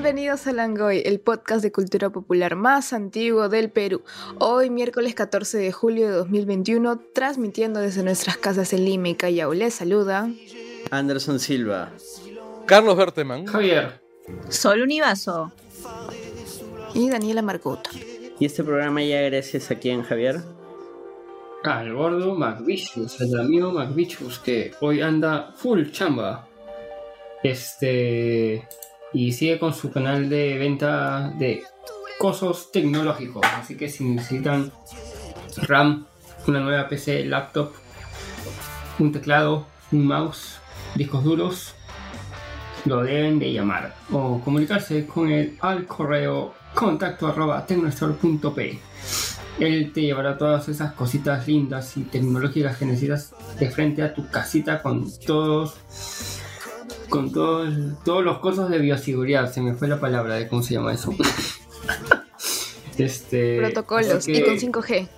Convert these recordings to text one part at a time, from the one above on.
Bienvenidos a Langoy, el podcast de cultura popular más antiguo del Perú. Hoy, miércoles 14 de julio de 2021, transmitiendo desde nuestras casas en Lima y Callao. Les saluda Anderson Silva, Carlos Berteman, Javier, Sol Univaso y Daniela Marcotto. Y este programa ya gracias a quién, Javier. Al gordo McVicious, el amigo McVicious que hoy anda full chamba. Este y sigue con su canal de venta de cosas tecnológicos. Así que si necesitan RAM, una nueva PC, laptop, un teclado, un mouse, discos duros, lo deben de llamar o comunicarse con él al correo contacto arroba tecnostore.p. Él te llevará todas esas cositas lindas y tecnológicas que necesitas de frente a tu casita con todos con todos, todos los cosas de bioseguridad, se me fue la palabra de cómo se llama eso. este, Protocolos y con 5G.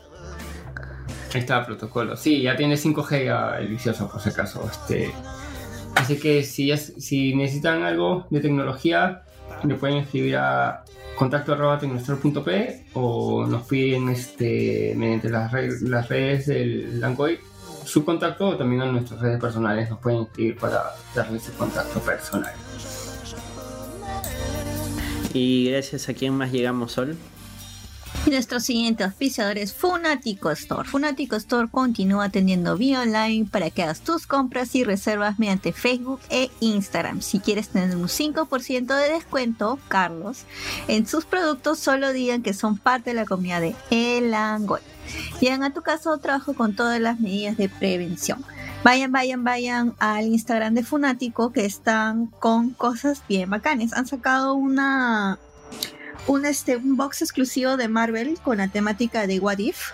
Ahí está, protocolo. Sí, ya tiene 5G ya el vicioso, por si acaso. Este, así que si, ya, si necesitan algo de tecnología, le pueden escribir a contacto arroba o nos piden este, mediante las, las redes del Langoy su contacto o también a nuestras redes personales nos pueden escribir para darles ese contacto personal. Y gracias a quién más llegamos, Sol. Y nuestro siguiente auspiciador es Funatico Store. Funatico Store continúa atendiendo vía online para que hagas tus compras y reservas mediante Facebook e Instagram. Si quieres tener un 5% de descuento, Carlos, en sus productos solo digan que son parte de la comunidad de Elangol. Llegan a tu casa o trabajo con todas las medidas de prevención. Vayan, vayan, vayan al Instagram de Funatico que están con cosas bien bacanes. Han sacado una un, este, un box exclusivo de Marvel con la temática de What If.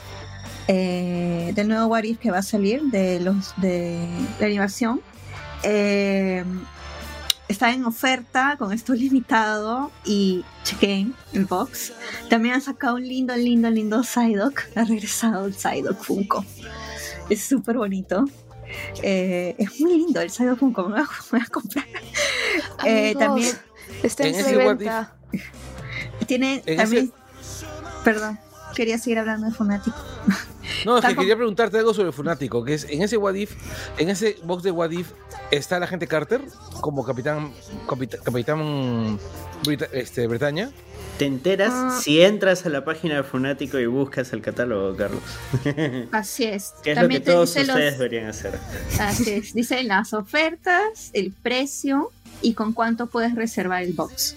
Eh, del nuevo What If que va a salir de los de la animación. Eh, está en oferta con esto limitado y chequen el box. También han sacado un lindo, lindo, lindo Psyduck. Ha regresado el Psyduck Funko. Es súper bonito. Eh, es muy lindo el Psyduck Funko. Me voy a, comprar. Eh, también está en, en venta. Tiene también. Perdón, quería seguir hablando de Funático. No, es que quería preguntarte algo sobre Funático, que es en ese Wadif, en ese box de Wadif, ¿está la gente Carter como capitán capitán, este, Bretaña? Te enteras ah. si entras a la página de Funático y buscas el catálogo, Carlos. Así es. Que es lo que todos ustedes deberían hacer. Así es. Dice las ofertas, el precio y con cuánto puedes reservar el box.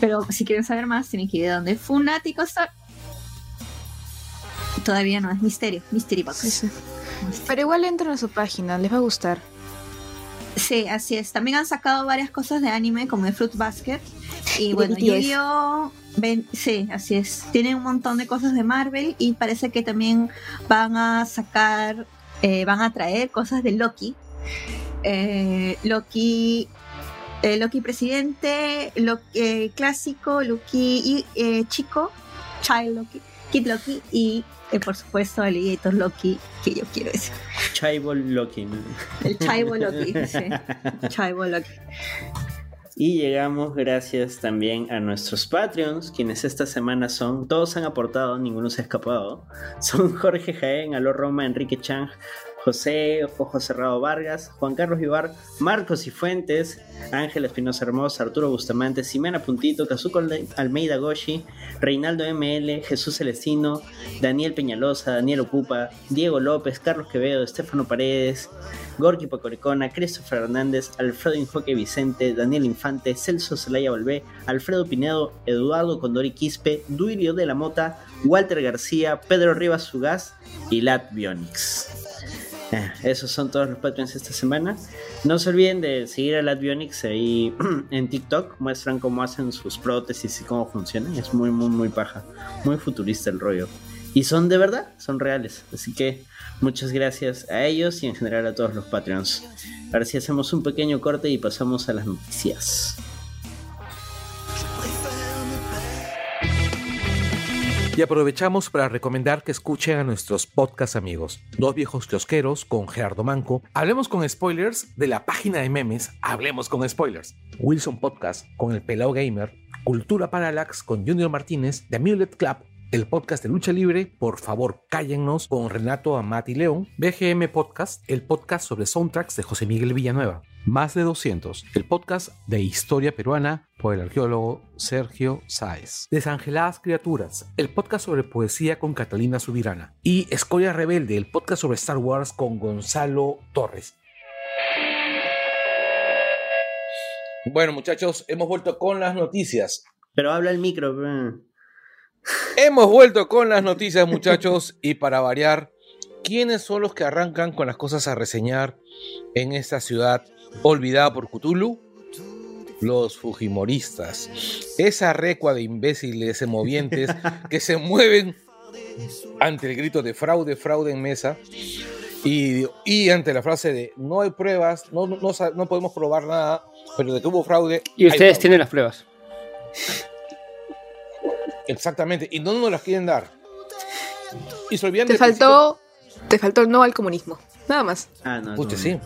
Pero si quieren saber más, tienen que ir a donde Funático está. Todavía no, es misterio, Mystery Box. Pero igual entran a su página, les va a gustar. Sí, así es. También han sacado varias cosas de anime, como de Fruit Basket. Y bueno, yo sí, así es. Tienen un montón de cosas de Marvel y parece que también van a sacar, eh, van a traer cosas de Loki. Eh, Loki eh, Loki presidente, Loki eh, clásico, Loki eh, chico, Child Loki, Kid Loki y por supuesto el Alligator Loki que yo quiero decir. Chaibol Loki. El Chaibol Loki, sí. Chaibol Loki. Y llegamos gracias también a nuestros Patreons, quienes esta semana son, todos han aportado, ninguno se ha escapado. Son Jorge Jaén, Aló Roma, Enrique Chang, José Ojo Cerrado Vargas, Juan Carlos Vivar, Marcos y Fuentes, Ángel Espinosa Hermosa, Arturo Bustamante, Simena Puntito, Kazuko Almeida Goshi, Reinaldo ML, Jesús Celestino, Daniel Peñalosa, Daniel Ocupa, Diego López, Carlos Quevedo, Estefano Paredes, Gorky Pacoricona, Christopher Hernández, Alfredo Injoque Vicente, Daniel Infante, Celso Zelaya Volvé, Alfredo Pinedo, Eduardo Condori Quispe, Duilio de la Mota, Walter García, Pedro Rivas Sugaz y Lat Bionix. Esos son todos los Patreons esta semana. No se olviden de seguir a Latbionics ahí en TikTok. Muestran cómo hacen sus prótesis y cómo funcionan. Es muy, muy, muy paja. Muy futurista el rollo. y son de verdad, son reales. Así que muchas gracias a ellos y en general a todos los Patreons. Ahora sí hacemos un pequeño corte y pasamos a las noticias. Y aprovechamos para recomendar que escuchen a nuestros podcast amigos, Dos Viejos Kiosqueros con Gerardo Manco, Hablemos con Spoilers de la página de memes Hablemos con Spoilers, Wilson Podcast con El Pelao Gamer, Cultura Parallax con Junior Martínez, The Amulet Club el podcast de lucha libre, por favor cállennos con Renato Amati León, BGM Podcast, el podcast sobre soundtracks de José Miguel Villanueva, Más de 200, el podcast de historia peruana por el arqueólogo Sergio Sáez, Desangeladas Criaturas, el podcast sobre poesía con Catalina Subirana y Escoria Rebelde, el podcast sobre Star Wars con Gonzalo Torres. Bueno muchachos, hemos vuelto con las noticias. Pero habla el micro. Hemos vuelto con las noticias, muchachos, y para variar, ¿quiénes son los que arrancan con las cosas a reseñar en esta ciudad olvidada por Cthulhu? Los Fujimoristas. Esa recua de imbéciles movientes que se mueven ante el grito de fraude, fraude en mesa. Y, y ante la frase de no hay pruebas, no, no, no, podemos probar nada, pero de que hubo fraude. Y ustedes tienen las pruebas. Exactamente, y no nos las quieren dar. Y se olvidan te faltó, te faltó el no al comunismo, nada más. Ah, no. sí.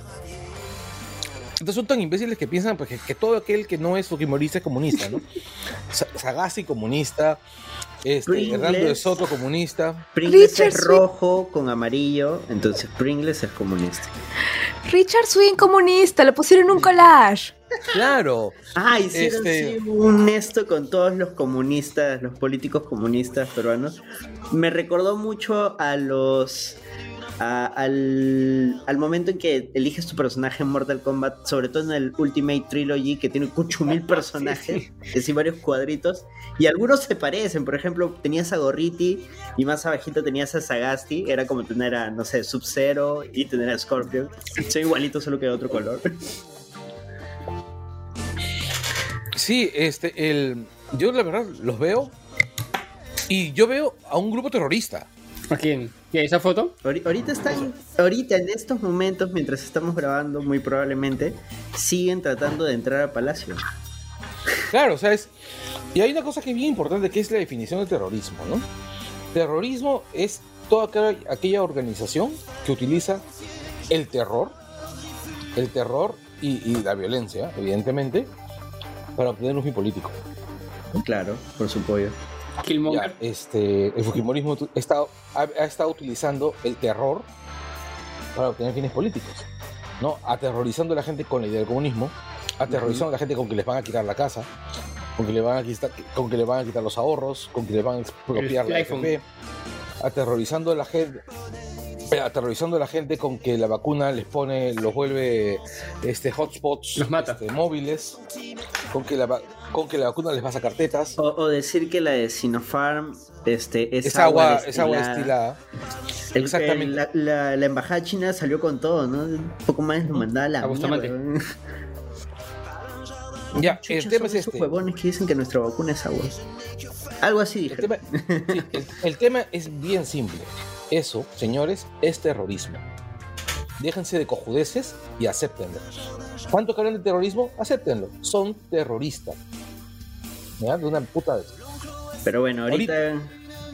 Entonces son tan imbéciles que piensan pues, que, todo aquel que no es fujimorista es comunista, ¿no? Sagasti comunista, este, Hernando de Soto comunista. Pringles es rojo con amarillo, entonces Pringles es comunista. Richard Swing comunista, lo pusieron en un collage. Claro. Ah, hicieron este... un esto con todos los comunistas, los políticos comunistas peruanos. Me recordó mucho a los al, momento en que eliges tu personaje en Mortal Kombat, sobre todo en el Ultimate Trilogy, que tiene mil personajes, es decir, varios cuadritos, y algunos se parecen. Por ejemplo, tenías a Gorriti y más abajito tenías a Sagasti, era como tener a, no sé, Sub-Zero y tener a Scorpion. Son igualitos, solo que de otro color. Sí, este, el, yo la verdad los veo y yo veo a un grupo terrorista. ¿A quién? ¿Y esa foto? Ahorita están, ahorita en estos momentos, mientras estamos grabando, muy probablemente, siguen tratando de entrar al palacio. Claro, o sea, es, y hay una cosa que es bien importante que es la definición de terrorismo, ¿no? Terrorismo es toda aquella organización que utiliza el terror, el terror y, y la violencia, evidentemente, para obtener un fin político. Claro, por su pollo. este, el Fujimorismo ha, estado utilizando el terror para obtener fines políticos. ¿no? Aterrorizando a la gente con la idea del comunismo, aterrorizando a la gente con que les van a quitar la casa, con que le van a quitar, con que le van a quitar los ahorros, con que le van a expropiar la FP, aterrorizando a la gente aterrorizando a la gente con que la vacuna les pone, los vuelve este, hotspots los mata. Este, móviles, con que, la, con que la vacuna les va a sacar tetas. O, decir que la de Sinopharm este, es, agua, es agua destilada. Exactamente. La, la, embajada china salió con todo, ¿no? Un poco más nos mandaba la Ya, el tema es este. huevones que dicen que nuestra vacuna es agua. Algo así dije. el tema es bien simple. Eso, señores, es terrorismo. Déjense de cojudeces y acéptenlo. ¿Cuánto que hablan de terrorismo? Acéptenlo. Son terroristas. ¿Ya? De una puta vez. Pero bueno, ahorita.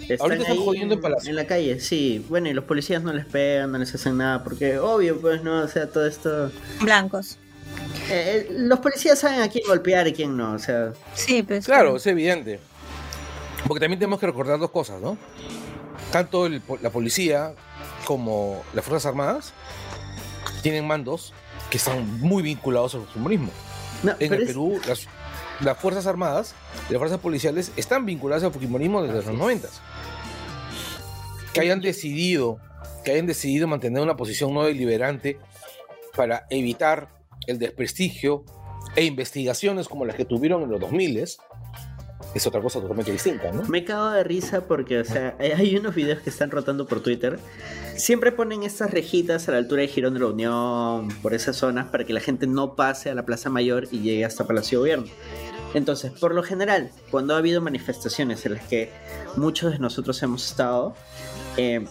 Están, jodiendo en Palacio. En la calle, sí. Bueno, y los policías no les pegan, no les hacen nada, porque obvio, pues no, o sea, todo esto. Blancos. Eh, eh, los policías saben a quién golpear y quién no, o sea. Sí, pues. Claro, es evidente. Porque también tenemos que recordar dos cosas, ¿no? Tanto la policía como las Fuerzas Armadas tienen mandos que están muy vinculados al comunismo. en el Perú, las, Fuerzas Armadas y las Fuerzas Policiales están vinculadas al fujimorismo desde los 90. Que hayan decidido, que hayan decidido mantener una posición no deliberante para evitar el desprestigio e investigaciones como las que tuvieron en los 2000 es otra cosa totalmente distinta, ¿no? Me cago de risa porque, o sea, hay unos videos que están rotando por Twitter. Siempre ponen estas rejitas a la altura de Girón de la Unión, por esas zonas, para que la gente no pase a la Plaza Mayor y llegue hasta Palacio de Gobierno. Entonces, por lo general, cuando ha habido manifestaciones en las que muchos de nosotros hemos estado, eh,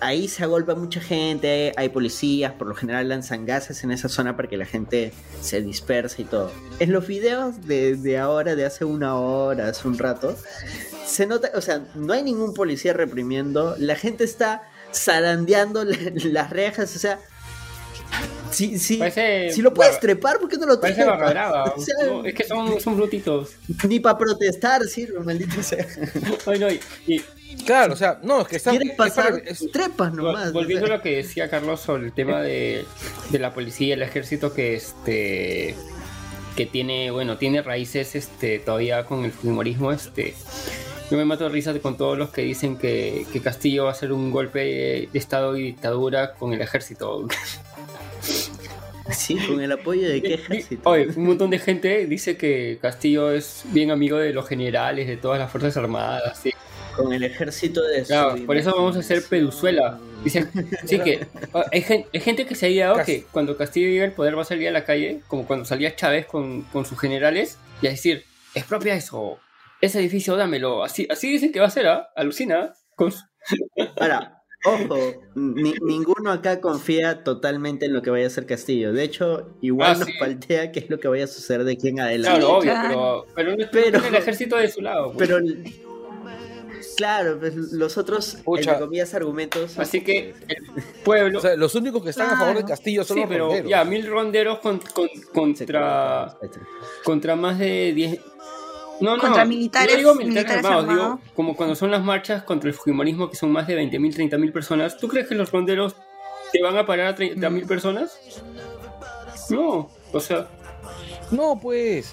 ahí se agolpa mucha gente, hay policías, por lo general lanzan gases en esa zona para que la gente se disperse y todo. En los videos de, de ahora, de hace una hora, hace un rato, se nota, o sea, no hay ningún policía reprimiendo, la gente está zarandeando la- las rejas, o sea, si, si, Parece si lo puedes trepar, ¿por qué no lo trepas? O sea, No, es que son, son brutitos. Ni para protestar sirve, maldito sea. Ay, no, y, y Claro, o sea, no, es que están. ¿Quieres es para- pasar? es- trepas nomás. volviendo o a lo que decía Carlos sobre el tema de, de la policía y el ejército que este que tiene, bueno, tiene raíces este todavía con el humorismo, este yo me mato de risa con todos los que dicen que, que Castillo va a hacer un golpe de estado y dictadura con el ejército. Sí, con el apoyo de qué ejército. Oye, un montón de gente dice que Castillo es bien amigo de los generales, de todas las fuerzas armadas, sí. Con el ejército de Claro, su por eso vamos a hacer Peduzuela. Dicen, sí que ah, hay gente, hay gente que se ha ideado que cuando Castillo llegue al poder va a salir a la calle, como cuando salía Chávez con, con sus generales, y a decir, expropia eso, ese edificio dámelo. Así, así dicen que va a ser, ¿ah? Alucina. Con su- Ahora, ojo, ni- ninguno acá confía totalmente en lo que vaya a hacer Castillo. De hecho, igual Ah, nos sí. paltea qué es lo que vaya a suceder de aquí en adelante. Claro, obvio, pero, pero no es- Pero- el ejército de su lado. pues. Pero, claro, pues, los otros, Pucha. entre comillas, argumentos. Así que el pueblo... o sea, los únicos que están a favor de. Castillo son sí, los pero ronderos. ya, mil ronderos con- con- Se contra... contra más de 10 no, no, Contra militares- no digo militares, militares armados, armados. digo como cuando son las marchas contra el fujimorismo que son más de 20.000, 30.000 personas. ¿Tú crees que los ronderos te van a parar a 30.000 Mm. personas? No, o sea, No, pues.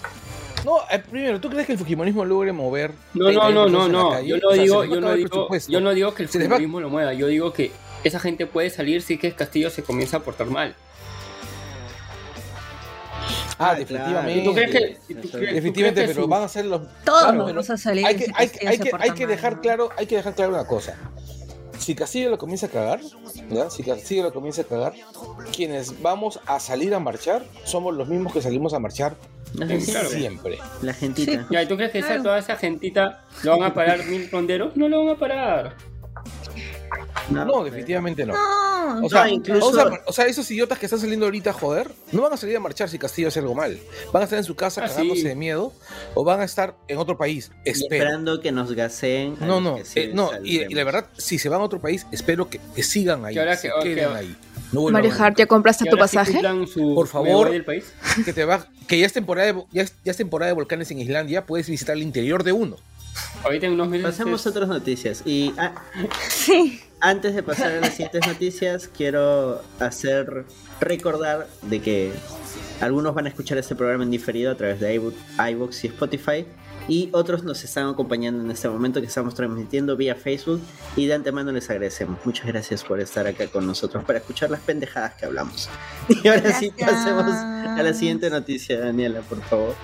No, eh, primero, ¿tú crees que el Fujimorismo logre mover? no, no, 20.000 no, no, no. Yo O no sea, digo, yo no digo, presupuesto. yo no digo que el fujimorismo lo mueva. Yo digo que esa gente puede salir si que Castillo se comienza a portar mal. Ah, Ah, definitivamente. ¿Y tú crees que- tú tú Definitivamente, crees que pero van a ser los. Todos Claro, vamos a salir. hay si que, hay, que- Castillo hay se que, porta hay que mal, dejar ¿no? claro, hay que dejar claro una cosa. Si Castillo lo comienza a cagar, ¿ya? si Castillo lo comienza a cagar, quienes vamos a salir a marchar somos los mismos que salimos a marchar La Sí, siempre. La gentita. Ya, ¿y tú crees que esa, toda esa gentita lo van a parar mil ronderos? No lo van a parar. No, definitivamente no. No, O sea, No, incluso- o, sea, o sea, esos idiotas que están saliendo ahorita a joder, no van a salir a marchar si Castillo hace algo mal. Van a estar en su casa Ah, cagándose sí. de miedo o van a estar en otro país. Espero. esperando que nos gaseen. No, no, eh, no, y, la verdad, si se van a otro país, espero que, que sigan ahí, Que ahora se queden ahí. No Mario Hart, ¿ya compraste tu pasaje? su- Por favor. del país. que te va, que ya es temporada de, ya es, ya es temporada de volcanes en Islandia, puedes visitar el interior de uno. Ahorita en unos meses. Pasemos a otras noticias. Y ah, sí. Antes de pasar a las siguientes noticias, quiero hacer recordar de que algunos van a escuchar este programa en diferido a través de iVo- iVoox y Spotify. Y otros nos están acompañando en este momento que estamos transmitiendo vía Facebook. Y de antemano les agradecemos. Muchas gracias por estar acá con nosotros para escuchar las pendejadas que hablamos. Y ahora sí pasemos a la siguiente noticia, Daniela, por favor.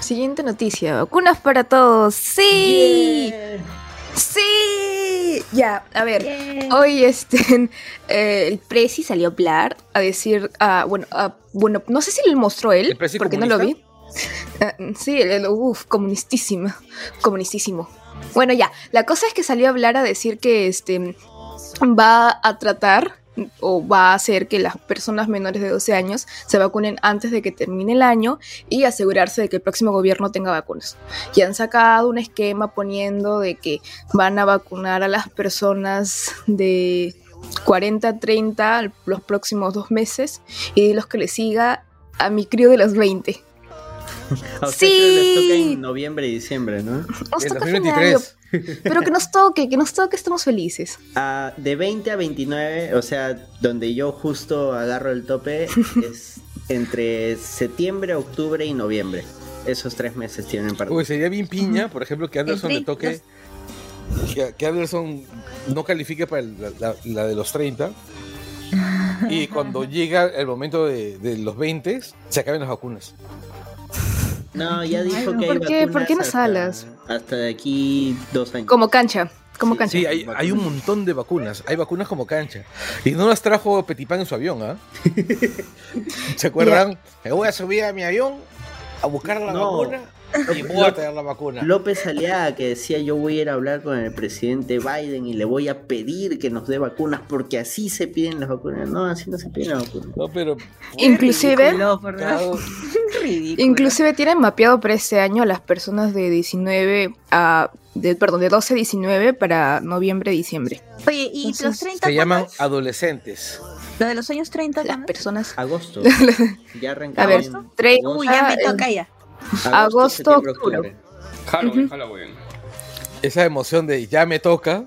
Siguiente noticia. Vacunas para todos. Sí. Yeah. Sí. Ya, a ver. Hoy este eh, el Prezi salió a hablar a decir, ah, bueno, bueno, no sé si lo mostró él, ¿El Prezi porque no lo vi. Ah, sí, el, el- uf, comunistísima, comunistísimo. Bueno, ya, la cosa es que salió a hablar a decir que este va a tratar o va a hacer que las personas menores de 12 años se vacunen antes de que termine el año y asegurarse de que el próximo gobierno tenga vacunas. Y han sacado un esquema poniendo de que van a vacunar a las personas de 40 a 30 los próximos dos meses y de los que le siga a mi crío de los 20. A ustedes Sí. les toca en noviembre y diciembre, ¿no? Nos En toca fin de año, 2023. Pero que nos toque, que nos toque, estamos felices. Ah, de 20 a 29, o sea, donde yo justo agarro el tope, es entre septiembre, octubre y noviembre. Esos tres meses tienen para. Uy, sería bien piña, por ejemplo, que Anderson le toque. Que, que Anderson no califique para el- la, la- la de los 30. Y cuando llega el momento de, de los 20, se acaben las vacunas. No, ya dijo Ay, que hay ¿por qué? ¿Por qué no vacunas salas? hasta, hasta de aquí dos años. Como cancha, como Sí, cancha. Sí, hay, hay un montón de vacunas. Hay vacunas como cancha. Y no las trajo Petipán en su avión, ¿ah? ¿Se acuerdan? Me voy a subir a mi avión a buscar la No. vacuna. Y voy a traer la vacuna. López Aliaga que decía yo voy a ir a hablar con el presidente Biden y le voy a pedir que nos dé vacunas porque así se piden las vacunas. No, así no se piden las vacunas. No, pero. Inclusive, Ridículo, inclusive tienen mapeado para este año a las personas de 19 a... De, perdón, de 12 a 19 para noviembre, diciembre. Oye, ¿y los Entonces, 30 se llaman cuántos? adolescentes. Lo de los años 30 Las personas... Agosto. Ya A arrancamos. ver, en 30, Uy, ya me el- toca ya. Agosto, septiembre, octubre. Halloween. Halloween. Esa emoción de ya me toca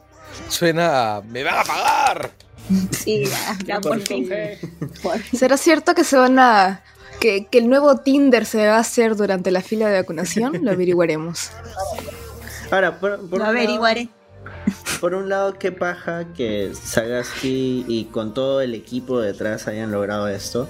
suena a me van a pagar. Sí, ya, ya por fin. Por fin. ¿Será cierto que se van a... Que, que el nuevo Tinder se va a hacer durante la fila de vacunación? Lo averiguaremos. Ahora, por, por Lo un lado- averiguaré. Por un lado, qué paja que Sagasti y con todo el equipo detrás hayan logrado esto.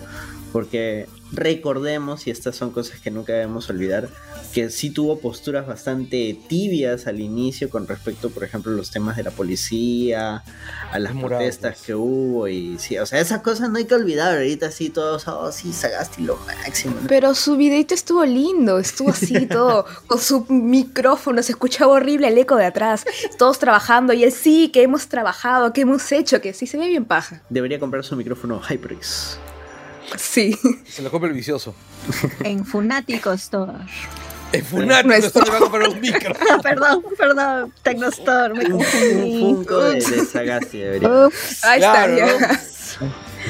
Porque recordemos, y estas son cosas que nunca debemos olvidar, que sí tuvo posturas bastante tibias al inicio con respecto, por ejemplo, a los temas de la policía, a las protestas que hubo. Y sí, o sea, esas cosas no hay que olvidar. Ahorita sí, todos, oh, sí, Sagasti lo máximo. ¿no? Pero su videito estuvo lindo, estuvo así todo, con su micrófono, se escuchaba horrible el eco de atrás, todos trabajando y él sí, que hemos trabajado, que hemos hecho, que sí se ve bien paja. Debería comprar su micrófono HyperX. Sí, Se lo compra el vicioso. En Funático Store. En está le va a comprar un micro. Perdón, perdón. Tecnostore, me Un. Funko de, de Sagasti debería. Ups, ahí Claro, está.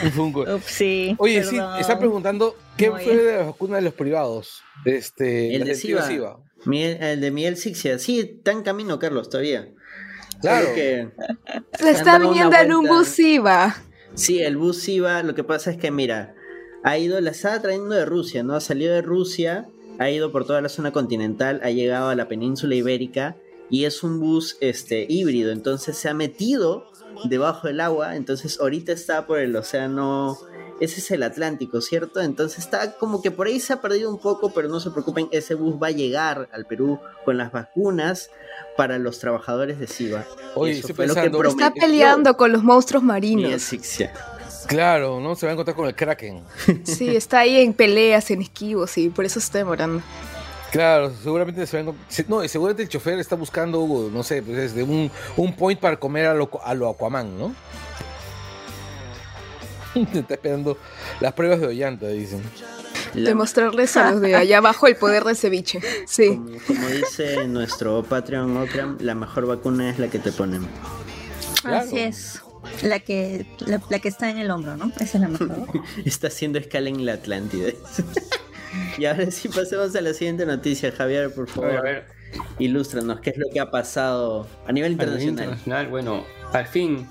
Un Funko. ups, sí. Oye, sí, está preguntando qué Muy fue bien. de la vacuna de los privados. Este, El de Siva. Miguel- el de Miguel Sixia. Sí, está en camino, Carlos, todavía. Claro. Que- Se está viniendo en un bus IVA. sí, el bus iba. Lo que pasa es que, mira, ha ido, la estaba trayendo de Rusia, ¿no? Ha salido de Rusia, ha ido por toda la zona continental, ha llegado a la península ibérica y es un bus este, híbrido. Entonces se ha metido debajo del agua. Entonces ahorita está por el océano. Ese es el Atlántico, ¿cierto? Entonces está como que por ahí se ha perdido un poco, pero no se preocupen, ese bus va a llegar al Perú con las vacunas para los trabajadores de SIVA. Oye, Eso estoy fue lo que pensando- Está peleando con los monstruos marinos. Sixia. Claro, ¿no? Se va a encontrar con el Kraken. Sí, está ahí en peleas, en esquivos y por eso está demorando. Claro, seguramente se va a encont- se- No, y seguramente el chofer está buscando, no sé, pues desde un, un point para comer a lo, a lo Aquaman, ¿no? está esperando las pruebas de Ollanta, dicen. La- Demostrarles a los de allá abajo el poder del ceviche. Sí. como, como dice nuestro Patreon Okram, la mejor vacuna es la que te ponen. Claro. Así es. La que, la, la que está en el hombro, ¿no? Esa es la mejor. Está haciendo escala en la Atlántida. y ahora sí pasemos a la siguiente noticia, Javier, por A favor. ver, a ver. Ilústranos, ¿qué es lo que ha pasado a nivel A nivel internacional? internacional, bueno, al fin,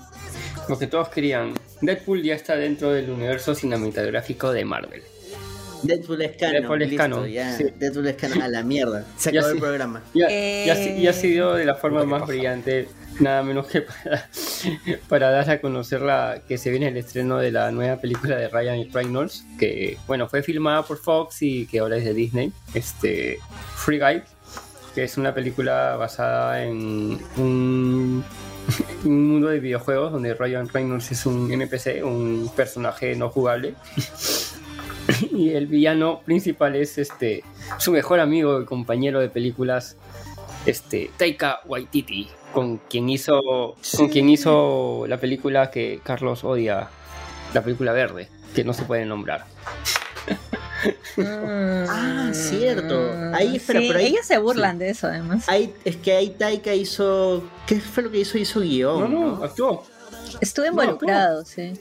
lo que todos querían. Deadpool ya está dentro del universo cinematográfico de Marvel. Deadpool es canon, Deadpool es listo, canon, ya. sí. Deadpool es canon, a la mierda. Se acabó el programa. Eh. ya, ha- ha sido de la forma más brillante, nada menos que para, para dar a conocer la, que se viene el estreno de la nueva película de Ryan Reynolds, que bueno, fue filmada por Fox y que ahora es de Disney, este Free Guy, que es una película basada en un, un mundo de videojuegos donde Ryan Reynolds es un NPC, un personaje no jugable. Y el villano principal es este su mejor amigo y compañero de películas, este Taika Waititi, con quien hizo con quien hizo la película que Carlos odia, la película verde, que no se puede nombrar. Ah, cierto. Ahí, espera, Sí, pero ahí- ellos se burlan de eso, además. Ahí, es que ahí Taika hizo. ¿Qué fue lo que hizo? Hizo guion. No, no, ¿no? actuó. Estuve involucrado, sí.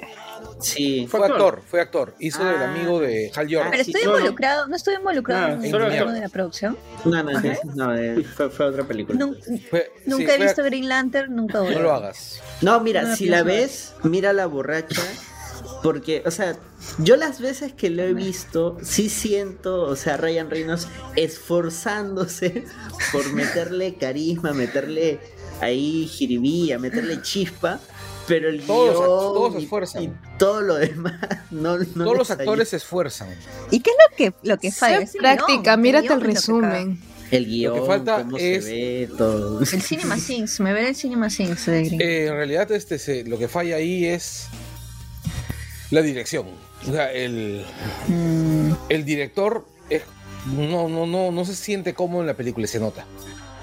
Sí. Fue Fue actor, fue actor. Hizo del Ah. amigo de Hal Jordan. Pero sí, estoy no, no. involucrado, no estuve involucrado en el solo tema actor. de la producción. No, no, no, no, eh, fue, fue otra película. Nun- Fue- sí, nunca he visto Green Lantern, nunca voy No lo hagas. No, mira, No, si la ves, mira la borracha. Porque, o sea, yo las veces que lo he visto, sí siento, o sea, Ryan Reynolds esforzándose por meterle carisma, meterle ahí jiribía, meterle chispa, pero el Todos guion todos se esfuerzan. y todo lo demás no, no Todos los actores se esfuerzan. ¿Y qué es lo que, lo que falla? Sé Es el práctica, guion, mírate el es lo que resumen. El guion, falta cómo es- se ve, todo. El Cinema Sins, me veré el Cinema Sins de Green. Eh, en realidad, este, se- lo que falla ahí es la dirección. O sea, el, Mm, el director es no, no, no, no se siente cómodo en la película, se nota.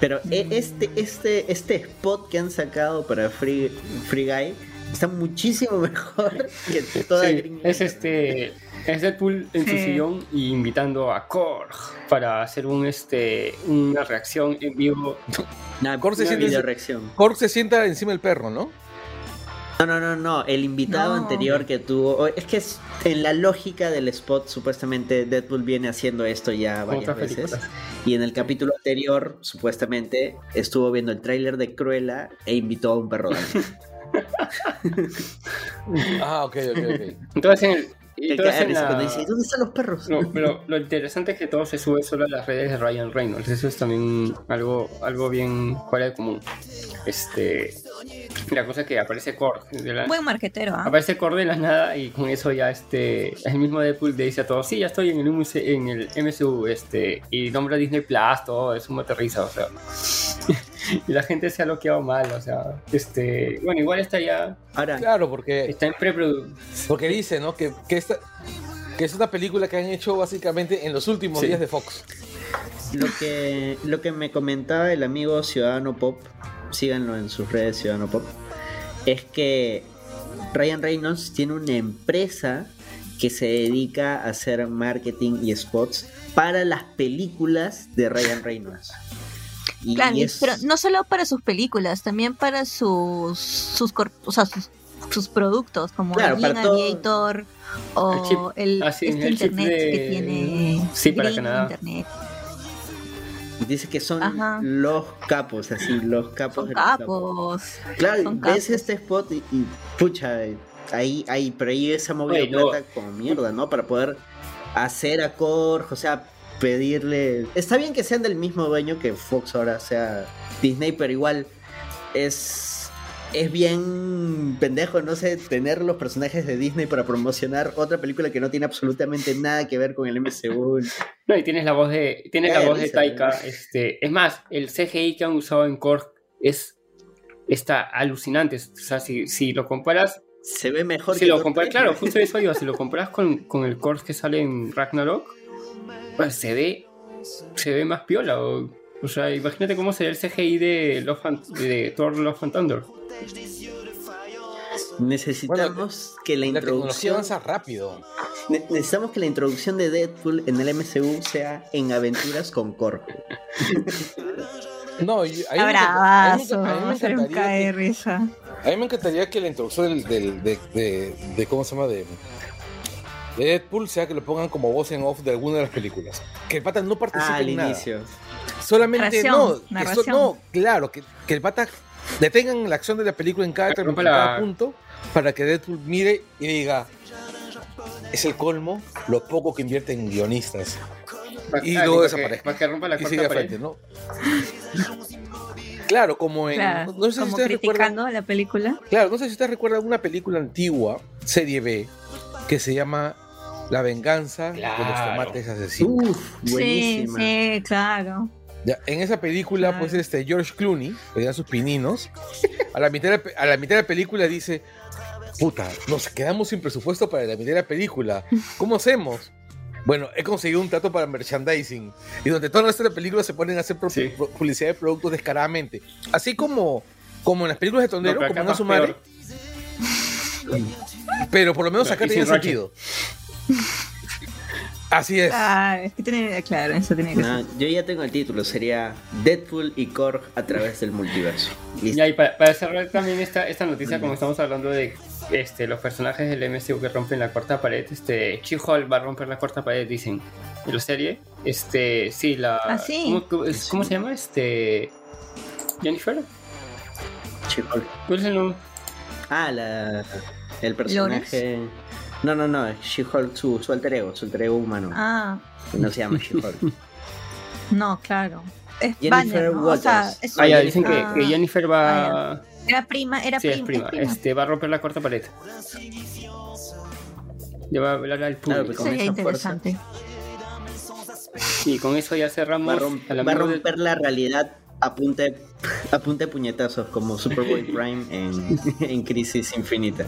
Pero e- este, este, este spot que han sacado para Free, Free Guy está muchísimo mejor que toda Sí, Green es este es Deadpool en su sillón y invitando a Korg para hacer un este una reacción en vivo. Nah, Corte una siente- videoreacción. Korg se sienta encima del perro, ¿no? No, no, no, no. El invitado No. anterior que tuvo. o- Es que es, en la lógica del spot, supuestamente Deadpool viene haciendo esto ya varias veces. películas. Y en el capítulo anterior, supuestamente, estuvo viendo el tráiler de Cruella e invitó a un perro. Ah, ok, ok, ok. Entonces en el en la- cuando dice, ¿dónde están los perros? No, pero lo interesante es que todo se sube solo a las redes de Ryan Reynolds. Eso es también algo, algo bien fuera de común. Este, la cosa es que aparece la- Buen marquetero, ¿ah? Aparece Korg de la nada y con eso ya este el mismo Deadpool le dice a todos, sí, ya estoy en el, MCU, en el MCU, este, y nombra Disney Plus, todo, es un risa, o sea. y la gente se ha bloqueado mal, o sea, este, bueno, igual está ya, Ahora, Claro, porque, está en preproducción. porque dice, ¿no? Que, que, esta, que es una película que han hecho básicamente en los últimos Sí. días de Fox. lo que, lo que me comentaba el amigo Ciudadano Pop, síganlo en sus redes Ciudadano Pop, es que Ryan Reynolds tiene una empresa que se dedica a hacer marketing y spots para las películas de Ryan Reynolds. Y, Claro, es- pero no solo para sus películas, también para sus sus, cor- o sea, sus, sus productos, como Claro, para todo- Aviator o El chip. el, Ah, sí, este el internet de- que tiene Sí, para. Internet. Dice que son Ajá. los capos, así, los capos Son de los capos. Claro, Son ves capos. este spot y, y, pucha, ahí, ahí, pero ahí esa movida Oye, no. plata como mierda, ¿no? Para poder hacer a Korg, o sea, pedirle. Está bien que sean del mismo dueño que Fox ahora sea Disney, pero igual es. Es bien pendejo, no sé, tener los personajes de Disney para promocionar otra película que no tiene absolutamente nada que ver con el MCU. No, y tienes la voz de, tienes Eh, la voz de Taika, este, es más, el CGI que han usado en Korg es, está alucinante, o sea, si, si lo comparas Se ve mejor si que lo comparas, 3, claro, justo eso iba, si lo comparas con, con el Korg que sale en Ragnarok, pues se ve, se ve más piola, o, o sea, imagínate cómo sería el CGI de, Love and- de Thor Love and Thunder. Necesitamos que la introducción avanza rápido. Ne- necesitamos que la introducción de Deadpool en el MCU sea en aventuras con Korg. No, y a mí me a mí me Abrazo, enca- a mí me hacer un encantaría cae de que- risa. A mí me encantaría que la introducción del, del- de, de- de- ¿Cómo se llama? De, de Deadpool sea que lo pongan como voz en off de alguna de las películas. Que el pata no participe Ah, al en nada. inicio. Solamente Narración, no. que so- narración. no, claro, que, que el pata detengan la acción de la película en cada, la- punto para que Deadpool mire y diga. Es el colmo lo poco que invierten en guionistas. Y Ah, luego desaparece. Para que rompa la Y sigue frente, ¿no? Claro, como en. Claro, no sé si como ustedes recuerdan. criticando la película. Claro, no sé si ustedes recuerdan una película antigua, serie B, que se llama La venganza de los Claro. tomates asesinos. Uf, buenísima. Sí, sí, claro. Ya, en esa película, Claro. pues este George Clooney, que dan sus pininos, a la, mitad de, la pe- a la mitad de la película dice, puta, nos quedamos sin presupuesto para la mitad de la película. ¿Cómo hacemos? Bueno, he conseguido un trato para merchandising. Y donde toda nuestra película se ponen a hacer pro- Sí. pro- publicidad de productos descaradamente. Así como, como en las películas de Tondero, No, como madre. peor. Pero por lo menos No, acá Ratchet. sentido. Así es. Ah, es que tiene, claro, eso tiene que No, yo ya tengo el título, sería Deadpool y Korg a través del multiverso. Listo. Ya, y para, para cerrar también esta, esta noticia, como estamos hablando de este, los personajes del MCU que rompen la cuarta pared, este, She-Hulk va a romper la cuarta pared, dicen. En la serie, este, sí, la... Ah, sí. ¿cómo, cómo- es- cómo se llama? Este... Jennifer. She-Hulk. ¿Cuál es el nombre? Ah, la, el personaje. No, no, no, She-Hulk, su, su alter ego, su alter ego humano. Ah, No se llama She-Hulk. no, claro. Es Jennifer Banner, ¿no? O sea, Waters. es Ah, ya, Jennifer- dicen que, Ah. que Jennifer va... Ah, era prima, era sí, es prima. prima. Este, va a romper la cuarta pared. Ya va a hablar al Claro, público. con Sería esa fuerza. interesante. Y con eso ya Va a, cerramos rom- al va a amigo de- romper la realidad a punta de, A punta de puñetazos, como Superboy Prime en, en Crisis Infinita.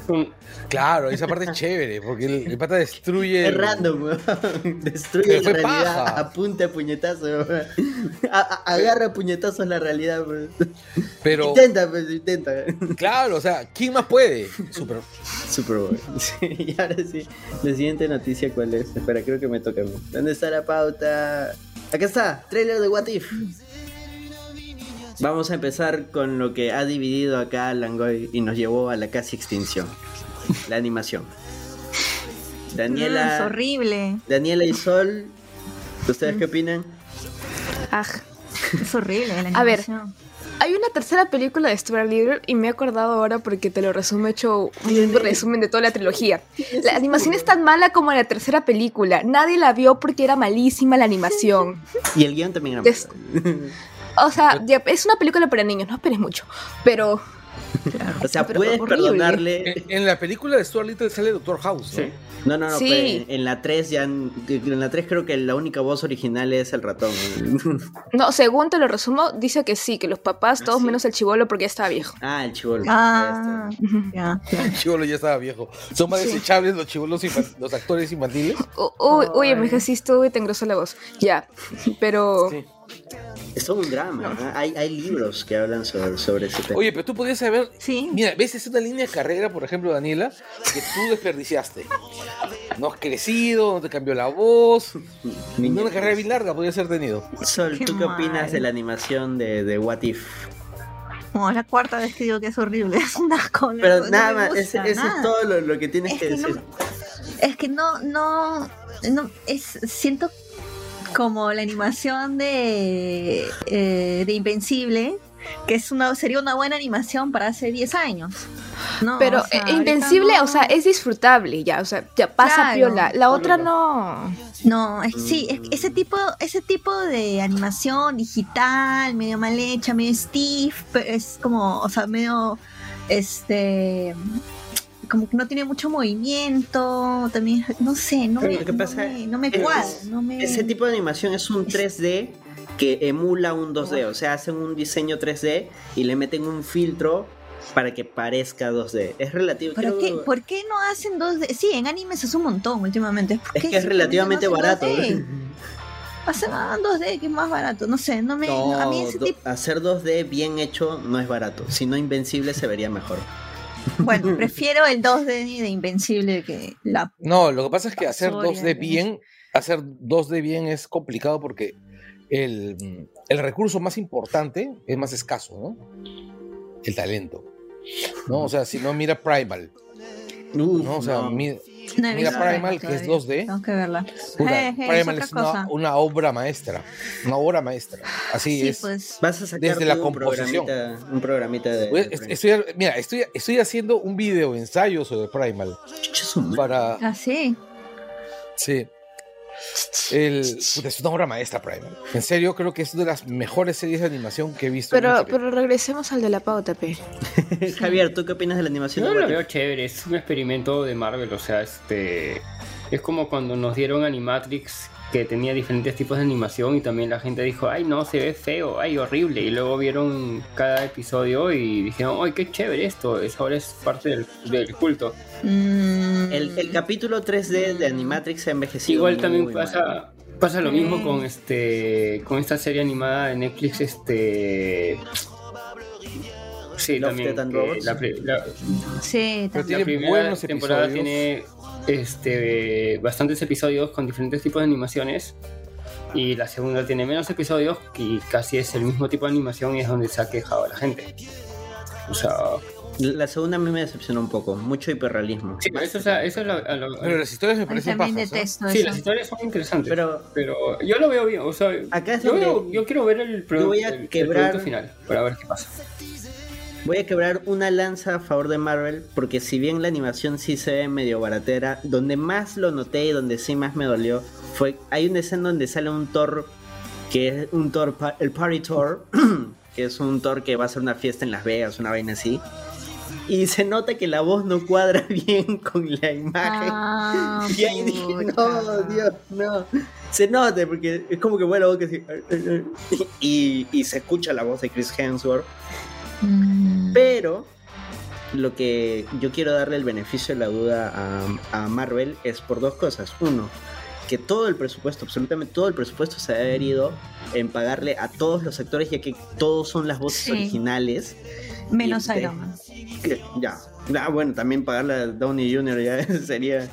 Claro, esa parte es chévere, porque el, el pata destruye. Es random, weón. Destruye la realidad paja. a punta de puñetazos, weón. A- a- Agarra a puñetazos la realidad, weón. Pero, Intenta, pues, intenta. claro, o sea, ¿quién más puede? Super. Superboy. Sí, y ahora sí. La siguiente noticia, ¿cuál es? Espera, creo que me toca a mí. ¿Dónde está la pauta? Acá está, trailer de What If. Vamos a empezar con lo que ha dividido acá a Langoy y nos llevó a la casi extinción. La animación. Mm, es Daniela, horrible. Daniela y Sol, ¿ustedes qué opinan? Ah, Es horrible la A ver. animación. hay una tercera película de Stuart Little y me he acordado ahora porque te lo resumo he hecho un resumen de toda la trilogía. La animación es tan mala como la tercera película. Nadie la vio porque era malísima la animación. Y el guion también era malo. O sea, ya, es una película para niños, no esperes mucho. Pero O sea, Pero puedes horrible. perdonarle. En, en la película de Stuart Little sale Doctor House, ¿no? Sí. No, no, no, Sí. pues, en la 3 ya. En la 3 creo que la única voz original es el ratón. no, según te lo resumo, dice que sí, que los papás, todos sí? menos el chivolo porque ya estaba viejo. ah, el chivolo. Ah, ya. El chivolo ya estaba viejo. Son más desechables los chivolos, los actores infantiles. Uy, uy, envejeciste y te engrosó la voz. Ya, pero... Es todo un drama. ¿eh? Hay, hay libros que hablan sobre, sobre ese tema. Oye, pero tú podías saber. Sí. Mira, ves, es una línea de carrera, por ejemplo, Daniela, que tú desperdiciaste. No has crecido, no te cambió la voz. Niña. Una carrera bien larga podía ser tenido. Sol, Qué ¿tú qué opinas de la animación de, de What If? Como la cuarta vez que digo que es horrible. Es un asco. no- Pero no nada más, nada. es todo lo, lo que tienes Es que que no- decir. Es que no, no, no, es, siento como la animación de, eh, de Invencible, que es una, sería una buena animación para hace 10 años. No, Pero o sea, eh, Invencible, no- o sea, es disfrutable ya, o sea, ya pasa Claro. piola. La otra no. No, es, sí, es, ese tipo, ese tipo de animación digital, medio mal hecha, medio stiff, pero es como, o sea, medio, este, como que no tiene mucho movimiento, también, no sé, no me, no pasa me, no me es- no me... Ese tipo de animación es un 3D que emula un 2D. O sea, hacen un diseño 3D y le meten un filtro para que parezca 2D. Es relativo. ¿Pero qué, ¿Por qué no hacen 2D? Sí, en anime se hace un montón últimamente. ¿Por Es que es relativamente barato. 2D? Hacen hagan 2D, que es más barato. No sé, no me. No, a mí ese do- tipo. hacer 2D bien hecho no es barato. Si no, Invencible se vería mejor. Bueno, prefiero el 2D de Invencible que la. No, lo que pasa es que hacer Soria, 2D ¿no? bien, hacer 2D bien es complicado porque el, el recurso más importante es más escaso, ¿no? El talento. ¿No? O sea, si no, mira Primal. Uf, ¿no? O sea, no. No Mira Primal, que es todavía. 2D. Tengo que verla. Primal es una, obra maestra. Una obra maestra. Así Sí, es. pues. Vas a sacar desde la composición. programita, un programita de. Pues, de estoy, mira, estoy, estoy haciendo un video ensayo sobre Primal para. Ah, sí. Sí. El, puta, es una obra maestra Primal. En serio, creo que es una de las mejores series de animación que he visto. Pero, pero regresemos al de la pauta, P. Javier, ¿tú qué opinas de la animación Yo de lo veo chévere, es un experimento de Marvel, o sea, este es como cuando nos dieron Animatrix que tenía diferentes tipos de animación y también la gente dijo, ay no, se ve feo, ay horrible, y luego vieron cada episodio y dijeron, ay qué chévere esto, es ahora es parte del, del culto. Mm, El, el capítulo 3D de Animatrix se ha envejecido. Igual muy también mal. pasa pasa lo mismo con este con esta serie animada de Netflix este Sí, Love, también la la- Sí, Pero también. tiene la primera buenos temporada episodios. tiene este, bastantes episodios con diferentes tipos de animaciones. Y la segunda tiene menos episodios y casi es el mismo tipo de animación y es donde se ha quejado la gente. O sea, La segunda a mí me decepcionó un poco. Mucho hiperrealismo. sí, eso es, a- eso es lo- a lo- Pero las historias me parecen también pajas. ¿eh? detesto Sí, las historias son interesantes. Pero Pero yo lo veo bien. O sea, Acá es yo, donde- veo- yo quiero ver el, produ- Yo voy a el- el quebrar- producto final para ver qué pasa. voy a quebrar una lanza a favor de Marvel. Porque si bien la animación sí se ve medio baratera, donde más lo noté y donde sí más me dolió fue. Hay una escena donde sale un Thor. Que es un Thor, el Party Thor. que es un Thor que va a hacer una fiesta en Las Vegas, una vaina así. Y se nota que la voz no cuadra bien con la imagen. Ah, y ahí dije, no. Dios, no. Se nota porque es como que vuela la voz que y, y se escucha la voz de Chris Hemsworth. Mm. Pero lo que yo quiero darle el beneficio de la duda a, a Marvel es por dos cosas. Uno, que todo el presupuesto, absolutamente todo el presupuesto se ha haber ido en pagarle a todos los actores, ya que todos son las voces Sí. originales. Menos Iron Man. Ya. Ah, bueno, también pagarle a Downey Jr. ya sería.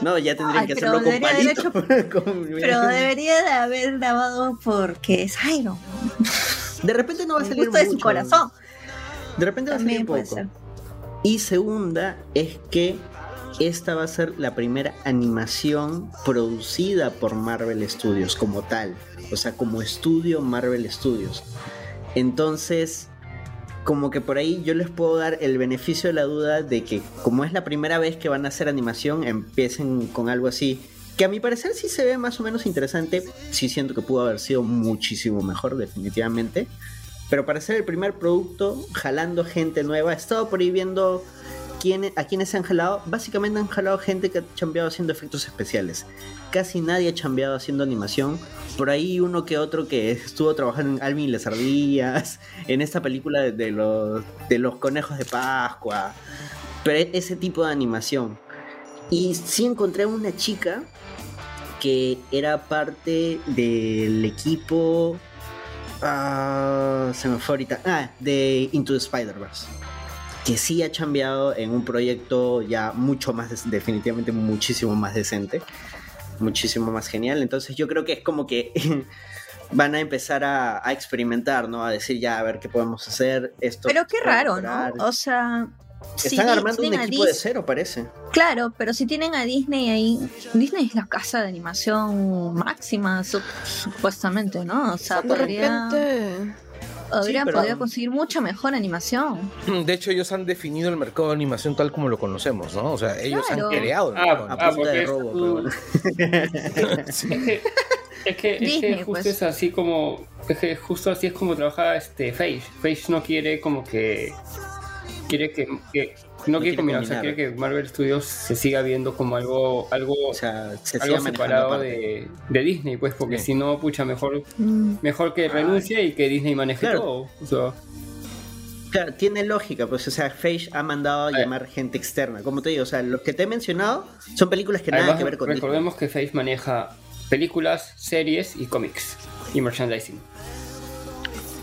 No, ya tendrían Ay, que hacerlo con palito. Con- Pero debería de haber grabado porque es Iron. De repente no va a salir gusto de su mucho. corazón. De repente va a salir poco. ser. Y segunda es que esta va a ser la primera animación producida por Marvel Studios como tal. O sea, como estudio Marvel Studios. Entonces, como que por ahí yo les puedo dar el beneficio de la duda de que como es la primera vez que van a hacer animación, empiecen con algo así. Que a mi parecer sí se ve más o menos interesante. Sí siento que pudo haber sido muchísimo mejor, definitivamente. Pero para ser el primer producto, jalando gente nueva, he estado por ahí viendo a quienes se han jalado. Básicamente han jalado gente que ha chambeado haciendo efectos especiales. Casi nadie ha chambeado haciendo animación. Por ahí uno que otro que estuvo trabajando en Alvin y las ardillas, en esta película de, los, de los conejos de Pascua. Pero e- ese tipo de animación. Y sí encontré una chica que era parte del equipo Ah, se me fue ahorita. Ah, de Into the Spider-Verse. Que sí ha cambiado en un proyecto ya mucho más, definitivamente muchísimo más decente. Muchísimo más genial. Entonces yo creo que es como que van a empezar a, a experimentar, ¿no? A decir ya, a ver qué podemos hacer. Esto Pero qué raro, mejorar. ¿no? O sea. Están armando un equipo de cero, parece. Claro, pero si tienen a Disney ahí, Disney es la casa de animación máxima, su- supuestamente, ¿no? O sea, De podría, repente. Podrían, pero- podría conseguir mucha mejor animación. De hecho, ellos han definido el mercado de animación tal como lo conocemos, ¿no? O sea, ellos Claro. han creado el Ah, Ah, de es robo, tu- pero bueno. Es que, es que, es que Disney, justo pues. es así como. Es que justo así es como trabaja este Face. Face no quiere como que. Quiere que. que- no, quiere quiere combinar, o sea, quiere que Marvel Studios se siga viendo como algo. algo O sea, se algo separado de, de Disney, pues, porque Sí. si no, pucha, mejor, Mm. mejor que renuncie y que Disney maneje Claro. todo. O sea, Claro, tiene lógica, pues, o sea, Face ha mandado a Eh. llamar gente externa. Como te digo, o sea, los que te he mencionado son películas que nada además, que ver con Disney. recordemos que Face maneja películas, series y cómics y merchandising.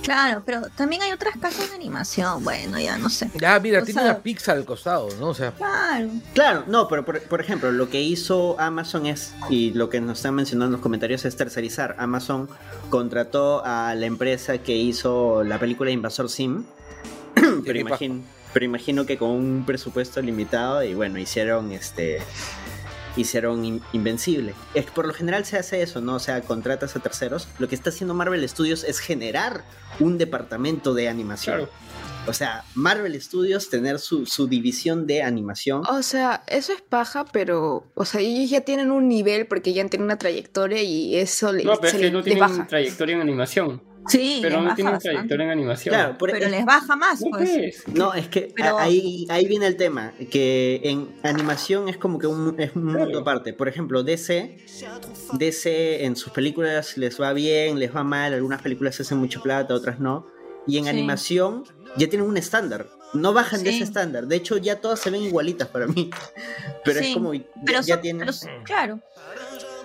Claro, pero también hay otras casas de animación, bueno, ya no sé. Ya, mira, O tiene sea- una Pixar al costado, ¿no? O sea, Claro. Claro, no, pero por, por ejemplo, lo que hizo Amazon es, y lo que nos están mencionando en los comentarios es tercerizar. Amazon contrató a la empresa que hizo la película Invasor Sim, pero, imagino, pero imagino que con un presupuesto limitado y bueno, hicieron este hicieron In- Invencible. Es que por lo general se hace eso, ¿no? O sea, contratas a terceros. Lo que está haciendo Marvel Studios es generar un departamento de animación. Claro. O sea, Marvel Studios tener su, su división de animación. O sea, eso es paja, pero, o sea, ellos ya tienen un nivel porque ya tienen una trayectoria y eso le, No, pero es que le- no tienen baja. trayectoria en animación. Sí, Pero no tienen bastante. trayectoria en animación. Claro, por- Pero es- les baja más, No, pues. pues. No, es que Pero- ahí, ahí viene el tema, que en animación es como que un, es un mundo Claro. aparte. Por ejemplo, DC, DC en sus películas les va bien, les va mal, algunas películas hacen mucha plata, otras no. Y en Sí. animación ya tienen un estándar. No bajan de Sí. ese estándar. De hecho, ya todas se ven igualitas para mí. Pero Sí, es como ya, Pero ya son, tienen. pero- claro,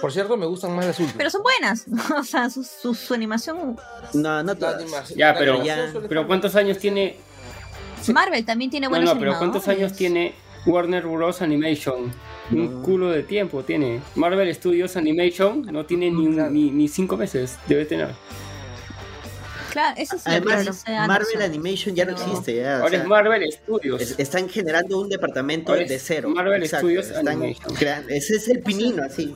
por cierto, me gustan más las últimas. pero son buenas. O sea, su, su, su animación. No, no todas. animación- Ya, pero, pero ¿cuántos años tiene? Marvel también tiene No, buenos no, pero ¿cuántos años tiene Warner Bros. Animation? Un No. culo de tiempo tiene. Marvel Studios Animation no tiene ni, un- ni, ni cinco meses. Debe tener. Claro, eso sí Además, Marvel. Animation ya no existe. Ya, o Ahora sea, es Marvel Studios. es- están generando un departamento Ahora de cero. Marvel Studios están Animation. creando- ese es el pinino, así.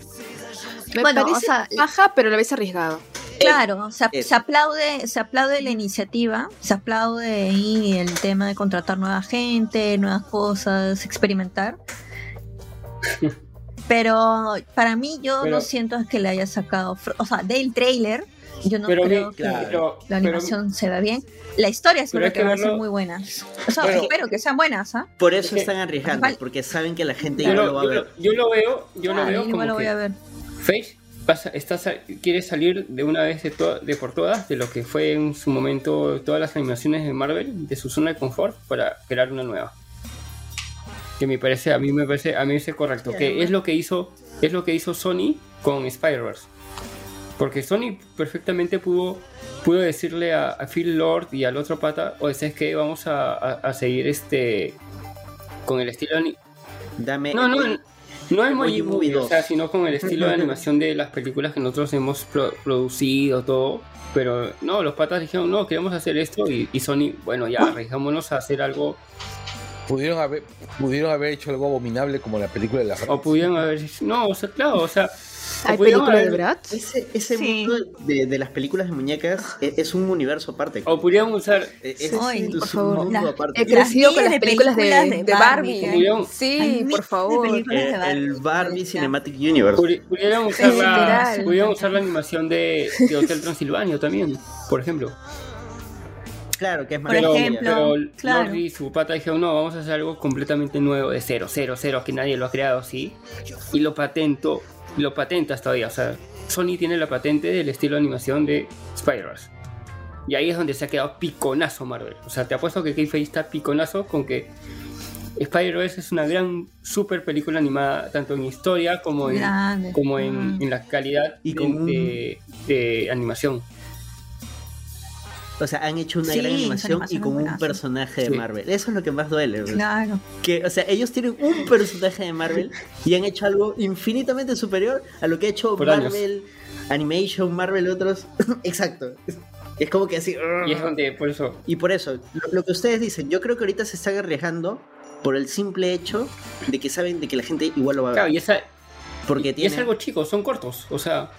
Me Bueno, parece o sea, paja, pero a la vez arriesgado. Claro, se, se aplaude, se aplaude la iniciativa, se aplaude ahí el tema de contratar nueva gente, nuevas cosas, experimentar. Pero para mí yo Pero- no siento que le haya sacado, o sea, del trailer, yo no Pero creo que pero- la pero- animación se ve bien. La historia seguro que que va a ser muy buena. O sea, Bueno. espero que sean buenas, ¿ah? Por eso Es que- están arriesgando, porque saben que la gente igual lo, lo va a ver. yo lo veo, yo lo veo como lo voy que a ver. Face pasa- está, quiere salir de una vez de, to- de por todas de lo que fue en su momento todas las animaciones de Marvel, de su zona de confort, para crear una nueva. Que me parece, a mí me parece, a mí me parece correcto. Que es lo que hizo, es lo que hizo Sony con Spider-Verse. Porque Sony perfectamente pudo, pudo decirle a, a Phil Lord y al otro pata, o es que vamos a, a- a seguir este con el estilo Dame. no, no, no el Emoji Movie o 2. sea, sino con el estilo de animación de las películas que nosotros hemos pro- producido, todo. Pero no, los patas dijeron, no, queremos hacer esto. Y, y Sony, bueno, ya, arriesgámonos a hacer algo. Pudieron haber, pudieron haber hecho algo abominable como la película de la O pudieron haber. No, o sea, claro, o sea. O ¿Hay pudieron película de Bratz? Ese, ese Sí. mundo de, de las películas de muñecas es, es un universo aparte. O pudieron usar. Eh, es, Ay, es por un favor. mundo La- aparte. He crecido con las películas de, películas de de Barbie, Sí, por favor. películas. Eh, de Barbie. el Barbie. Cinematic Universe. pudi- Pudieron usar, la, usar animación de, de Hotel Transilvania también, por ejemplo. Claro, que es más Por Pero, ejemplo, pero claro. Lordi y su pata dijeron, no, vamos a hacer algo completamente nuevo, de cero, cero, cero, que nadie lo ha creado así. Y lo patentó, lo patentas todavía. O sea, Sony tiene la patente del estilo de animación de Spider-Verse. Y ahí es donde se ha quedado piconazo Marvel. O sea, te apuesto que Keyface está piconazo con que Spider-Verse es una gran super película animada, tanto en historia como en, Grande. como en, en la calidad Y de- con un- de- de animación. O sea, han hecho una Sí, gran animación y con un personaje de Sí. Marvel. Eso es lo que más duele. ¿ves? Claro. Que, o sea, ellos tienen un personaje de Marvel y han hecho algo infinitamente superior a lo que ha hecho Por años. Marvel, Animation, Marvel, otros. Exacto. Es como que así. Y es donde, por eso, Y por eso, lo, lo que ustedes dicen, yo creo que ahorita se están arriesgando por el simple hecho de que saben de que la gente igual lo va a ver. claro, y esa, porque Y tienen, es algo chico, son cortos. O sea,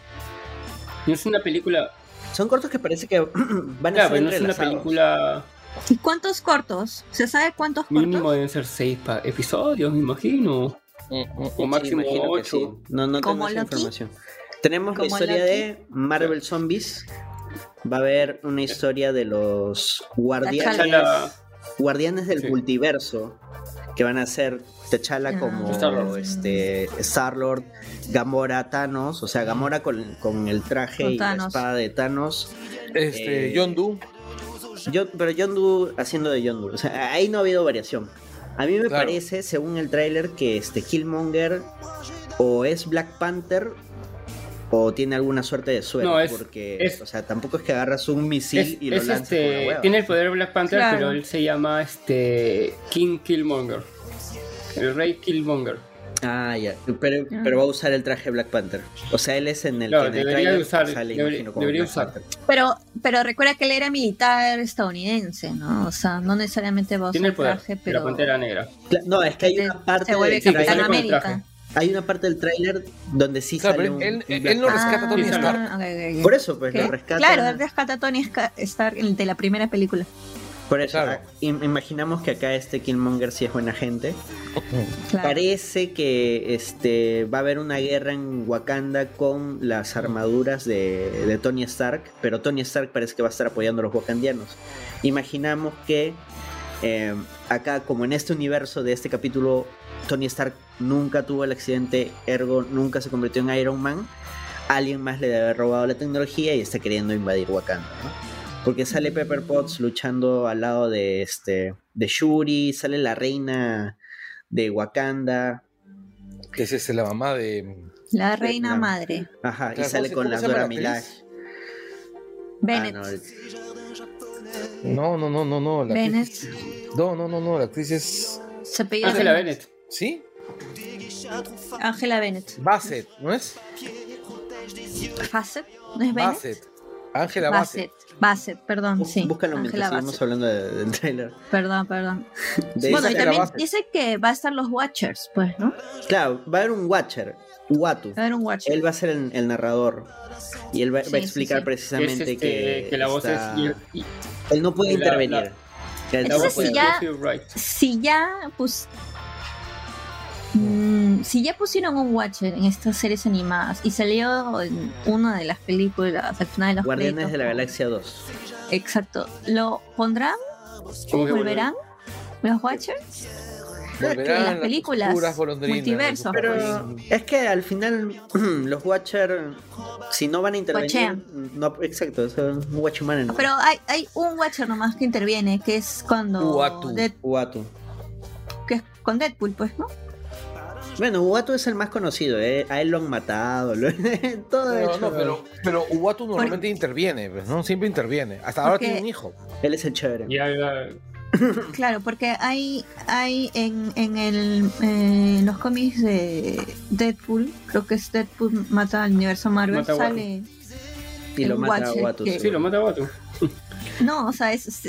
no es una película. Son cortos que parece que van a Claro, ser pero no es una película. ¿Y cuántos cortos? ¿Se sabe cuántos cortos? Mínimo deben ser seis pa- episodios, me imagino. O Sí, máximo imagino que ocho. sí. No, no tengo ¿Como esa Loki? información. Tenemos la ¿Como historia Loki? de Marvel Zombies. Va a haber una historia de los guardianes, guardianes del Sí. multiverso. Que van a ser T'Challa Ah. como Star-Lord. este, Star-Lord, Gamora, Thanos. O sea, Gamora con, con el traje Con y la espada de Thanos. Este, Eh, John Doe. Yo, pero John Doe haciendo de John Doe. O sea, ahí no ha habido variación. A mí me Claro. parece, según el tráiler, que este Killmonger o es Black Panther o tiene alguna suerte de suerte. No, es- porque, es- o sea, tampoco es que agarras un misil Es, y lo es lanzas este, por la hueva. tiene el poder Black Panther, Claro. pero él se llama este King Killmonger. El rey Killmonger. Ah, ya. Pero, Ah. pero va a usar el traje Black Panther. O sea, él es en el, Claro, en el debería tráiler de usar- sale, debería- imagino, como debería Black usar. Panther. Pero, pero recuerda que él era militar estadounidense, ¿no? O sea, no necesariamente va a Tiene usar el poder traje, de pero la pantera negra. No, es que hay una parte se vuelve del que Capitán. América. Hay una parte del tráiler donde sí Claro, sale un, él- un él no rescata a Tony Stark. Ah, ok, ok, ok. Por eso, pues ¿Qué? lo rescata. Claro, él rescata a Tony Stark el de la primera película. Por eso, Claro. ah, im- imaginamos que acá este Killmonger sí es buena gente. Claro. Parece que este va a haber una guerra en Wakanda con las armaduras de, de Tony Stark, pero Tony Stark parece que va a estar apoyando a los wakandianos. Imaginamos que eh, acá, como en este universo de este capítulo, Tony Stark nunca tuvo el accidente, ergo nunca se convirtió en Iron Man. Alguien más le debe haber robado la tecnología y está queriendo invadir Wakanda, ¿no? Porque sale Pepper Potts luchando al lado de este de Shuri, sale la reina de Wakanda, Que es la mamá de. La reina la- madre. ajá, y sale ¿cómo se- con la Dora la Milaje. Bennett. Ah, no, No, no, no, no, no. La Bennett. actriz- No, no, no, no. La actriz es. Se Ángela Bennett. Bennett. ¿Sí? Ángela Bennett. Bassett, ¿no es? Bassett. ¿No es Bennett? Bassett. Ángela Bassett. Bassett. Bassett, perdón, sí. Búscalo mientras Ángela seguimos hablando de- del trailer. Perdón, perdón. De Bueno, y también Bassett. dice que va a estar los Watchers, pues, ¿no? Claro, va a haber un Watcher, Uatu. Va a haber un Watcher. Él va a ser el, el narrador. Y él va, Sí, va a explicar sí. precisamente Es este, que, que la voz está- es. y- y- Él no puede la- intervenir. la- la Entonces, si ya-. Si ya, pues. Mm, si ya pusieron un Watcher en estas series animadas y salió en una de las películas al final de los Guardianes créditos, de la Galaxia 2. Exacto. ¿Lo pondrán? ¿Cómo que ¿Volverán? ¿Los Watchers? Volverán las las películas, golondrinas, multiverso, las Pero es que al final los Watcher, si no van a intervenir, Watchean. no, exacto, son Watchman. Pero hay, hay un Watcher nomás que interviene, que es cuando... Uatu. Dead- Uatu. que es con Deadpool, pues, ¿no? Bueno, Uatu es el más conocido, ¿eh? a él lo han matado, lo- todo No, hecho. no, pero, pero Uatu normalmente interviene, pues, ¿no? Siempre interviene. Hasta ahora Porque- tiene un hijo. Él es el chévere. Ya, ya, Claro, porque hay, hay en, en el, eh, los cómics de Deadpool, creo que es Deadpool mata al universo Marvel, Mata a sale... y lo mata a Watcher Uatu. que- Sí, lo mata a. No, o sea, es...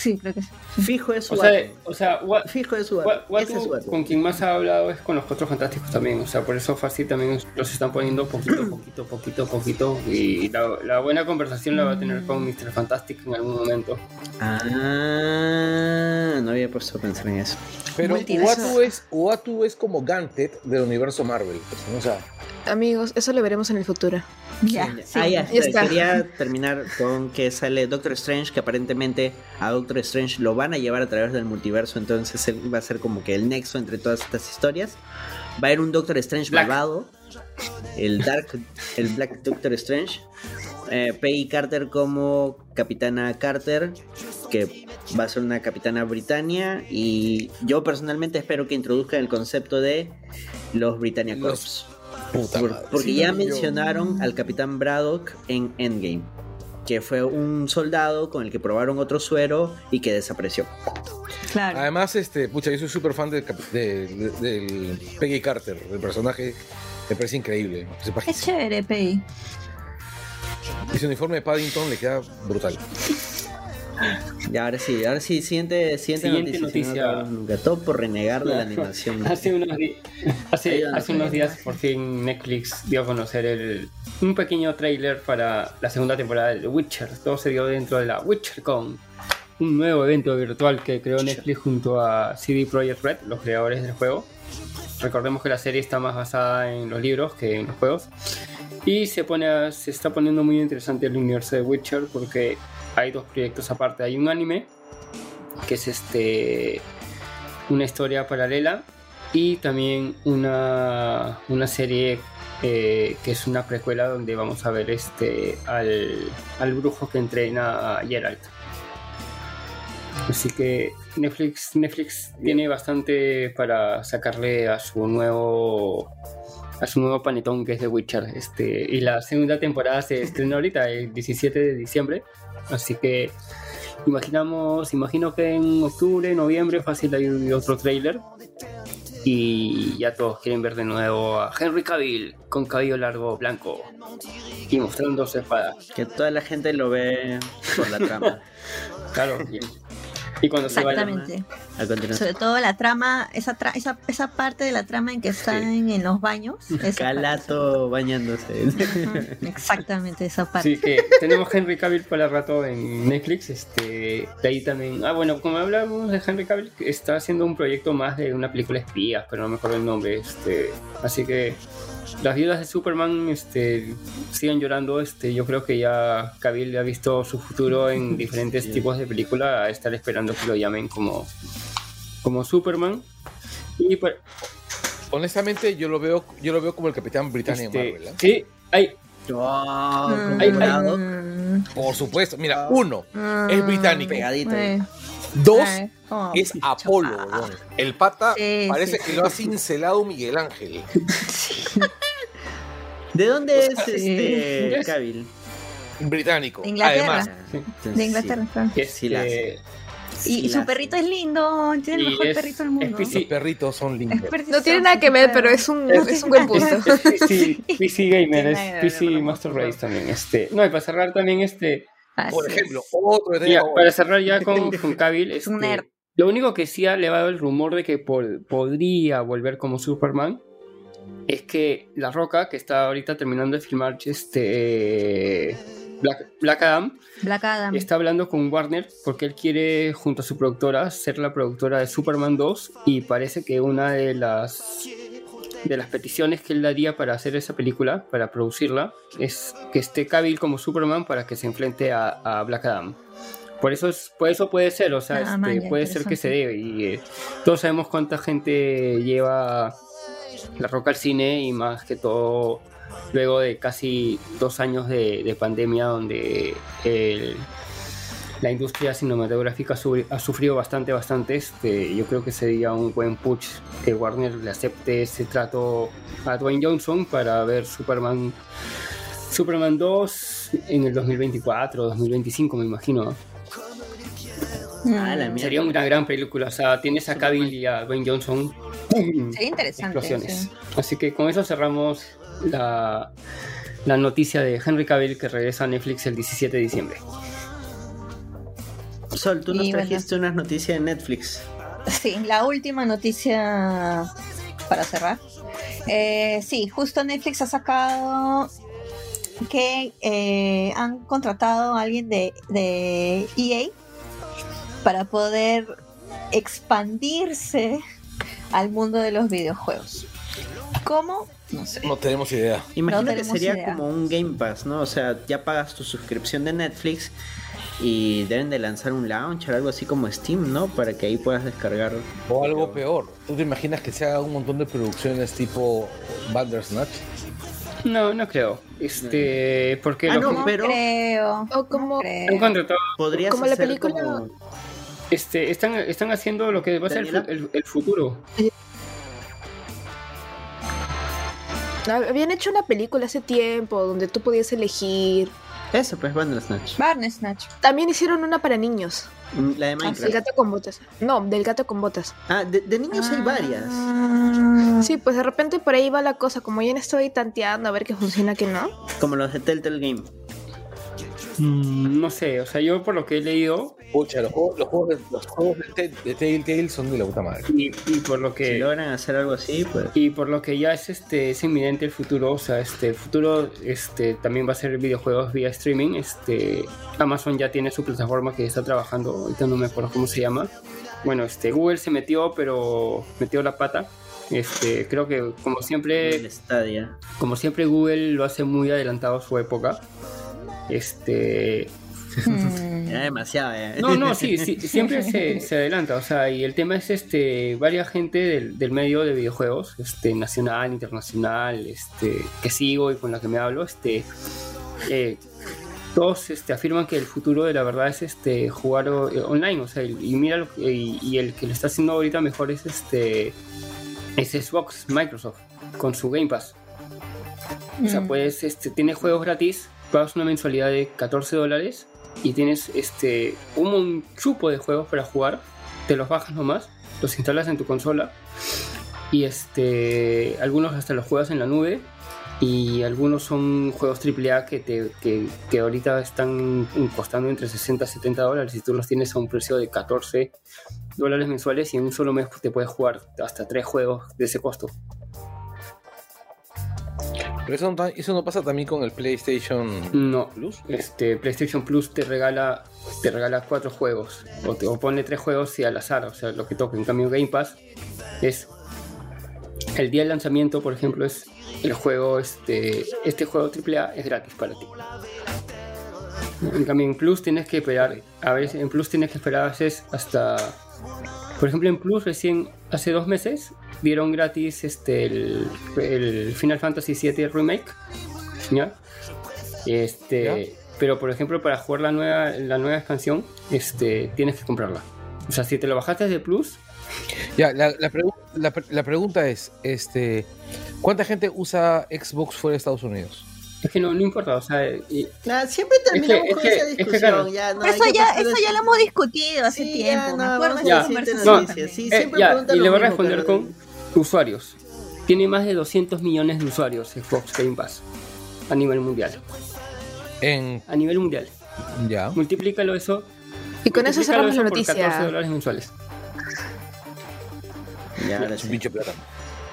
sí, creo que es. Fijo es O sea, o sea, Wa- Fijo es Wa- Uatu. Watu, Ese es con quien más ha hablado es con los Cuatro Fantásticos también. O sea, por eso fácil también los están poniendo poquito, poquito, poquito, poquito. Y la, la buena conversación la va a tener con Mr. Fantastic en algún momento. Ah, no había puesto a pensar en eso. Pero. Uatu es, Uatu es como Gantet del universo Marvel. pues. O sea, Amigos, eso lo veremos en el futuro. Ya, sí. ah, ya, ya está. Quería terminar con que sale Doctor Strange, que aparentemente a Doctor Strange lo van a llevar a través del multiverso, entonces él va a ser como que el nexo entre todas estas historias. Va a haber un Doctor Strange Black. malvado, el Dark, el Black Doctor Strange. Eh, Peggy Carter como Capitana Carter, que va a ser una Capitana Britannia. Y yo personalmente espero que introduzcan el concepto de los Britannia Los- Corps. puta Por- madre. porque Sí, ya yo- mencionaron al Capitán Braddock en Endgame, que fue un soldado con el que probaron otro suero y que desapareció. Claro. Además, este, pucha, yo soy súper fan del, cap- de- de- del Peggy Carter, del personaje. Me parece increíble. Es chévere, Pei. Y su uniforme de Paddington le queda brutal. Y ahora sí, ahora sí, siguiente, siguiente, Siguiente noticia. noticia. nunca. Todo por renegar de la animación. Hace unos, hace, hace unos días por fin Netflix dio a conocer el, un pequeño tráiler para la segunda temporada de The Witcher. Todo se dio dentro de la WitcherCon, un nuevo evento virtual que creó Netflix junto a CD Projekt Red, los creadores del juego. Recordemos que la serie está más basada en los libros que en los juegos. Y se, pone a- se está poniendo muy interesante el universo de Witcher porque hay dos proyectos aparte. Hay un anime que es este una historia paralela y también una, una serie eh, que es una precuela donde vamos a ver este al, al brujo que entrena a Geralt. Así que Netflix, Netflix tiene bastante para sacarle a su nuevo a su nuevo panetón que es The Witcher. Este, y la segunda temporada se estrena ahorita, el 17 de diciembre. Así que imaginamos, imagino que en octubre, noviembre, fácil hay otro trailer. Y ya todos quieren ver de nuevo a Henry Cavill con cabello largo blanco y mostrando su espada. Que toda la gente lo ve por la trama. Claro. Y, cuando se vaya. Exactamente. A continuación. Sobre todo la trama, esa, tra- esa, esa parte de la trama en que están en los baños. Calato bañándose. Exactamente, esa parte. Sí, que tenemos Henry Cavill para rato en Netflix. Este, de ahí también. Ah, bueno, como hablamos de Henry Cavill, está haciendo un proyecto más de una película espías, pero no me acuerdo el nombre. Este, así que las viudas de Superman este, sigan llorando. Este, yo creo que ya Cavill ha visto su futuro en diferentes tipos de película. A estar esperando que lo llamen como, como Superman. Y pues, Honestamente, yo lo veo, yo lo veo como el Capitán Britannia este, Marvel. ¿eh? sí, hay, Oh, Por supuesto. Mira, uno, es británico. pegadito. eh, Dos, eh, es. Apolo. El pata Sí, parece sí, que sí, lo ha sí. cincelado Miguel Ángel. ¿De dónde es este Cavill? Británico. De Inglaterra. Además, De Inglaterra, Sí la este, Y, y su perrito es lindo, tiene el mejor es- perrito del mundo. Los perritos son lindos. No tiene nada que ver, pero es un, es un buen punto. Es PC, PC Gamer, es PC Master Race también. Este, no, y para cerrar también, este, Así Por es. ejemplo, otro detalle ya, para cerrar ya con, con Cavill, Es un este, nerd. lo único que sí ha elevado el rumor de que po- podría volver como Superman es que La Roca, que está ahorita terminando de filmar este Black, Black Adam, Black Adam. está hablando con Warner porque él quiere, junto a su productora, ser la productora de Superman 2 y parece que una de las de las peticiones que él daría para hacer esa película, para producirla, es que esté Cavill como Superman para que se enfrente a, a Black Adam. Por eso, es, por eso puede ser, o sea, Ah, este, man, puede ser que se dé. Y eh, todos sabemos cuánta gente lleva la roca al cine y más que todo luego de casi dos años de, de pandemia donde la industria cinematográfica ha sufrido bastante, bastante. Este, yo creo que sería un buen push que Warner le acepte ese trato a Dwayne Johnson para ver Superman Superman 2 en el 2024, 2025 me imagino. ¿No? Ah, la. Sería una gran película, o sea, tienes a Cavill y a Dwayne Johnson. ¡pum! Sería interesante. explosiones. sí. Así que con eso cerramos la, la noticia de Henry Cavill que regresa a Netflix el 17 de diciembre. Sol, tú nos Y bueno. trajiste unas noticias de Netflix. Sí, la última noticia para cerrar. Eh, sí, justo Netflix ha sacado que eh, han contratado a alguien de, de EA para poder expandirse al mundo de los videojuegos. ¿Cómo? No sé. No tenemos idea. Imagino que tenemos sería idea. como un Game Pass, ¿no? O sea, ya pagas tu suscripción de Netflix y deben de lanzar un launcher, algo así como Steam, ¿no? Para que ahí puedas descargar. O algo peor. ¿Tú te imaginas que se haga un montón de producciones tipo Bandersnatch? No, no creo. Este, porque Ah, lo no, que- No pero- creo. O como- no creo. han contratado, Podría Como la ser película- como- este, están, están haciendo lo que va a ser el, el- el futuro. Habían hecho una película hace tiempo donde tú podías elegir. Eso, pues Bandersnatch. Bandersnatch. También hicieron una para niños. Mm, La de El Minecraft. gato con botas. No, del gato con botas. Ah, de, de niños hay varias. Ah. Sí, pues de repente por ahí va la cosa. Como ya no estoy tanteando a ver qué funciona, qué no. Como los de Telltale Game. Mm, No sé, o sea, yo por lo que he leído Pucha, los juegos, los juegos, de, los juegos de, de Telltale son de la puta madre. y, y por lo Si que logran hacer algo así, pues. y por lo que ya es este es inminente el futuro, o sea, este el futuro este también va a ser videojuegos vía streaming. Este Amazon ya tiene su plataforma que está trabajando, ahorita no me acuerdo cómo se llama. Bueno, este Google se metió, pero metió la pata. Este, creo que como siempre como siempre Google lo hace muy adelantado a su época. Este Mm. Era demasiado, eh. no, no, sí, sí, siempre se, se adelanta, o sea, y el tema es este, varias gente del, del medio de videojuegos, este, nacional, internacional, este, que sigo y con la que me hablo, este, eh, todos este, afirman que el futuro de la verdad es este jugar o- eh, online, o sea, y, y mira lo que- y, y el que lo está haciendo ahorita mejor es este es Xbox, Microsoft, con su Game Pass. O sea, Mm. pues este, tiene juegos gratis, pagas una mensualidad de 14 dólares y tienes este un chupo de juegos para jugar, te los bajas nomás, los instalas en tu consola y este algunos hasta los juegas en la nube y algunos son juegos AAA que, te, que, que ahorita están costando entre 60 y 70 dólares y tú los tienes a un precio de 14 dólares mensuales y en un solo mes te puedes jugar hasta tres juegos de ese costo. Pero eso no, ta- eso no pasa también con el PlayStation No, Plus. este PlayStation Plus te regala te regala cuatro juegos o te o pone tres juegos y al azar, o sea, lo que toque. En cambio Game Pass es el día del lanzamiento, por ejemplo, es el juego este este juego AAA es gratis para ti. En cambio en Plus tienes que esperar, a veces en Plus tienes que esperar a veces hasta por ejemplo en Plus recién hace dos meses dieron gratis este el, el Final Fantasy VII Remake, ¿ya? Este, ¿Ya? pero por ejemplo para jugar la nueva la nueva expansión, este tienes que comprarla. O sea, si te lo bajaste de Plus, Ya, la, la pregu- la pre- la pregunta es, este, ¿cuánta gente usa Xbox fuera de Estados Unidos? Es que no, no importa, o sea, y- siempre terminamos es con que- esa es que, discusión. claro. ya, no, hay Eso ya, eso ya lo hemos discutido hace Sí, tiempo. ya, me no, acuerdo de esa conversación noticia, también. sí. eh, siempre ya, y le voy a responder pero- con usuarios. Tiene más de 200 millones de usuarios Xbox Game Pass a nivel mundial. En, A nivel mundial. ya. Multiplícalo eso. Y con eso cerramos la por 14 noticia. dólares mensuales. Ya, Es un pinche plata.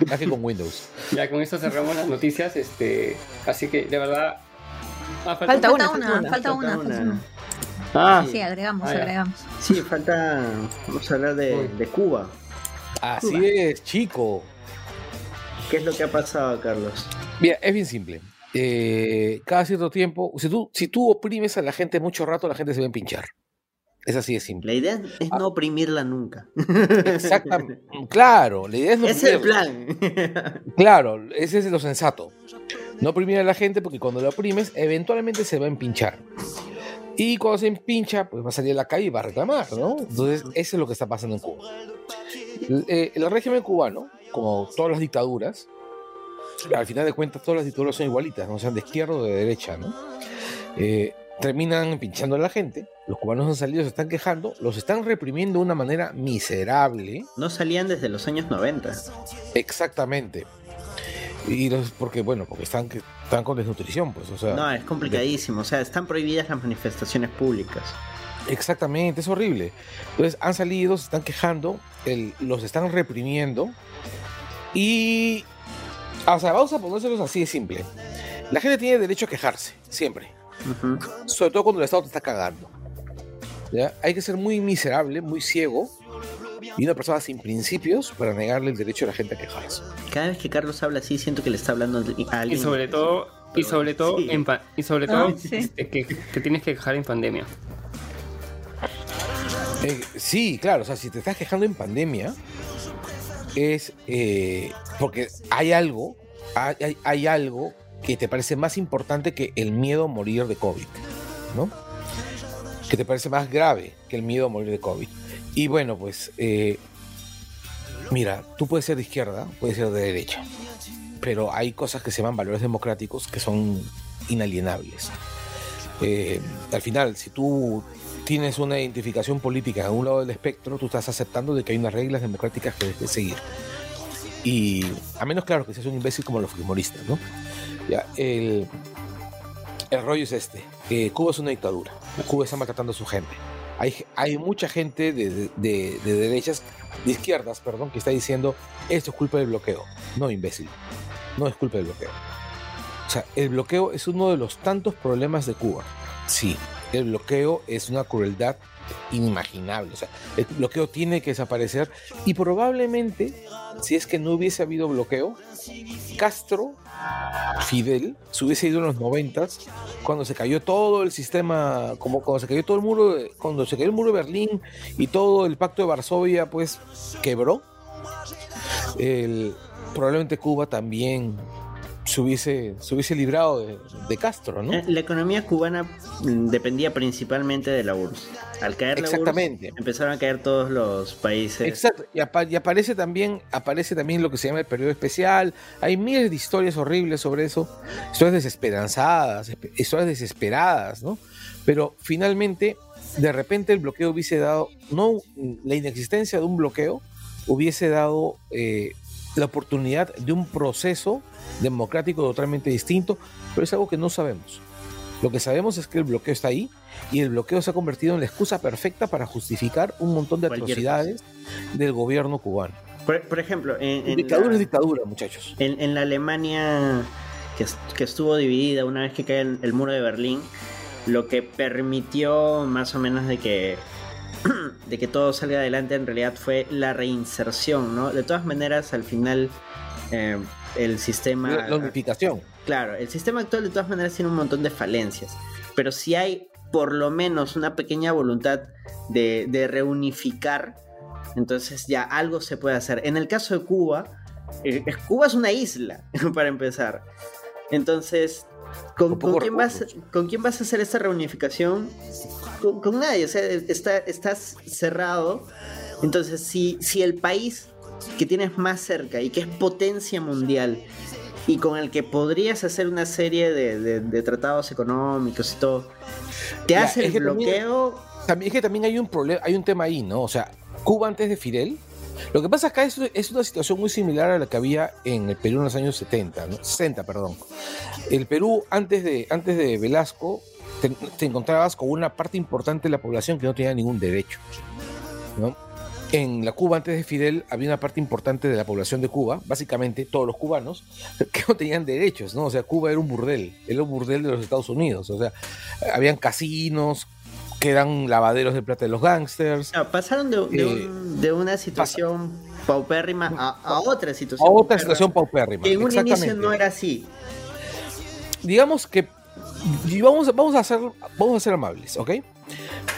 Más que con Windows. Ya con esto cerramos las noticias. Este, así que de verdad. Ah, falta Falta una. una, Falta una, falta una, falta una. Ah, Sí, agregamos, Ah, agregamos. Sí, falta. Vamos a hablar de, de Cuba. Así es, chico. ¿Qué es lo que ha pasado, Carlos? Mira, es bien simple. Eh, cada cierto tiempo, si tú, si tú oprimes a la gente mucho rato, la gente se va a pinchar. Es así de simple. La idea es no oprimirla nunca. Exactamente. Claro, la idea es no es el plan. Claro, ese es lo sensato. No oprimir a la gente porque cuando la oprimes, eventualmente se va a empinchar. Y cuando se empincha, pues va a salir a la calle y va a reclamar, ¿no? Entonces, eso es lo que está pasando en Cuba. El, eh, el régimen cubano, como todas las dictaduras, al final de cuentas todas las dictaduras son igualitas, no sean de izquierda o de derecha, ¿no? Eh, terminan pinchando a la gente, los cubanos han salido, se están quejando, los están reprimiendo de una manera miserable, No salían desde los años 90. exactamente. Y los, porque, bueno, porque están, están con desnutrición, pues, o sea, No, es complicadísimo. O sea, están prohibidas las manifestaciones públicas. exactamente, es horrible. Entonces han salido, se están quejando, el- los están reprimiendo y, o sea, vamos a ponérselos así de simple. La gente tiene derecho a quejarse, siempre. Sobre todo cuando el Estado te está cagando. ¿ya? Hay que ser muy miserable, muy ciego y una persona sin principios para negarle el derecho a la gente a quejarse. Cada vez que Carlos habla así, siento que le está hablando a Y alguien. sobre todo, y sobre todo, sí. en pa- y sobre Ah, todo sí. este, que, que tienes que dejar en pandemia. Eh, sí, claro, o sea, si te estás quejando en pandemia, es eh, porque hay algo, hay, hay- hay algo que te parece más importante que el miedo a morir de COVID, ¿no? Que te parece más grave que el miedo a morir de COVID. Y bueno, pues, eh, mira, tú puedes ser de izquierda, puedes ser de derecha, pero hay cosas que se llaman valores democráticos que son inalienables. Eh, al final, si tú tienes una identificación política a un lado del espectro, tú estás aceptando de que hay unas reglas democráticas que debes de seguir. Y a menos, claro, que seas un imbécil como los humoristas, ¿no? Ya, el, rollo es este. eh, Cuba es una dictadura. Cuba está maltratando a su gente. Hay, mucha gente de- de derechas, de izquierdas, perdón, que está diciendo esto es culpa del bloqueo. No, imbécil. No es culpa del bloqueo. O sea, el bloqueo es uno de los tantos problemas de Cuba. Sí, el bloqueo es una crueldad inimaginable. O sea, el bloqueo tiene que desaparecer y probablemente, si es que no hubiese habido bloqueo, Castro, Fidel, se hubiese ido en los noventas, cuando se cayó todo el sistema, como cuando se cayó todo el muro, cuando se cayó el muro de Berlín y todo el pacto de Varsovia, pues quebró. El- probablemente Cuba también se hubiese, se hubiese librado de, de Castro, ¿no? Eh, La economía cubana dependía principalmente de la URSS. Al caer la Exactamente. URSS, empezaron a caer todos los países. Exacto, y, apa- y aparece también aparece también lo que se llama el periodo especial. Hay miles de historias horribles sobre eso, historias desesperanzadas, espe- historias desesperadas, ¿no? Pero finalmente, de repente el bloqueo hubiese dado, no la inexistencia de un bloqueo hubiese dado eh, la oportunidad de un proceso democrático totalmente distinto, pero es algo que no sabemos. Lo que sabemos es que el bloqueo está ahí y el bloqueo se ha convertido en la excusa perfecta para justificar un montón de atrocidades del gobierno cubano. Por, por ejemplo, en, en dictadura la, es dictadura, muchachos. en- en la Alemania que, que estuvo dividida una vez que cae el, el muro de Berlín, lo que permitió más o menos de que de que todo salga adelante en realidad fue la reinserción, ¿no? De todas maneras, al final eh, el sistema La, la unificación. Claro, el sistema actual de todas maneras tiene un montón de falencias, pero si hay por lo menos una pequeña voluntad de, de reunificar, entonces ya algo se puede hacer. En el caso de Cuba, eh, eh, Cuba es una isla, para empezar. Entonces, ¿con, Con quién vas. ¿con quién vas a hacer esta reunificación? Con, con nadie, o sea, está, estás cerrado. Entonces, si, si el país que tienes más cerca y que es potencia mundial y con el que podrías hacer una serie de, de- de tratados económicos y todo, te Ya, hace el que también- bloqueo. También es que también hay un problema, hay un tema ahí, ¿no? O sea, Cuba antes de Fidel. Lo que pasa acá es, es una situación muy similar a la que había en el Perú en los años 70, ¿no? 60, perdón. El Perú antes de, antes de Velasco te, te encontrabas con una parte importante de la población que no tenía ningún derecho, ¿no? En la Cuba antes de Fidel había una parte importante de la población de Cuba, básicamente todos los cubanos, que no tenían derechos, ¿no? O sea, Cuba era un burdel, era un burdel de los Estados Unidos, o sea, habían casinos, que eran lavaderos de plata de los gángsters. No, pasaron de, de Eh, un- de una situación paupérrima a, a otra A situación. otra paupérrima, situación paupérrima. Que en un inicio no era así. digamos que y vamos, vamos a ser vamos a ser amables, ¿ok?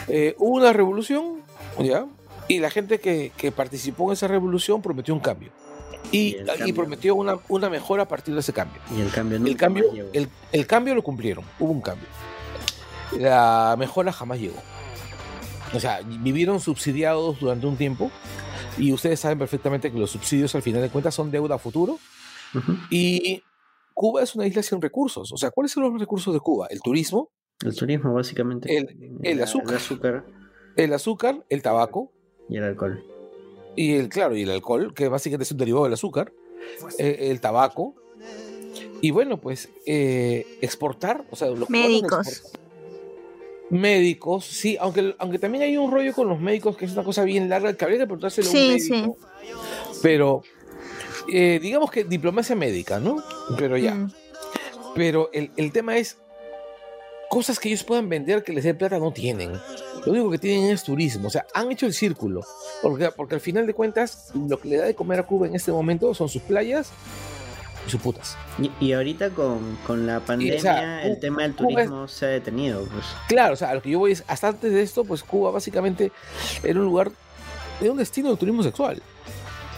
Eh, hubo una revolución, ¿ya? Y la gente que, que participó en esa revolución prometió un cambio. Y, prometió una, una mejora a partir de ese cambio. Y el cambio El cambio, el cambio lo cumplieron, hubo un cambio. La mejora jamás llegó. O sea, vivieron subsidiados durante un tiempo y ustedes saben perfectamente que los subsidios al final de cuentas son deuda a futuro y Cuba es una isla sin recursos. O sea, ¿cuáles son los recursos de Cuba? El turismo, El turismo, básicamente. El- el azúcar. El azúcar el azúcar, el tabaco y el alcohol. y el, claro, y el alcohol, que básicamente es un derivado del azúcar, eh, el tabaco. Y bueno, pues eh, exportar, o sea, los cubanos Médicos. Médicos, sí, aunque, aunque también hay un rollo con los médicos que es una cosa bien larga, que habría que preguntárselo a un Sí, médico. Pero eh, digamos que diplomacia médica, ¿no? Pero ya. Mm. Pero el, el tema es cosas que ellos puedan vender que les dé plata no tienen. Lo único que tienen es turismo. O sea, han hecho el círculo. Porque, porque al final de cuentas, lo que le da de comer a Cuba en este momento son sus playas y sus putas. Y, y ahorita con, con la pandemia, sea, el tema del es- turismo se ha detenido. Pues. Claro, o sea, lo que yo voy es, hasta antes de esto, pues Cuba básicamente era un lugar, era un destino de turismo sexual.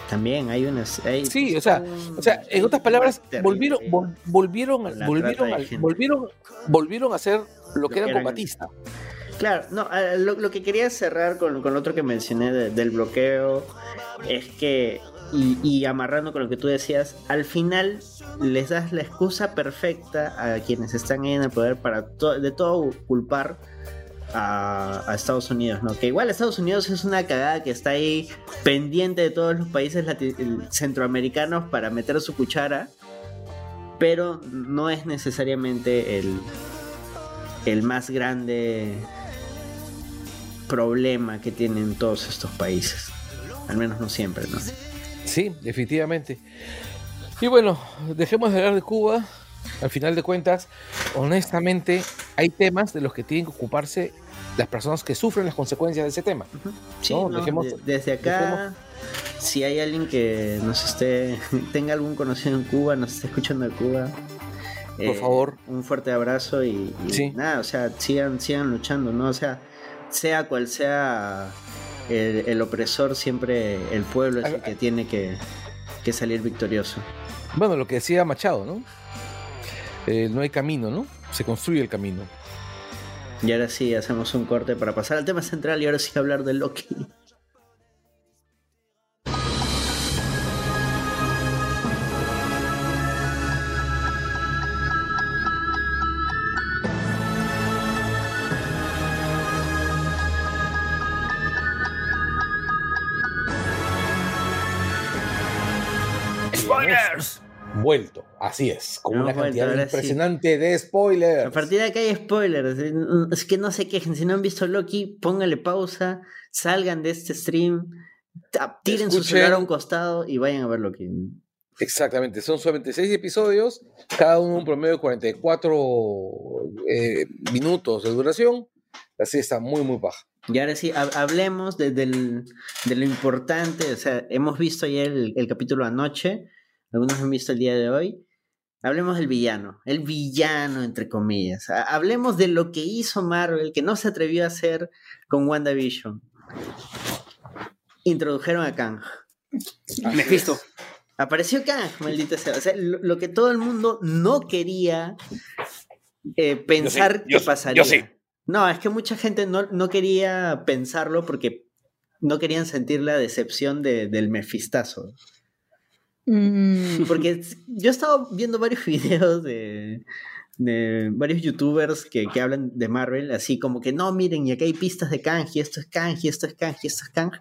También hay unas. hay- Sí, o sea, O sea, en otras palabras, volvieron, vol- volvieron, volvieron, gente. volvieron, volvieron a ser lo que que eran eran- con Batista. Claro, no, lo, lo que quería cerrar con, con lo otro que mencioné de- del bloqueo es que, y, amarrando con lo que tú decías, al final les das la excusa perfecta a quienes están ahí en el poder para de todo culpar a, a Estados Unidos, ¿no? Que igual Estados Unidos es una cagada que está ahí pendiente de todos los países centroamericanos para meter su cuchara, pero no es necesariamente el, el más grande problema que tienen todos estos países. Al menos no siempre, ¿no? Sí, definitivamente. Y bueno, dejemos de hablar de Cuba. Al final de cuentas, honestamente, hay temas de los que tienen que ocuparse las personas que sufren las consecuencias de ese tema. Sí, No, dejemos- de- desde acá, si hay alguien que nos esté, tenga algún conocido en Cuba, nos esté escuchando de Cuba, eh, Por favor. un fuerte abrazo y, y Sí. nada, o sea, sigan, sigan luchando, ¿no? O sea, sea cual sea el, el opresor, siempre el pueblo es el que tiene que, que salir victorioso. Bueno, lo que decía Machado, ¿no? Eh, no hay camino, ¿no? Se construye el camino. Y ahora sí, hacemos un corte para pasar al tema central y ahora sí hablar de Loki. ¡Spoilers! Vuelto, así es, con una vuelto, cantidad ahora sí. impresionante de spoilers. A partir de acá hay spoilers. Es que no se quejen. Si no han visto Loki, póngale pausa, salgan de este stream, tiren su celular a un costado y vayan a ver Loki. Exactamente, son solamente seis episodios, cada uno un promedio de 44 eh, minutos de duración. Así está muy, muy baja. Y ahora sí, hab- hablemos de, del- de lo importante. O sea, hemos visto ayer el, el capítulo anoche, algunos han visto el día de hoy. Hablemos del villano, el villano entre comillas. Ha- Hablemos de lo que hizo Marvel, que no se atrevió a hacer con WandaVision. Introdujeron a Kang. Mephisto. Apareció Kang, maldita sea. O sea, lo, lo que todo el mundo no quería eh, pensar yo que pasaría. yo sí. No, es que mucha gente no, no quería pensarlo porque no querían sentir la decepción de- del mefistazo. Mm, Porque yo he estado viendo varios videos de, de varios youtubers que, que hablan de Marvel, así como que no, miren, y acá hay pistas de Kang, y esto es Kang, y esto es Kang, y esto es Kang.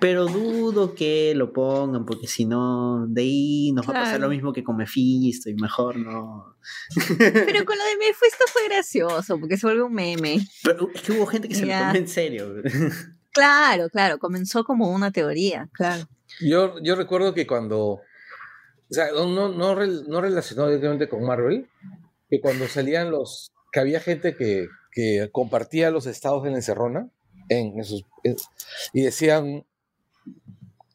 Pero dudo que lo pongan, porque si no, de ahí nos va a pasar Claro. lo mismo que con Mephisto, y mejor no. Pero con lo de Mephisto fue gracioso, porque se vuelve un meme. Pero es que hubo gente que se Ya. lo tomó en serio. Claro, claro, comenzó como una teoría, claro. Yo, yo recuerdo que cuando, o sea, no, no, no, rel- no relacionado directamente con Marvel, que cuando salían los, que había gente que, que compartía los estados de la encerrona en, en sus, en- y decían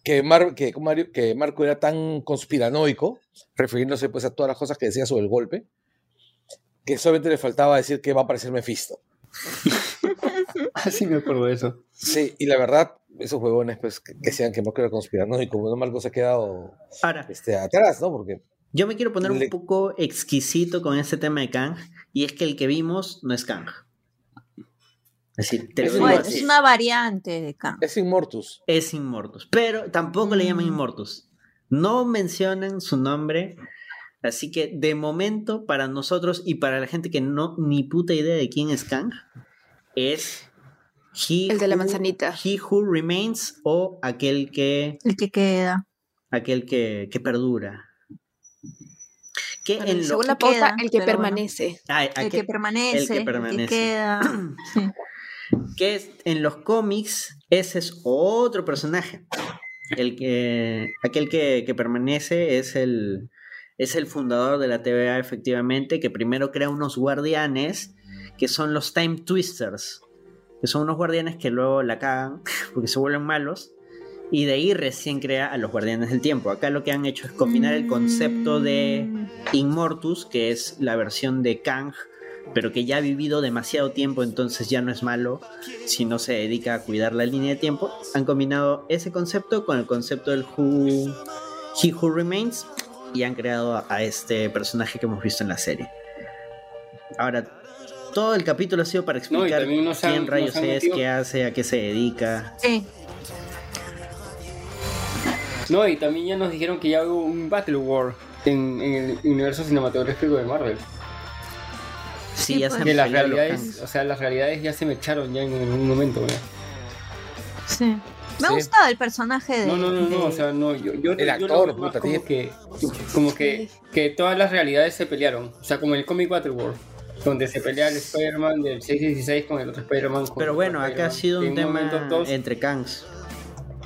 que, Mar- que, Mario- que Marco era tan conspiranoico, refiriéndose pues a todas las cosas que decía sobre el golpe, que solamente le faltaba decir que va a aparecer Mephisto. Así me acuerdo de eso. Sí, y la verdad, esos huevones pues que, que decían que Marco era conspiranoico, bueno, Marco se ha quedado Ahora, este, atrás, ¿no? Porque yo me quiero poner un poco exquisito con este tema de Kang, y es que el que vimos no es Kang. Es decir, te lo Es digo Bueno, así. es una variante de Kang. es Immortus. es Inmortus, pero tampoco le llaman Mm. Inmortus. No mencionan su nombre, así que de momento para nosotros y para la gente que no ni puta idea de quién es Kang, es He El de la Who- manzanita. He Who Remains o aquel que El que queda. aquel que, que perdura. Que Bueno, en lo- según que la pauta, queda, el que bueno. permanece. Ah, El aquel- que permanece. el que El permanece. que queda. Sí. que es- en los cómics ese es otro personaje. El que, aquel que, que permanece es el, es el fundador de la TVA, efectivamente, que primero crea unos guardianes que son los Time Twisters, que son unos guardianes que luego la cagan porque se vuelven malos. Y de ahí recién crea a los guardianes del tiempo. Acá lo que han hecho es combinar el concepto de Mm. Inmortus, que es la versión de Kang, pero que ya ha vivido demasiado tiempo, entonces ya no es malo si no se dedica a cuidar la línea de tiempo. Han combinado ese concepto con el concepto del Who, He Who Remains y han creado a, a este personaje que hemos visto en la serie. Ahora, todo el capítulo ha sido para No, explicar han- quién nos rayos han es, metido- qué hace, a qué se dedica. Sí. No, y también ya nos dijeron que ya hubo un Battle War en, en el universo cinematográfico de Marvel. Sí, Sí, ya pues. se han Que las realidades, o sea, las realidades ya se me echaron ya en, en un momento, ¿verdad? Sí. Me Sí. gustaba el personaje de. No, no, no, de- no, o sea, no, yo, yo, El yo actor, más puta, como que, como que, que todas las realidades se pelearon, o sea, como el cómic Battle War, donde se pelea el Spider-Man del 616 con el otro Spider-Man. con Pero otro bueno, acá ha sido En un tema todos- entre Kangs.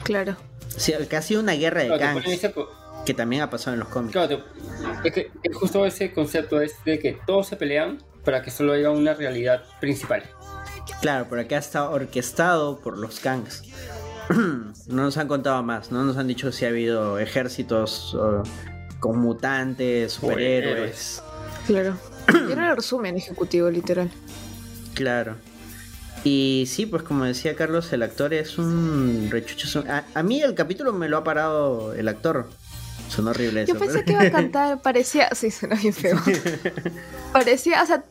Claro. Sí, acá ha sido una guerra de claro, Kangs, ese que también ha pasado en los cómics. claro, te- es que es justo ese concepto es de que todos se pelean para que solo haya una realidad principal. Claro, pero acá está orquestado por los Kangs. no nos han contado más, no nos han dicho si ha habido ejércitos o- con mutantes, superhéroes. Claro. Era el resumen ejecutivo, literal. Claro. Y sí, pues como decía Carlos, el actor es un rechucho. A, a mí el capítulo me lo ha parado el actor. Son horrible eso. Yo pensé pero- que iba a cantar, parecía. Sí, suena bien feo. parecía, o sea,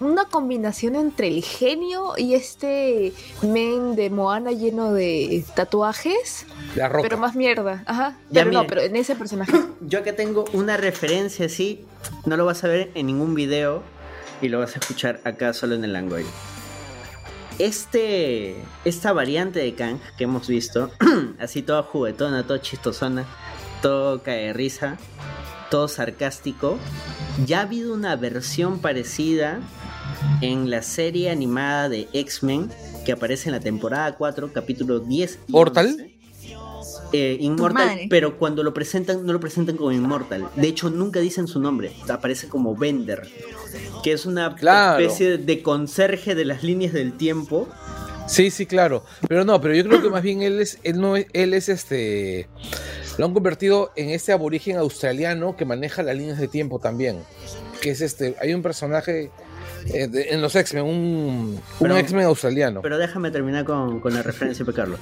una combinación entre el genio y este men de Moana lleno de tatuajes, La roca. pero más mierda. Ajá. Ya, pero no, pero en ese personaje. Yo acá tengo una referencia así, no lo vas a ver en ningún video y lo vas a escuchar acá solo en el Langoy. Este, esta variante de Kang que hemos visto, así toda juguetona, toda chistosona, todo cae de risa, todo sarcástico, ya ha habido una versión parecida en la serie animada de X-Men que aparece en la temporada 4, capítulo 10 y ¿Mortal? 11. Eh, Inmortal, pero cuando lo presentan, no lo presentan como Inmortal. De hecho, nunca dicen su nombre. Aparece como Bender, que es una Claro. especie de conserje de las líneas del tiempo. Sí, sí, claro. Pero no, pero yo creo que más bien él es, él no es, él es este. Lo han convertido en este aborigen australiano que maneja las líneas de tiempo también. Que es este. Hay un personaje eh, de- en los X-Men, un, un X-Men australiano. Pero déjame terminar con, con la referencia, Carlos.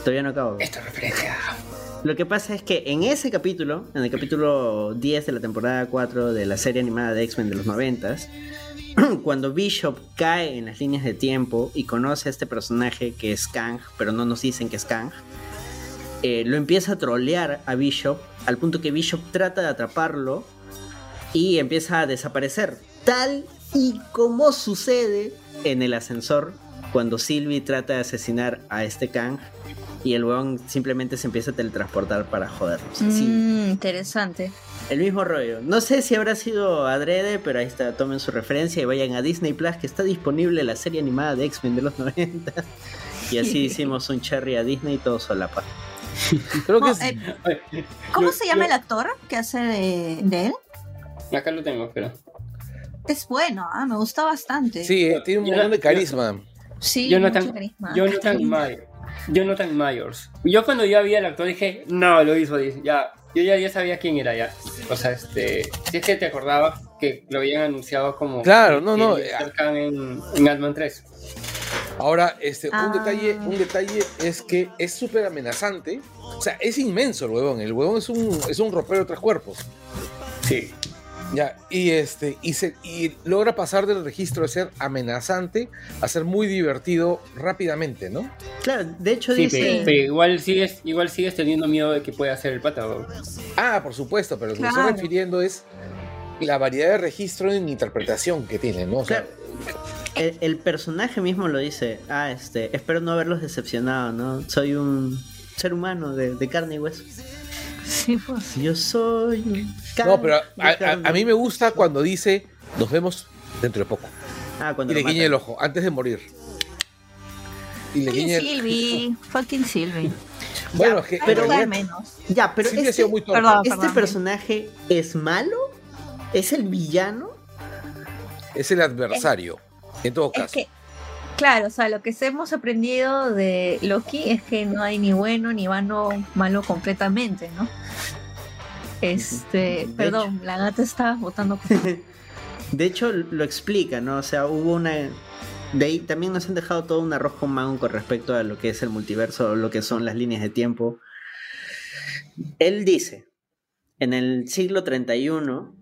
Todavía no acabo. Esta referencia. Lo que pasa es que en ese capítulo, en el capítulo 10 de la temporada 4 de la serie animada de X-Men de los 90, cuando Bishop cae en las líneas de tiempo y conoce a este personaje que es Kang, pero no nos dicen que es Kang, eh, lo empieza a trolear a Bishop al punto que Bishop trata de atraparlo y empieza a desaparecer. Tal y como sucede en el ascensor cuando Sylvie trata de asesinar a este Kang y el weón simplemente se empieza a teletransportar para jodernos. Así, Mm, interesante. el mismo rollo. No sé si habrá sido adrede, pero ahí está, tomen su referencia y vayan a Disney Plus, que está disponible la serie animada de X-Men de los 90. Y así hicimos un cherry a Disney todo solapa. Creo que No, es. eh, ¿Cómo Yo- se llama yo- el actor que hace de, de él? Acá lo tengo, pero. Es bueno, ah, me gusta bastante. Sí, eh, tiene un Yo- montón de yo- carisma. Sí, Jonathan, mucho carisma. Jonathan Myers. Yo cuando ya vi al actor dije, no, lo hizo, dice, ya, yo ya, ya sabía quién era ya. O sea, este, si es que te acordabas que lo habían anunciado como Claro, no, no, eh, en, en Ant-Man 3. Ahora, este, Ah. un detalle, un detalle es que es súper amenazante. O sea, es inmenso el huevón. El huevón es un, es un ropero de tres cuerpos. Sí. Ya, y este, y se, y logra pasar del registro de ser amenazante a ser muy divertido rápidamente, ¿no? Claro, de hecho Sí, dice. pero, pero igual sigues, igual sigues teniendo miedo de que pueda hacer el pata. ¿no? Ah, por supuesto, pero lo que me Claro. estoy refiriendo es la variedad de registro en interpretación que tiene, ¿no? O sea, El, el personaje mismo lo dice. Ah, este, espero no haberlos decepcionado, ¿no? Soy un ser humano de, de carne y hueso. Sí, pues. Yo soy. un no, pero a, carne. mí me gusta cuando dice nos vemos dentro de poco. Ah, cuando Y le guiña el ojo antes de morir. Y le Fucking guiña el... Sylvie, fucking Sylvie. Bueno, es que pero- pero menos. Ya, pero Silvia ha este, sido muy torpe. Perdón. este personaje es malo. ¿Es el villano? Es el adversario, en todo Es caso. que, claro, o sea, lo que hemos aprendido de Loki es que no hay ni bueno ni malo, malo completamente, ¿no? Este, De perdón, la gata está botando. De hecho, lo explica, ¿no? O sea, hubo una. De ahí también nos han dejado todo un arroz con mango con respecto a lo que es el multiverso, lo que son las líneas de tiempo. Él dice: en el siglo 31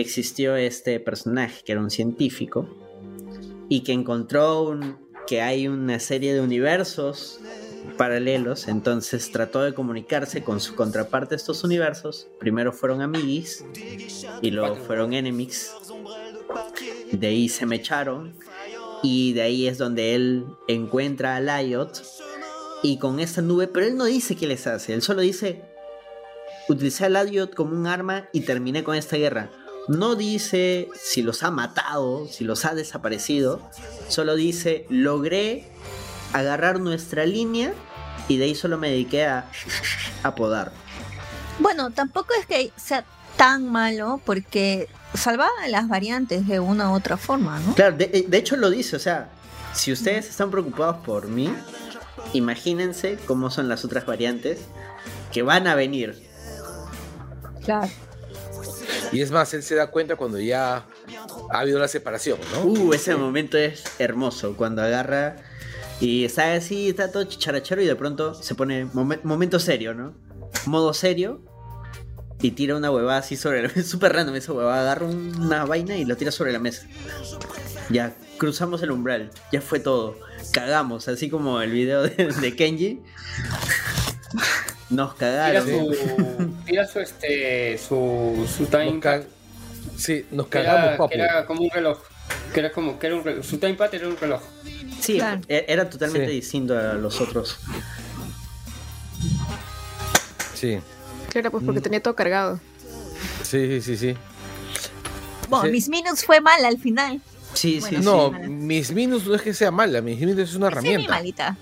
existió este personaje que era un científico y que encontró un- que hay una serie de universos paralelos, entonces trató de comunicarse con su contraparte de estos universos. Primero fueron amiguis y luego fueron enemies. De ahí se me echaron y de ahí es donde él encuentra a Lyot y con esta nube, pero él no dice qué les hace, él solo dice utilicé a Lyot como un arma y terminé con esta guerra. No dice si los ha matado, si los ha desaparecido, solo dice logré agarrar nuestra línea y de ahí solo me dediqué a apodar. Bueno, tampoco es que sea tan malo porque salvaba las variantes de una u otra forma, ¿no? Claro, de, de hecho lo dice, o sea, si ustedes están preocupados por mí, imagínense cómo son las otras variantes que van a venir. Claro. Y es más, él se da cuenta cuando ya ha habido la separación, ¿no? Uh, ese momento es hermoso, cuando agarra y está así, está todo chicharachero y de pronto se pone momen- momento serio, ¿no? Modo serio y tira una huevada así sobre la mesa, súper random esa huevada, agarra una vaina y lo tira sobre la mesa. Ya, cruzamos el umbral, ya fue todo, cagamos, así como el video de, de Kenji. Nos cagaron. Su, tira su, este, su, su time pad, Sí, nos que cagamos, era, papu. que era como un reloj. Que era como, que era un reloj. Su time pad era un reloj. Sí, Claro. e- era totalmente Sí. distinto a los otros. Sí, Claro, pues porque tenía todo cargado. sí, sí, sí. sí. Bueno, Sí. Miss Minutes fue mal al final. Sí, Bueno, sí, No, sí. mis Minus no es que sea mala, mis Minus es una Semi herramienta. malita.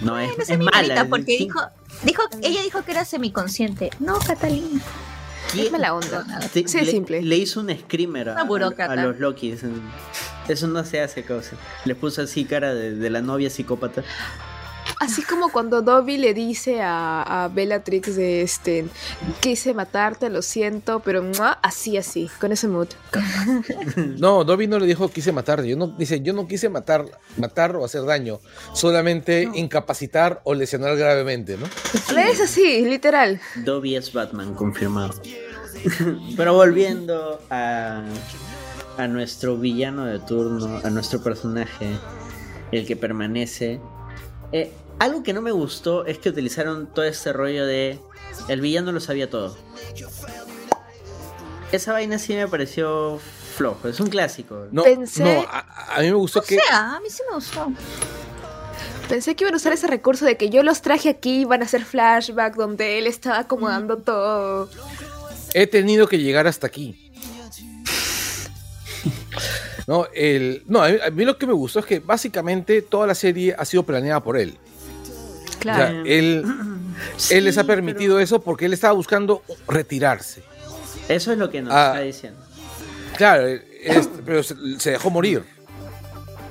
Sí. No, es, Bueno, es semi mala. porque sí. dijo, dijo, ella dijo que era semiconsciente. No, Catalina. ¿Quién- Es mala onda. Sí, es le, simple. le hizo un screamer a, a los Lokis. Eso no se hace, cosa. Le puso así cara de, de la novia psicópata. Así como cuando Dobby le dice a, a Bellatrix de este quise matarte, lo siento, pero ¡mua! así así, con ese mood. No, Dobby no le dijo quise matar. Yo no, dice, yo no quise matar, matar o hacer daño, solamente incapacitar o lesionar gravemente, ¿no? Es así, literal. Dobby es Batman, confirmado. Pero volviendo a, a nuestro villano de turno, a nuestro personaje, el que permanece. eh, algo que no me gustó es que utilizaron todo este rollo de el villano lo sabía todo. Esa vaina sí me pareció flojo, es un clásico. No, Pensé- no a, a mí me gustó O que sea, a mí sí me gustó. Pensé que iban a usar ese recurso de que yo los traje aquí, van a hacer flashback donde él estaba acomodando todo. he tenido que llegar hasta aquí. No, el, no a, mí, a mí lo que me gustó es que básicamente toda la serie ha sido planeada por él. O sea, Claro. él, él les ha permitido eso porque él estaba buscando retirarse. Eso es lo que nos Ah. está diciendo. Claro, es- pero se, se dejó morir.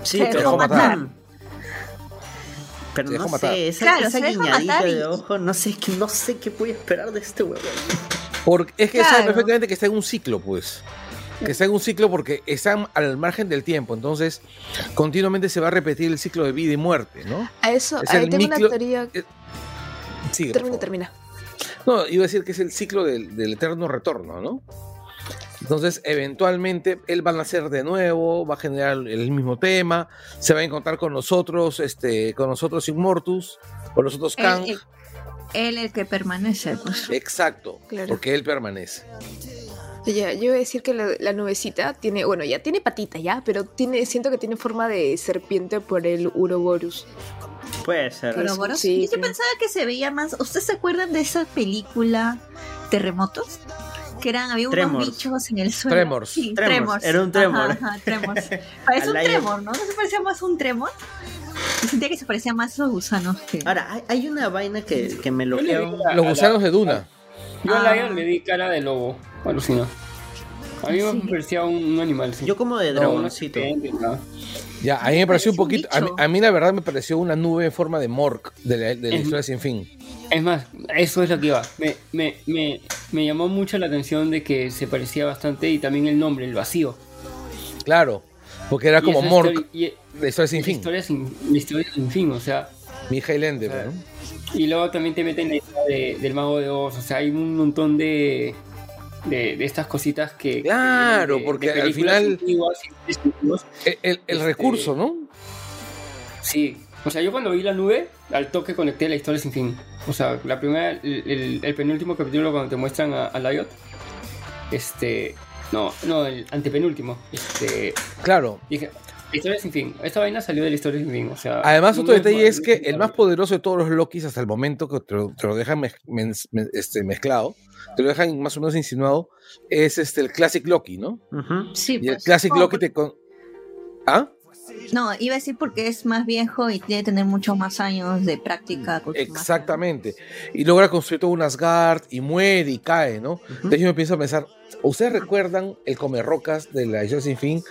Sí, Se dejó matar. Pero Se dejó no matar. sé, esa, Claro, esa guiñadita y- de ojo, no sé, qué- no sé qué voy a esperar de este huevón. Porque es que sabe Claro. perfectamente que está en un ciclo, pues. Que está en un ciclo porque está al margen del tiempo. Entonces, continuamente se va a repetir el ciclo de vida y muerte, ¿no? A eso, Es ahí tengo micro- una teoría. Sigue, por Termina, termina. No, iba a decir que es el ciclo del, del eterno retorno, ¿no? Entonces, eventualmente, él va a nacer de nuevo, va a generar el mismo tema, se va a encontrar con nosotros, este, con nosotros Inmortus, con nosotros Kang. Él, él, él el que permanece, pues. Exacto, Claro. porque él permanece. Ya, yo iba a decir que la, la nubecita tiene, bueno, ya tiene patita ya, pero tiene, siento que tiene forma de serpiente por el Uroboros. Puede ser. Ouroboros. sí, Yo sí pensaba que se veía más. ¿Ustedes se acuerdan de esa película Terremotos? Que eran, había unos Tremors. bichos en el suelo. Tremors. Sí, Tremors, tremors. era un tremor. Ajá, ajá, tremors. Parece un tremor, ¿no? ¿No se parecía más a un tremor? Yo sentía que se parecía más a esos gusanos que. Ahora, hay, hay una vaina que, que me la- Los gusanos de Duna. Yo a Ah. Lion le di cara de lobo, alucinó. A mí Sí. me parecía un, un animal. Sí. Yo como de No, dragoncito. nada. Ya, a mí me pareció un poquito. A mí, a mí la verdad me pareció una nube en forma de Mork de la, de la Es- historia sin fin. Es más, eso es lo que iba. Me, me, me, me llamó mucho la atención de que se parecía bastante y también el nombre, el vacío. Claro, porque era Y como Mork histori- y- de la historia sin fin. Historia sin, historia sin fin, o sea. Highlander, o sea, ¿no? Y luego también te meten la idea de- del mago de Oz, o sea, hay un montón de, de, de estas cositas que... Claro, porque al películas el- antiguas. El, el- el Este- recurso, ¿no? Sí, o sea, yo cuando vi la nube, al toque conecté la historia sin fin. O sea, la primera, el, el- el penúltimo capítulo cuando te muestran a, a Lyot, este, no, no, el antepenúltimo, este, Claro. dije, historia sin fin, esta vaina salió de la historia sin fin, o sea... Además, no otro me- detalle es que el más poderoso de todos los Lokis hasta el momento, que te lo, te lo dejan mez- mez- mez- este, mezclado, te lo dejan más o menos insinuado, es este el Classic Loki, ¿no? Ujú. Sí, Y el pues. Classic Oh, Loki te... Con... ¿Ah? No, iba a decir porque es más viejo y tiene que tener muchos más años de práctica. Exactamente. Y logra construir todo un Asgard y muere y cae, ¿no? Entonces yo me empiezo a pensar, ¿ustedes recuerdan el comer rocas de la historia sin fin?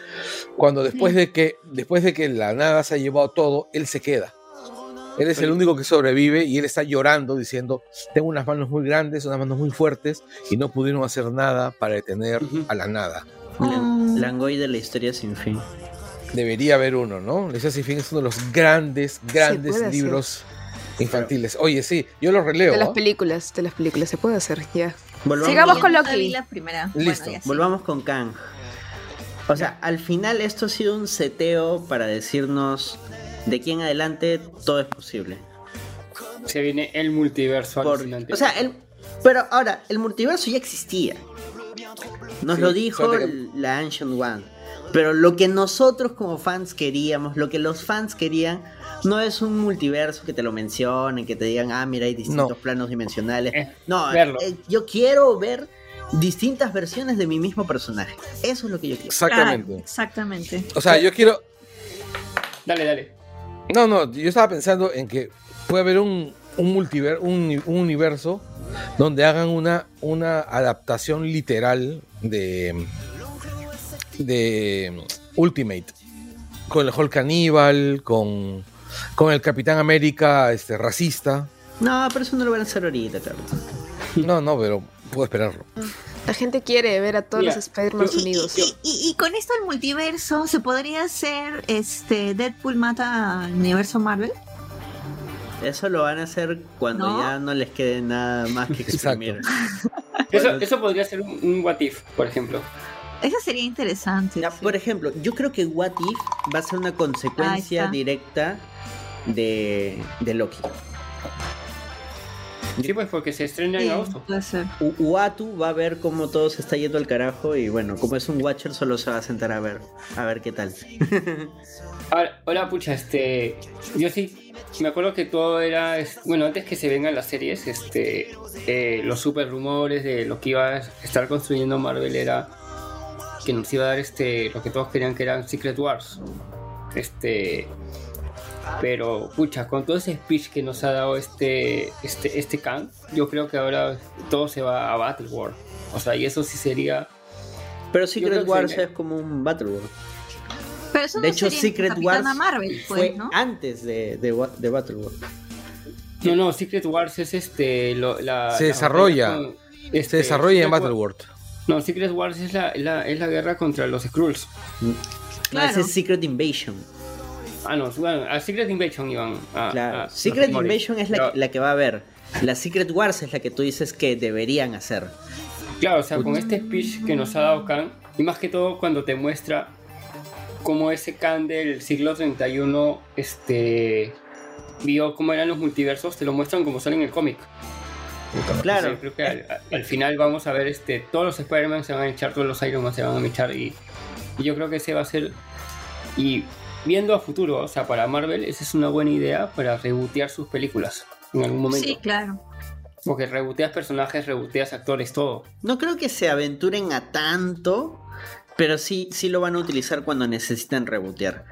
Cuando después de que después de que la nada se ha llevado todo, él se queda. Él es el único que sobrevive y él está llorando diciendo, tengo unas manos muy grandes, unas manos muy fuertes y no pudieron hacer nada para detener Ujú. a la nada. Mm. Langoy de la historia sin fin. Debería haber uno, ¿no? Historia sin fin es uno de los grandes, grandes libros infantiles. Oye, sí, yo lo releo. De las ¿ah? películas, de las películas, se puede hacer, ya. Volvamos, Sigamos con Loki. la primera. Listo. Bueno, volvamos con Kang. O sea, al final esto ha sido un seteo para decirnos de aquí en adelante todo es posible. Se viene el multiverso Por- o sea, el, pero ahora, el multiverso ya existía. Nos Sí, lo dijo que- la Ancient One. Pero lo que nosotros como fans queríamos, lo que los fans querían, no es un multiverso que te lo mencionen, que te digan, ah, mira, hay distintos No. planos dimensionales. Eh, no, verlo. eh, yo quiero ver distintas versiones de mi mismo personaje. Eso es lo que yo quiero. Exactamente. Ah, exactamente. O sea, yo quiero. Dale, dale. No, no, yo estaba pensando en que puede haber un, un multiver, un, un universo donde hagan una, una adaptación literal de. De Ultimate. Con el Hulk caníbal, con. con el Capitán América este, racista. No, pero eso no lo van a hacer ahorita, Carlos. No, no, pero puedo esperarlo. La gente quiere ver a todos los Spider-Man Y, unidos. y- y- y con esto del multiverso, ¿se podría hacer este Deadpool mata al universo Marvel? Eso lo van a hacer cuando ¿No? ya no les quede nada más que exprimir. Eso, eso podría ser un, un what if, por ejemplo. Eso sería interesante. Ya, sí. por ejemplo, yo creo que What If va a ser una consecuencia directa de, de Loki. Sí, pues porque se estrena en agosto. puede ser. U- Uatu va a ver cómo todo se está yendo al carajo y bueno, como es un Watcher solo se va a sentar a ver, a ver qué tal. Ahora, ahora, pucha, este. Yo sí. Me acuerdo que todo era. Bueno, antes que se vengan las series, este. eh, los super rumores de lo que iba a estar construyendo Marvel era. Que nos iba a dar este. Lo que todos querían que eran Secret Wars. Este. Pero, pucha, con todo ese speech que nos ha dado este. Este, este Khan, yo creo que ahora todo se va a Battle War. O sea, y eso sí sería. Pero Secret Wars se- es como un Battle World. Pero eso De no hecho, sería Secret Capitana Wars Marvel, pues, fue ¿no? antes de, de, Wa- de Battleworld. No, no, Secret Wars es este. lo- la, Se la desarrolla. con- este, Se desarrolla en Secret War- Battleworld. No, Secret Wars es la, la- es la guerra contra los Skrulls. No, Claro. ese es Secret Invasion. Ah, no, bueno, a Secret Invasion iban. a- Claro. a- Secret. Invasion es la, la que va a haber. La Secret Wars es la que tú dices que deberían hacer. Claro, o sea, con este speech que nos ha dado Khan, y más que todo cuando te muestra cómo ese Khan del siglo 31 este, vio cómo eran los multiversos, te lo muestran como sale en el cómic. Claro. Creo que al, al final vamos a ver este, todos los Spider-Man se van a echar, todos los Iron Man se van a echar y, y yo creo que ese va a ser... Y viendo a futuro, o sea, para Marvel, esa es una buena idea para rebotear sus películas en algún momento. Sí, claro. Porque reboteas personajes, reboteas actores, todo. No creo que se aventuren a tanto, pero sí, sí lo van a utilizar cuando necesitan rebotear.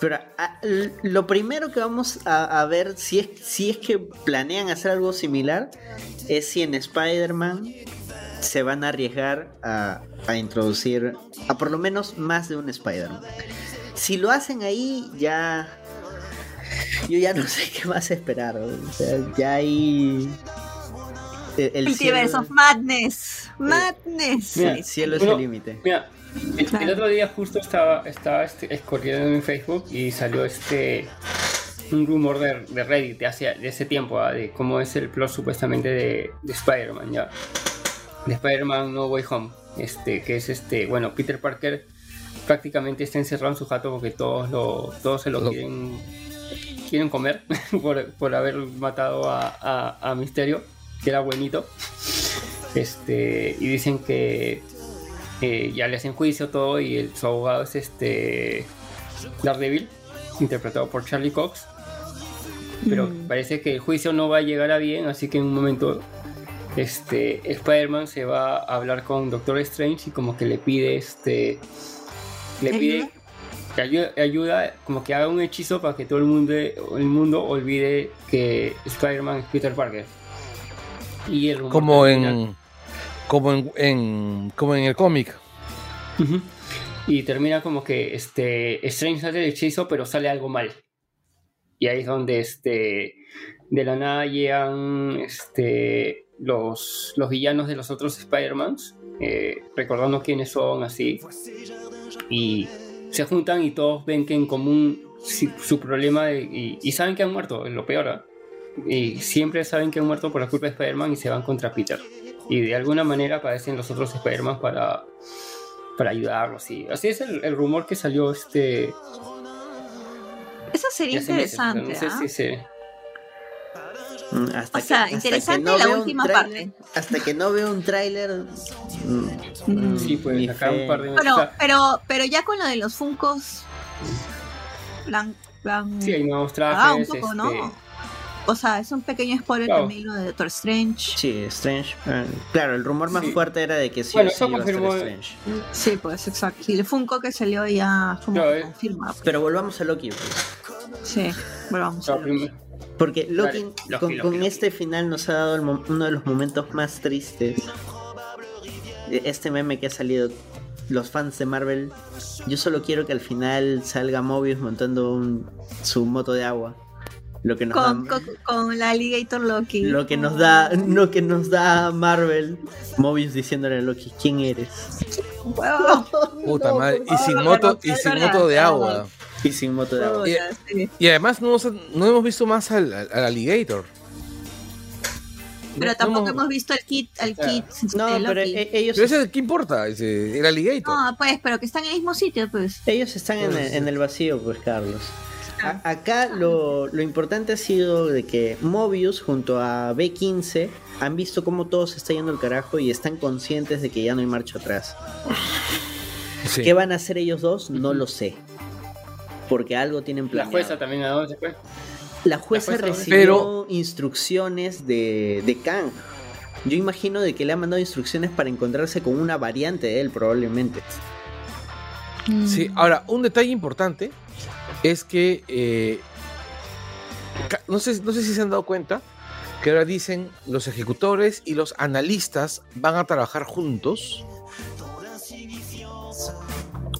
Pero a- l- lo primero que vamos a, a ver, si es, si es que planean hacer algo similar, es si en Spider-Man se van a arriesgar a, a introducir a por lo menos más de un Spider-Man. Si lo hacen ahí, ya. Yo ya no sé qué más esperar. O sea, ya ahí. El, el Multiverse cielo- of Madness. Madness. Mira, el cielo es el límite. Mira, Claro. el otro día justo estaba, estaba este, escorriendo en Facebook y salió este un rumor de, de Reddit de hace, de ese tiempo, de cómo es el plot supuestamente de, de Spider-Man, ya. De Spider-Man No Way Home. Este, que es este, bueno, Peter Parker prácticamente está encerrado en su jato porque todos lo, todos se lo Lo- quieren quieren comer por, por haber matado a, a, a Misterio, que era buenito. Este, y dicen que eh, ya le hacen juicio todo y el, su abogado es este Daredevil, interpretado por Charlie Cox. Pero Mm. parece que el juicio no va a llegar a bien, así que en un momento este Spider-Man se va a hablar con Doctor Strange y como que le pide este le pide que ayuda, ayuda, como que haga un hechizo para que todo el mundo el mundo olvide que Spider-Man es Peter Parker. Y el rumor Como en. Como en, como en el cómic. Y termina como que este Strange hace el hechizo, pero sale algo mal. Y ahí es donde este de la nada llegan este los, los villanos de los otros Spider-Mans, eh, recordando quiénes son así. Y se juntan y todos ven que en común su problema y, saben que han muerto, es lo peor. Y siempre saben que han muerto por la culpa de Spider-Man y se van contra Peter. Y de alguna manera aparecen los otros Spider-Man para para ayudarlos. Y así es el, el rumor que salió este. Eso sería hace meses, interesante. no sé ¿ah? si se- Mm, Hasta O sea, hasta interesante no la última tráiler- Hasta que no veo un tráiler. mm, Mm. Sí, pues acá un par de Pero, o sea, pero, pero ya con lo de los Funcos. Plan, plan, Sí, hay nuevos ah, un trajes. poco, este, ¿no? O sea, es un pequeño spoiler Claro. también lo de Doctor Strange. Sí, Strange. ah, claro, el rumor más Sí. fuerte era de que sí Bueno, o sí eso iba a confirmó- Strange. Sí, pues exacto. Y el Funko que salió ya como Claro, eh. confirma. pues. Pero volvamos a Loki. pues. Sí, bueno, vamos o a prim- Porque Loki, Loki, con, Loki, con Loki. este final nos ha dado el mo- uno de los momentos más tristes. de Este meme que ha salido. Los fans de Marvel. Yo solo quiero que al final salga Mobius montando un- su moto de agua. Lo que nos Con, da. con, con la Alligator Loki. Lo que nos da. Lo que nos da Marvel. Mobius diciéndole a Loki, ¿quién eres? Huevo. Puta madre. Y sin moto, y sin moto de agua. Y sin moto de agua. Y- Sí. Y además no, no hemos visto más al, al- al alligator. Pero No- tampoco no- hemos visto el kit, el kit No, de pero Loki. e- ellos, Pero ese, ¿qué importa? Ese, el alligator. No, pues, pero que están en el mismo sitio, pues. ellos están en el, en el vacío, pues, Carlos. A- acá lo, lo importante ha sido de que Mobius junto a B15 han visto cómo todo se está yendo al carajo y están conscientes de que ya no hay marcha atrás. Sí. ¿Qué van a hacer ellos dos? No lo sé. Porque algo tienen La planeado. jueza también, ¿a dónde se fue? La jueza La jueza- recibió Pero- instrucciones de, de Kang. Yo imagino de que le han mandado instrucciones para encontrarse con una variante de él probablemente. Sí, ahora, un detalle importante es que eh, no, sé, no sé si se han dado cuenta que ahora dicen los ejecutores y los analistas van a trabajar juntos.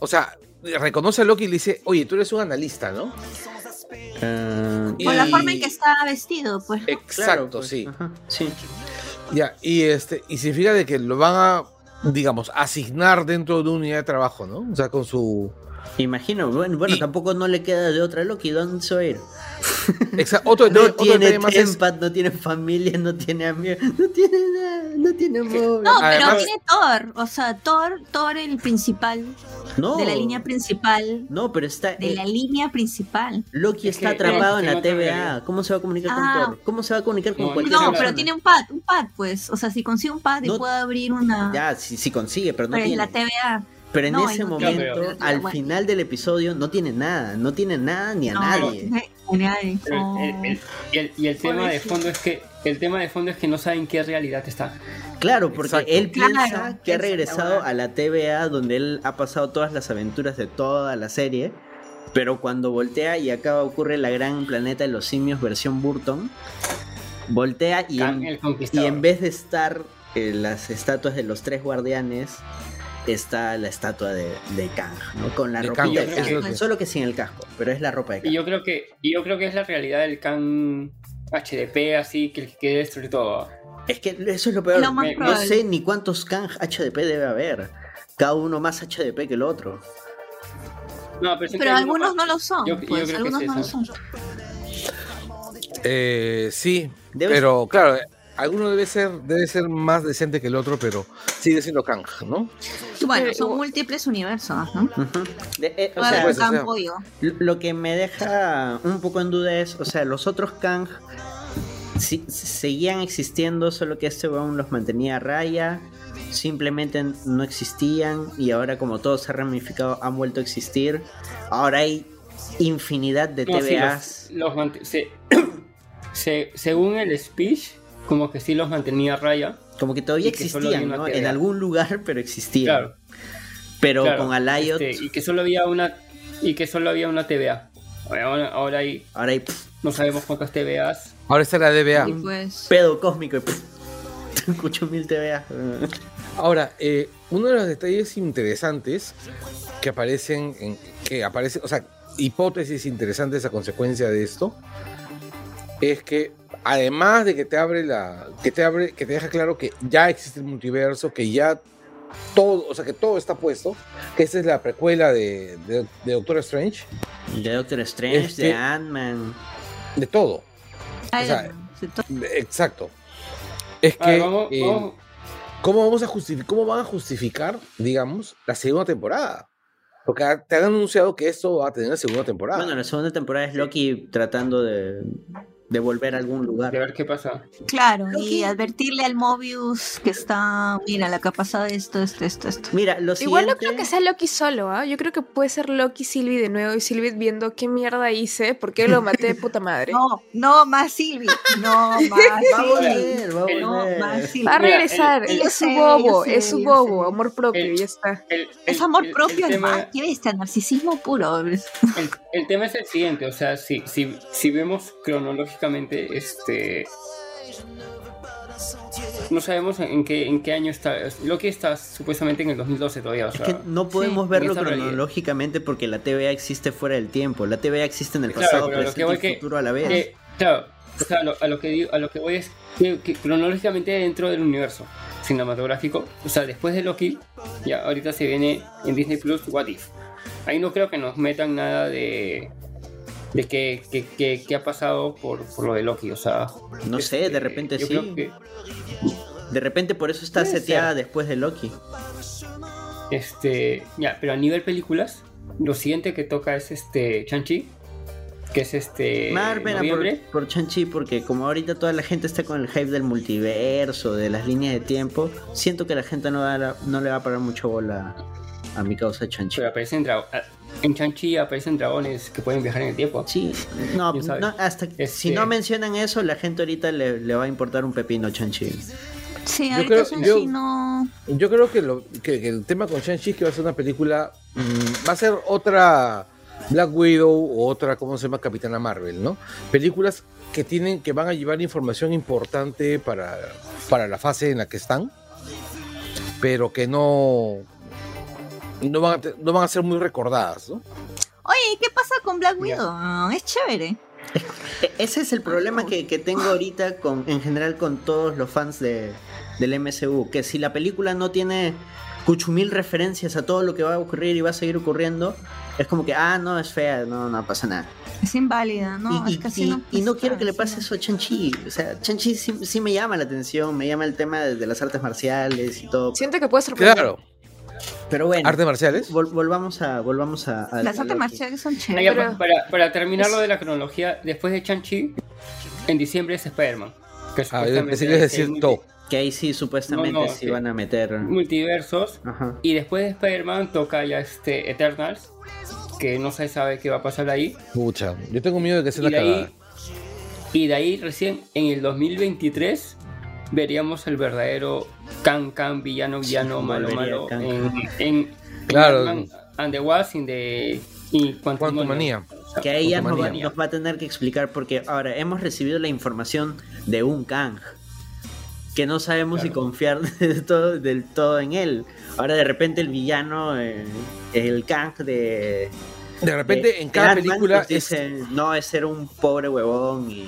O sea, reconoce a Loki y le dice, oye, tú eres un analista, ¿no? Ah, Por la Y- forma en que está vestido, pues. claro, Exacto, pues, sí. ajá, sí. Ya, y este, y significa de que lo van a, digamos, asignar dentro de una unidad de trabajo, ¿no? O sea, con su. Imagino, bueno, bueno Y- tampoco no le queda de otra Loki, ¿dónde se va a ir? Exa- otro No detalle, otro tiene detalle más es. no tiene familia, no tiene amigos, no tiene nada, no tiene amor. No, pero Además- tiene Thor. O sea, Thor, Thor el principal. No, De la línea principal. no, pero está De eh, la línea principal. Loki Es está que- atrapado en es que la no TVA. ¿Cómo se va a comunicar Ah. con Thor? ¿Cómo se va a comunicar con No, cualquier No, persona? pero tiene un pad, un pad, pues. O sea, si consigue un pad y No- puede abrir una. Ya, si, si consigue, pero no pero en la TVA. Pero en No, ese no momento, tiene, al bueno. final del episodio, no tiene nada. No tiene nada ni a No, nadie. no tiene a nadie. Pero Oh. el, el- y el- y el tema de fondo es que el tema de fondo es que no saben qué realidad está. Claro, porque Exacto. él Claro, piensa que ha regresado a la TVA donde él ha pasado todas las aventuras de toda la serie. Pero cuando voltea y acá ocurre la gran planeta de los simios versión Burton, voltea y en vez de estar eh, las estatuas de los tres guardianes, está la estatua de, de Kang, ¿no? Con la De ropa Kang, de Kang. que- Solo que sin el casco, pero es la ropa de Kang. Y yo creo que y yo creo que es la realidad del Kang HDP así que, que destruye todo. Es que eso es lo peor. Lo más Me- no probable. sé ni cuántos Kang HDP debe haber. Cada uno más HDP que el otro. No, pero, algunos no lo son. Yo- yo pues, creo que algunos es no lo son. Eh, sí, pero claro, alguno debe ser, debe ser más decente que el otro, pero sigue siendo Kang, ¿no? Bueno, son múltiples universos, ¿no? De- eh, o sea, pues, un o sea, campo yo. lo- que me deja un poco en duda es, o sea, los otros Kang seguían existiendo, solo que este weón los mantenía a raya, simplemente no existían y ahora como todo se ha ramificado han vuelto a existir. Ahora hay infinidad de No, sí, TVAs. los, los mant- se- se- según el speech, como que sí los mantenía a raya. Como que todavía que existían, una ¿no? En algún lugar, pero existían. Claro. Pero claro, con Alayot, este, y que solo había una y que solo había una TVA. Ahora, ahora hay ahora hay pff, no sabemos cuántas TVAs. Ahora está la DBA. Y pues. pedo cósmico y pff, 8000 TVA. Ahora, eh, uno de los detalles interesantes que aparecen, en, que aparece, o sea, hipótesis interesantes a consecuencia de esto, es que además de que te abre la, que te abre, que te deja claro que ya existe el multiverso, que ya todo, o sea, que todo está puesto, que esta es la precuela de, de, de Doctor Strange, De Doctor Strange, Este- de Ant-Man. de todo, Ay, sea, se to- exacto. Es que vamos- eh, vamos- ¿Cómo vamos a justificar, cómo van a justificar, digamos, la segunda temporada? Porque ha- te han anunciado que esto va a tener segunda temporada. Bueno, la segunda temporada es Loki tratando de, de volver a algún de lugar. ver qué pasa. Claro, y que- advertirle al Mobius que está. Mira, la que ha pasado esto, esto, esto, esto. Mira, lo Igual no siguiente... creo que sea Loki solo, ¿ah? Yo creo que puede ser Loki Sylvie de nuevo y Sylvie viendo qué mierda hice, por qué lo maté de puta madre. No, no más Silvi. No más Va a Silvi. volver, va a El- No volver. más Silvi. Va a regresar, el- el- es su bobo, sé, es su bobo, sé. amor propio, El- y ya está. El, Es amor el- propio, el tema, ¿Qué bestia? Narcisismo puro. el, el tema es el siguiente, o sea, si, si, si vemos cronológicamente, este no sabemos en, qué en qué año está. Loki está supuestamente en el 2012 todavía, o Es sea, que no podemos Sí, verlo realidad. cronológicamente porque la TVA existe fuera del tiempo. La TVA existe en el Claro, pasado, pero lo que presente y que- futuro a la vez. que, claro, o sea, a lo, a lo que digo, a lo que voy es que, que cronológicamente dentro del universo cinematográfico, o sea, después de Loki, ya ahorita se viene en Disney Plus What If. Ahí no creo que nos metan nada de de qué ha pasado por, por lo de Loki, o sea, No sé, este, de repente yo sí. creo que De repente por eso está seteada ser. después de Loki. Este, ya, pero a nivel películas, lo siguiente que toca es este Chanchi, que es este Más pena por, por Chanchi porque como ahorita toda la gente está con el hype del multiverso, de las líneas de tiempo, siento que la gente no, va a- no le va a parar mucho bola a mi causa Chanchi. Pero aparecen dra- a- en Chanchi aparecen dragones que pueden viajar en el tiempo. Sí, no, no, hasta si Este- no mencionan eso, la gente ahorita le, le va a importar un pepino Chanchi. Sí, Yo creo- Shang-Chi yo- no. Yo creo que, lo, que, que el tema con Shang-Chi es que va a ser una película. mm, va a ser otra Black Widow o otra, ¿cómo se llama? Capitana Marvel, ¿no? Películas que tienen, que van a llevar información importante para, para la fase en la que están, pero que no. No van a, no van a ser muy recordadas, ¿no? Oye, ¿qué pasa con Black Widow? Es chévere. E- Ese es el problema que, que tengo ahorita con, en general con todos los fans de, del MCU, que si la película no tiene cuchumil referencias a todo lo que va a ocurrir y va a seguir ocurriendo, es como que, ah, no, es fea, no, no pasa nada. Es inválida, ¿no? y, es casi y- no y no pasa, quiero que le pase eso a Chanchi. O sea, Chanchi sí, sí me llama la atención, me llama el tema de, de las artes marciales y todo. Siento que puede sorprender. Claro, Pero bueno, artes marciales. vol- volvamos a, volvamos a, a- Las artes marciales son chéveres. Pero- para, para terminar lo de la cronología, después de Chanchi, en diciembre es Spider-Man. Que Ah, yo pensé que decir todo. Que ahí sí, supuestamente, No, no, que- van a meter. multiversos. Ajá. Y después de Spider-Man toca ya este Eternals, que no se sabe qué va a pasar ahí. Pucha, yo tengo miedo de que sea Y una de cagada. ahí, y de ahí recién en el 2023 veríamos el verdadero Kang Kang, villano, villano, malo, volvería malo. Kang En, en, Claro. en Ant-Man and the Wasp, the y Quantumania. Que ahí ya nos va, Quantumania. nos va a tener que explicar porque ahora hemos recibido la información de un Kang que no sabemos si confiar del todo, del todo en él. Ahora de repente el villano, eh, el Kang de... De repente de- en de cada película pues, es... dice, no es ser un pobre huevón y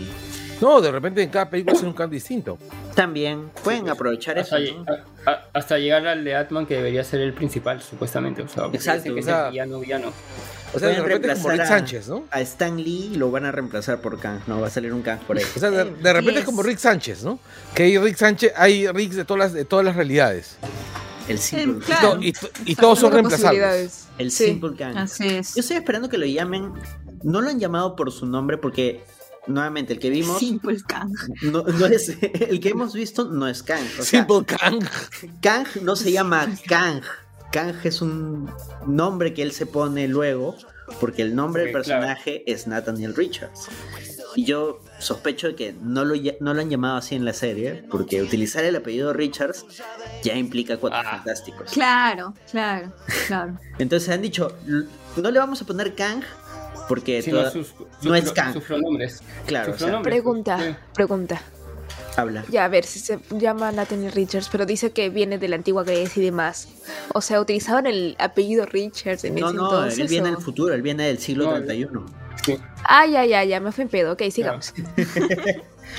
No, de repente en cada película es un can distinto. también pueden aprovechar eso. Hasta, ¿no? lle- a- a- hasta llegar al de Atman que debería ser el principal supuestamente o sea Exacto, que es o sea, el villano villano O sea, de repente es como Rick a- Sánchez, ¿no? A Stan Lee lo van a reemplazar por Kang, no va a salir un Kang por ahí. O sea, de, de repente es como Rick Sánchez, ¿no? Que hay Rick Sánchez, hay Ricks de todas las, de todas las realidades. El simple, claro. Y, to- y todos son reemplazables. el Sí. simple Kang. Así es. Yo estoy esperando que lo llamen. No lo han llamado por su nombre porque, nuevamente, el que vimos Simple Kang. no, no es. El que hemos visto no es Kang. O sea, Simple Kang. Kang no se llama Kang. Kang es un nombre que él se pone luego porque el nombre del claro. personaje es Nathaniel Richards. Y yo sospecho de que no lo, no lo han llamado así en la serie porque utilizar el apellido Richards ya implica cuatro Ah. fantásticos. Claro, claro, claro. Entonces han dicho, "L- no le vamos a poner Kang porque sino toda- sus, no es Kang. sus pronombres Claro, Sus pronombres, Pregunta, sí. pregunta. habla. Ya, a ver, si se llama Nathaniel Richards, pero dice que viene de la antigua Grecia y demás. O sea, utilizaban el apellido Richards en No, ese no, entonces. él viene o- del futuro, él viene del siglo No, 31. Sí. Ah, ya, ya, ya, me fue en pedo. Ok, sigamos.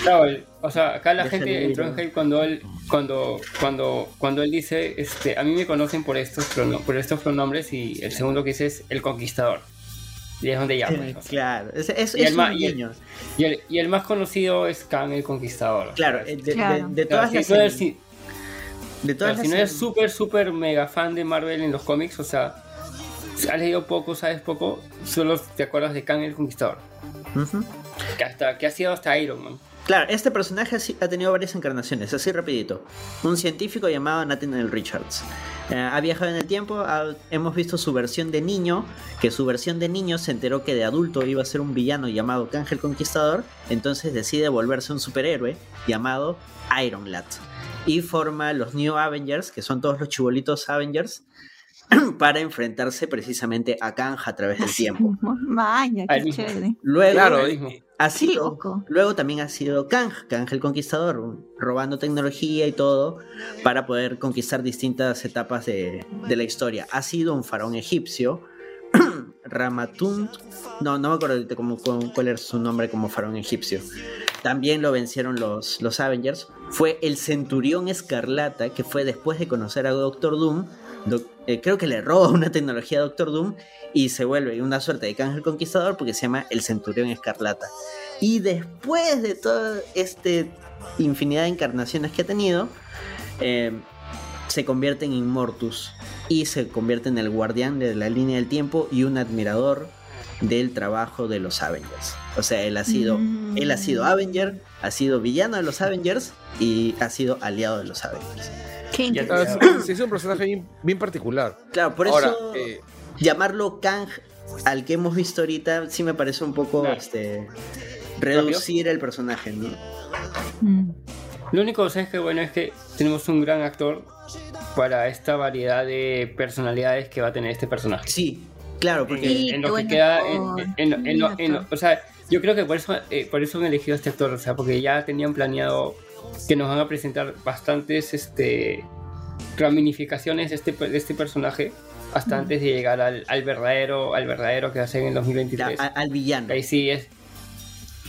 Claro, o sea, acá la Déjale gente ir, entró en ¿no? hype cuando él, cuando, cuando, cuando él dice, este, a mí me conocen por estos, por estos pronombres y el segundo que dice es el conquistador. Y es donde ya. pues, o sea. Claro, es, es, Y es el un y el- niño. Y el, y el más conocido es Kang el Conquistador. Claro, eh, de, Claro. de todas las no eres- series- si- de todas claro, si las no eres súper, súper mega fan de Marvel en los cómics, o sea, si has leído poco, sabes poco, solo te acuerdas de Kang el Conquistador. Que, hasta, que ha sido hasta Iron Man. Claro, este personaje ha tenido varias encarnaciones, así rapidito. Un científico llamado Nathaniel Richards. Eh, ha viajado en el tiempo, hemos visto su versión de niño, que su versión de niño se enteró que de adulto iba a ser un villano llamado Kang el Conquistador, entonces decide volverse un superhéroe llamado Iron Lad. Y forma los New Avengers, que son todos los chibolitos Avengers, para enfrentarse precisamente a Kang a través del tiempo. Vaya, qué chévere. Luego, Claro, luego también ha sido Kang, Kang el Conquistador, robando tecnología y todo para poder conquistar distintas etapas de, de la historia. Ha sido un faraón egipcio, Ramatun, no, no me acuerdo cómo- cómo- cuál era su nombre como faraón egipcio. También lo vencieron los, los Avengers. Fue el Centurión Escarlata, que fue después de conocer a Doctor Doom. Doc- eh, creo que le roba una tecnología a Doctor Doom y se vuelve una suerte de Kang el Conquistador porque se llama el Centurión Escarlata. Y después de toda esta infinidad de encarnaciones que ha tenido, eh, se convierte en Immortus y se convierte en el guardián de la línea del tiempo y un admirador del trabajo de los Avengers. O sea, él ha sido, Mm. él ha sido Avenger, ha sido villano de los Avengers y ha sido aliado de los Avengers. Qué interesante. es, es un personaje bien, bien particular. Claro, por Ahora, eso eh, llamarlo Kang al que hemos visto ahorita sí me parece un poco Claro. este reducir el personaje, ¿no? Mm. Lo único que sé es que bueno es que tenemos un gran actor para esta variedad de personalidades que va a tener este personaje. Sí, claro, porque Sí, en lo que queda actor, en, en- en- en lo- en lo- o sea yo creo que por eso eh, por eso han elegido a este actor o sea porque ya tenían planeado que nos van a presentar bastantes este ramificaciones de este, de este personaje hasta antes de llegar al, al verdadero, al verdadero que va a ser en el Ya, 2023. a- al villano. Que ahí sí es.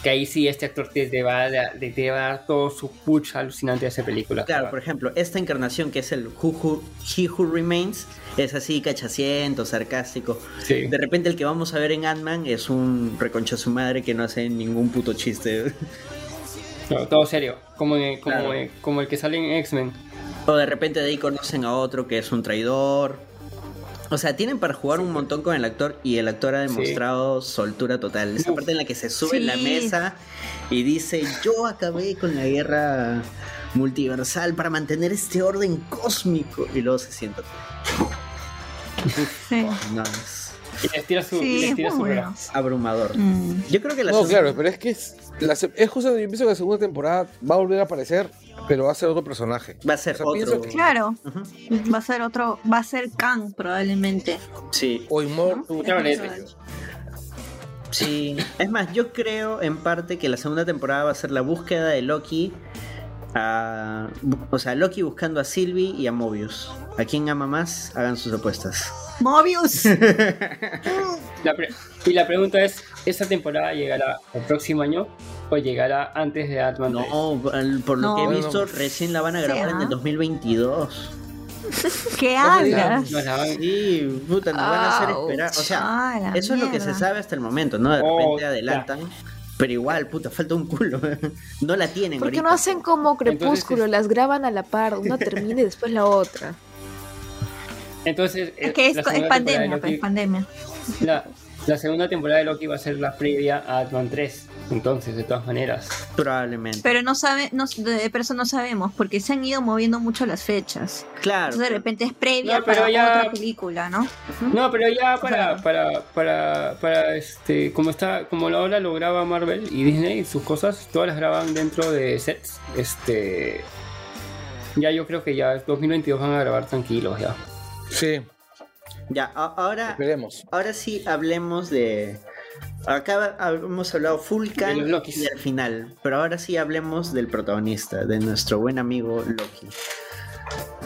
Que ahí sí este actor te, te va, a, dar- te, te va a dar todo su push alucinante a esa película. Claro, por ejemplo, esta encarnación que es el Who, Who- He Who Remains es así cachaciento, sarcástico. Sí. De repente el que vamos a ver en Ant-Man es un reconcha su madre que no hace ningún puto chiste. No, todo serio. Como, en- como, Claro. en- como el que sale en X-Men. o de repente de ahí conocen a otro que es un traidor. O sea, tienen para jugar un montón con el actor y el actor ha demostrado soltura total. Esa Uf. parte en la que se sube en la mesa y dice, yo acabé con la guerra multiversal para mantener este orden cósmico. Y luego se sienta. Sí. No, es Y les tira su, Sí, les tira su bueno. reloj. abrumador. Mm. Yo creo que la No, segunda- claro, pero es que es, la se- es justo yo pienso que la segunda temporada va a volver a aparecer, pero va a ser otro personaje. va a ser O sea, otro. que- Claro, va a ser otro, va a ser Kang probablemente. Sí, O boleta. sí. Es más, yo creo en parte que la segunda temporada va a ser la búsqueda de Loki. A- o sea, Loki buscando a Sylvie y a Mobius. ¿A quién ama más? Hagan sus apuestas. Mobius. La y la pregunta es, ¿esta temporada llegará el próximo año o llegará antes de Ant-Man 3? No, por lo No. que he visto, no. recién la van a grabar en el 2022. ¿Qué hablas? Sí, puta, nos van a hacer esperar. O sea, Ah, eso es lo que se sabe hasta el momento, ¿no? De Oh, repente ya. Pero igual, puta, falta un culo. No la tienen ¿Por qué ahorita. no hacen como Crepúsculo? Las graban a la par, una termina y después la otra. Entonces, eh, Es que es, pandemia, pues, pandemia. la, la segunda temporada de Loki va a ser la previa a Ant-Man 3. Entonces, de todas maneras. Probablemente. Pero no sabe, no, de pero eso no sabemos, porque se han ido moviendo mucho las fechas. claro. Entonces de repente es previa No, pero para ya- otra película, ¿no? No, pero ya para, para, para, para este, como está, como ahora lo graba Marvel y Disney y sus cosas, todas las graban dentro de sets. Este, ya yo creo que ya 2022 van a grabar tranquilos ya. Sí, Ya, ahora, esperemos. ahora sí hablemos de. Acá hemos hablado full Lokis. y al final. Pero ahora sí hablemos del protagonista, de nuestro buen amigo Loki.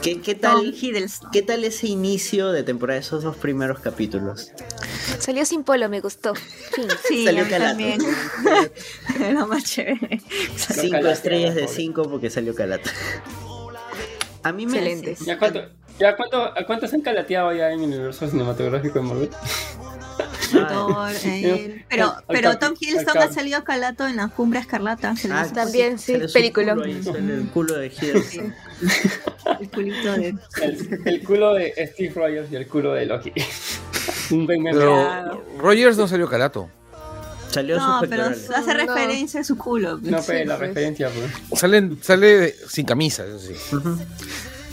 ¿Qué, tal? Hiddleston. ¿Qué tal ese inicio de temporada, esos dos primeros capítulos? Salió sin polo, me gustó. Fin. Sí, Salió Calato. también. Era más chévere. Cinco Calato, estrellas de cinco porque salió Calata. A mí me. Excelente. ¿Ya cuánto, ya cuánto, a cuántos han calateado ya en el universo cinematográfico de Marvel? Thor, eh, pero pero Tom Hiddleston ha salido calato en la cumbre escarlata. Ah, También, sí, película. el culo de Hiddleston. el culito de. El, el culo de Steve Rogers y el culo de Loki. Un buen meme. Pero Claro. Rogers no salió calato. Salió No, pero hace No. referencia a su culo. pues. No, pero la pues. referencia, pues. Sale, sale sin camisa, eso sí. Ujú.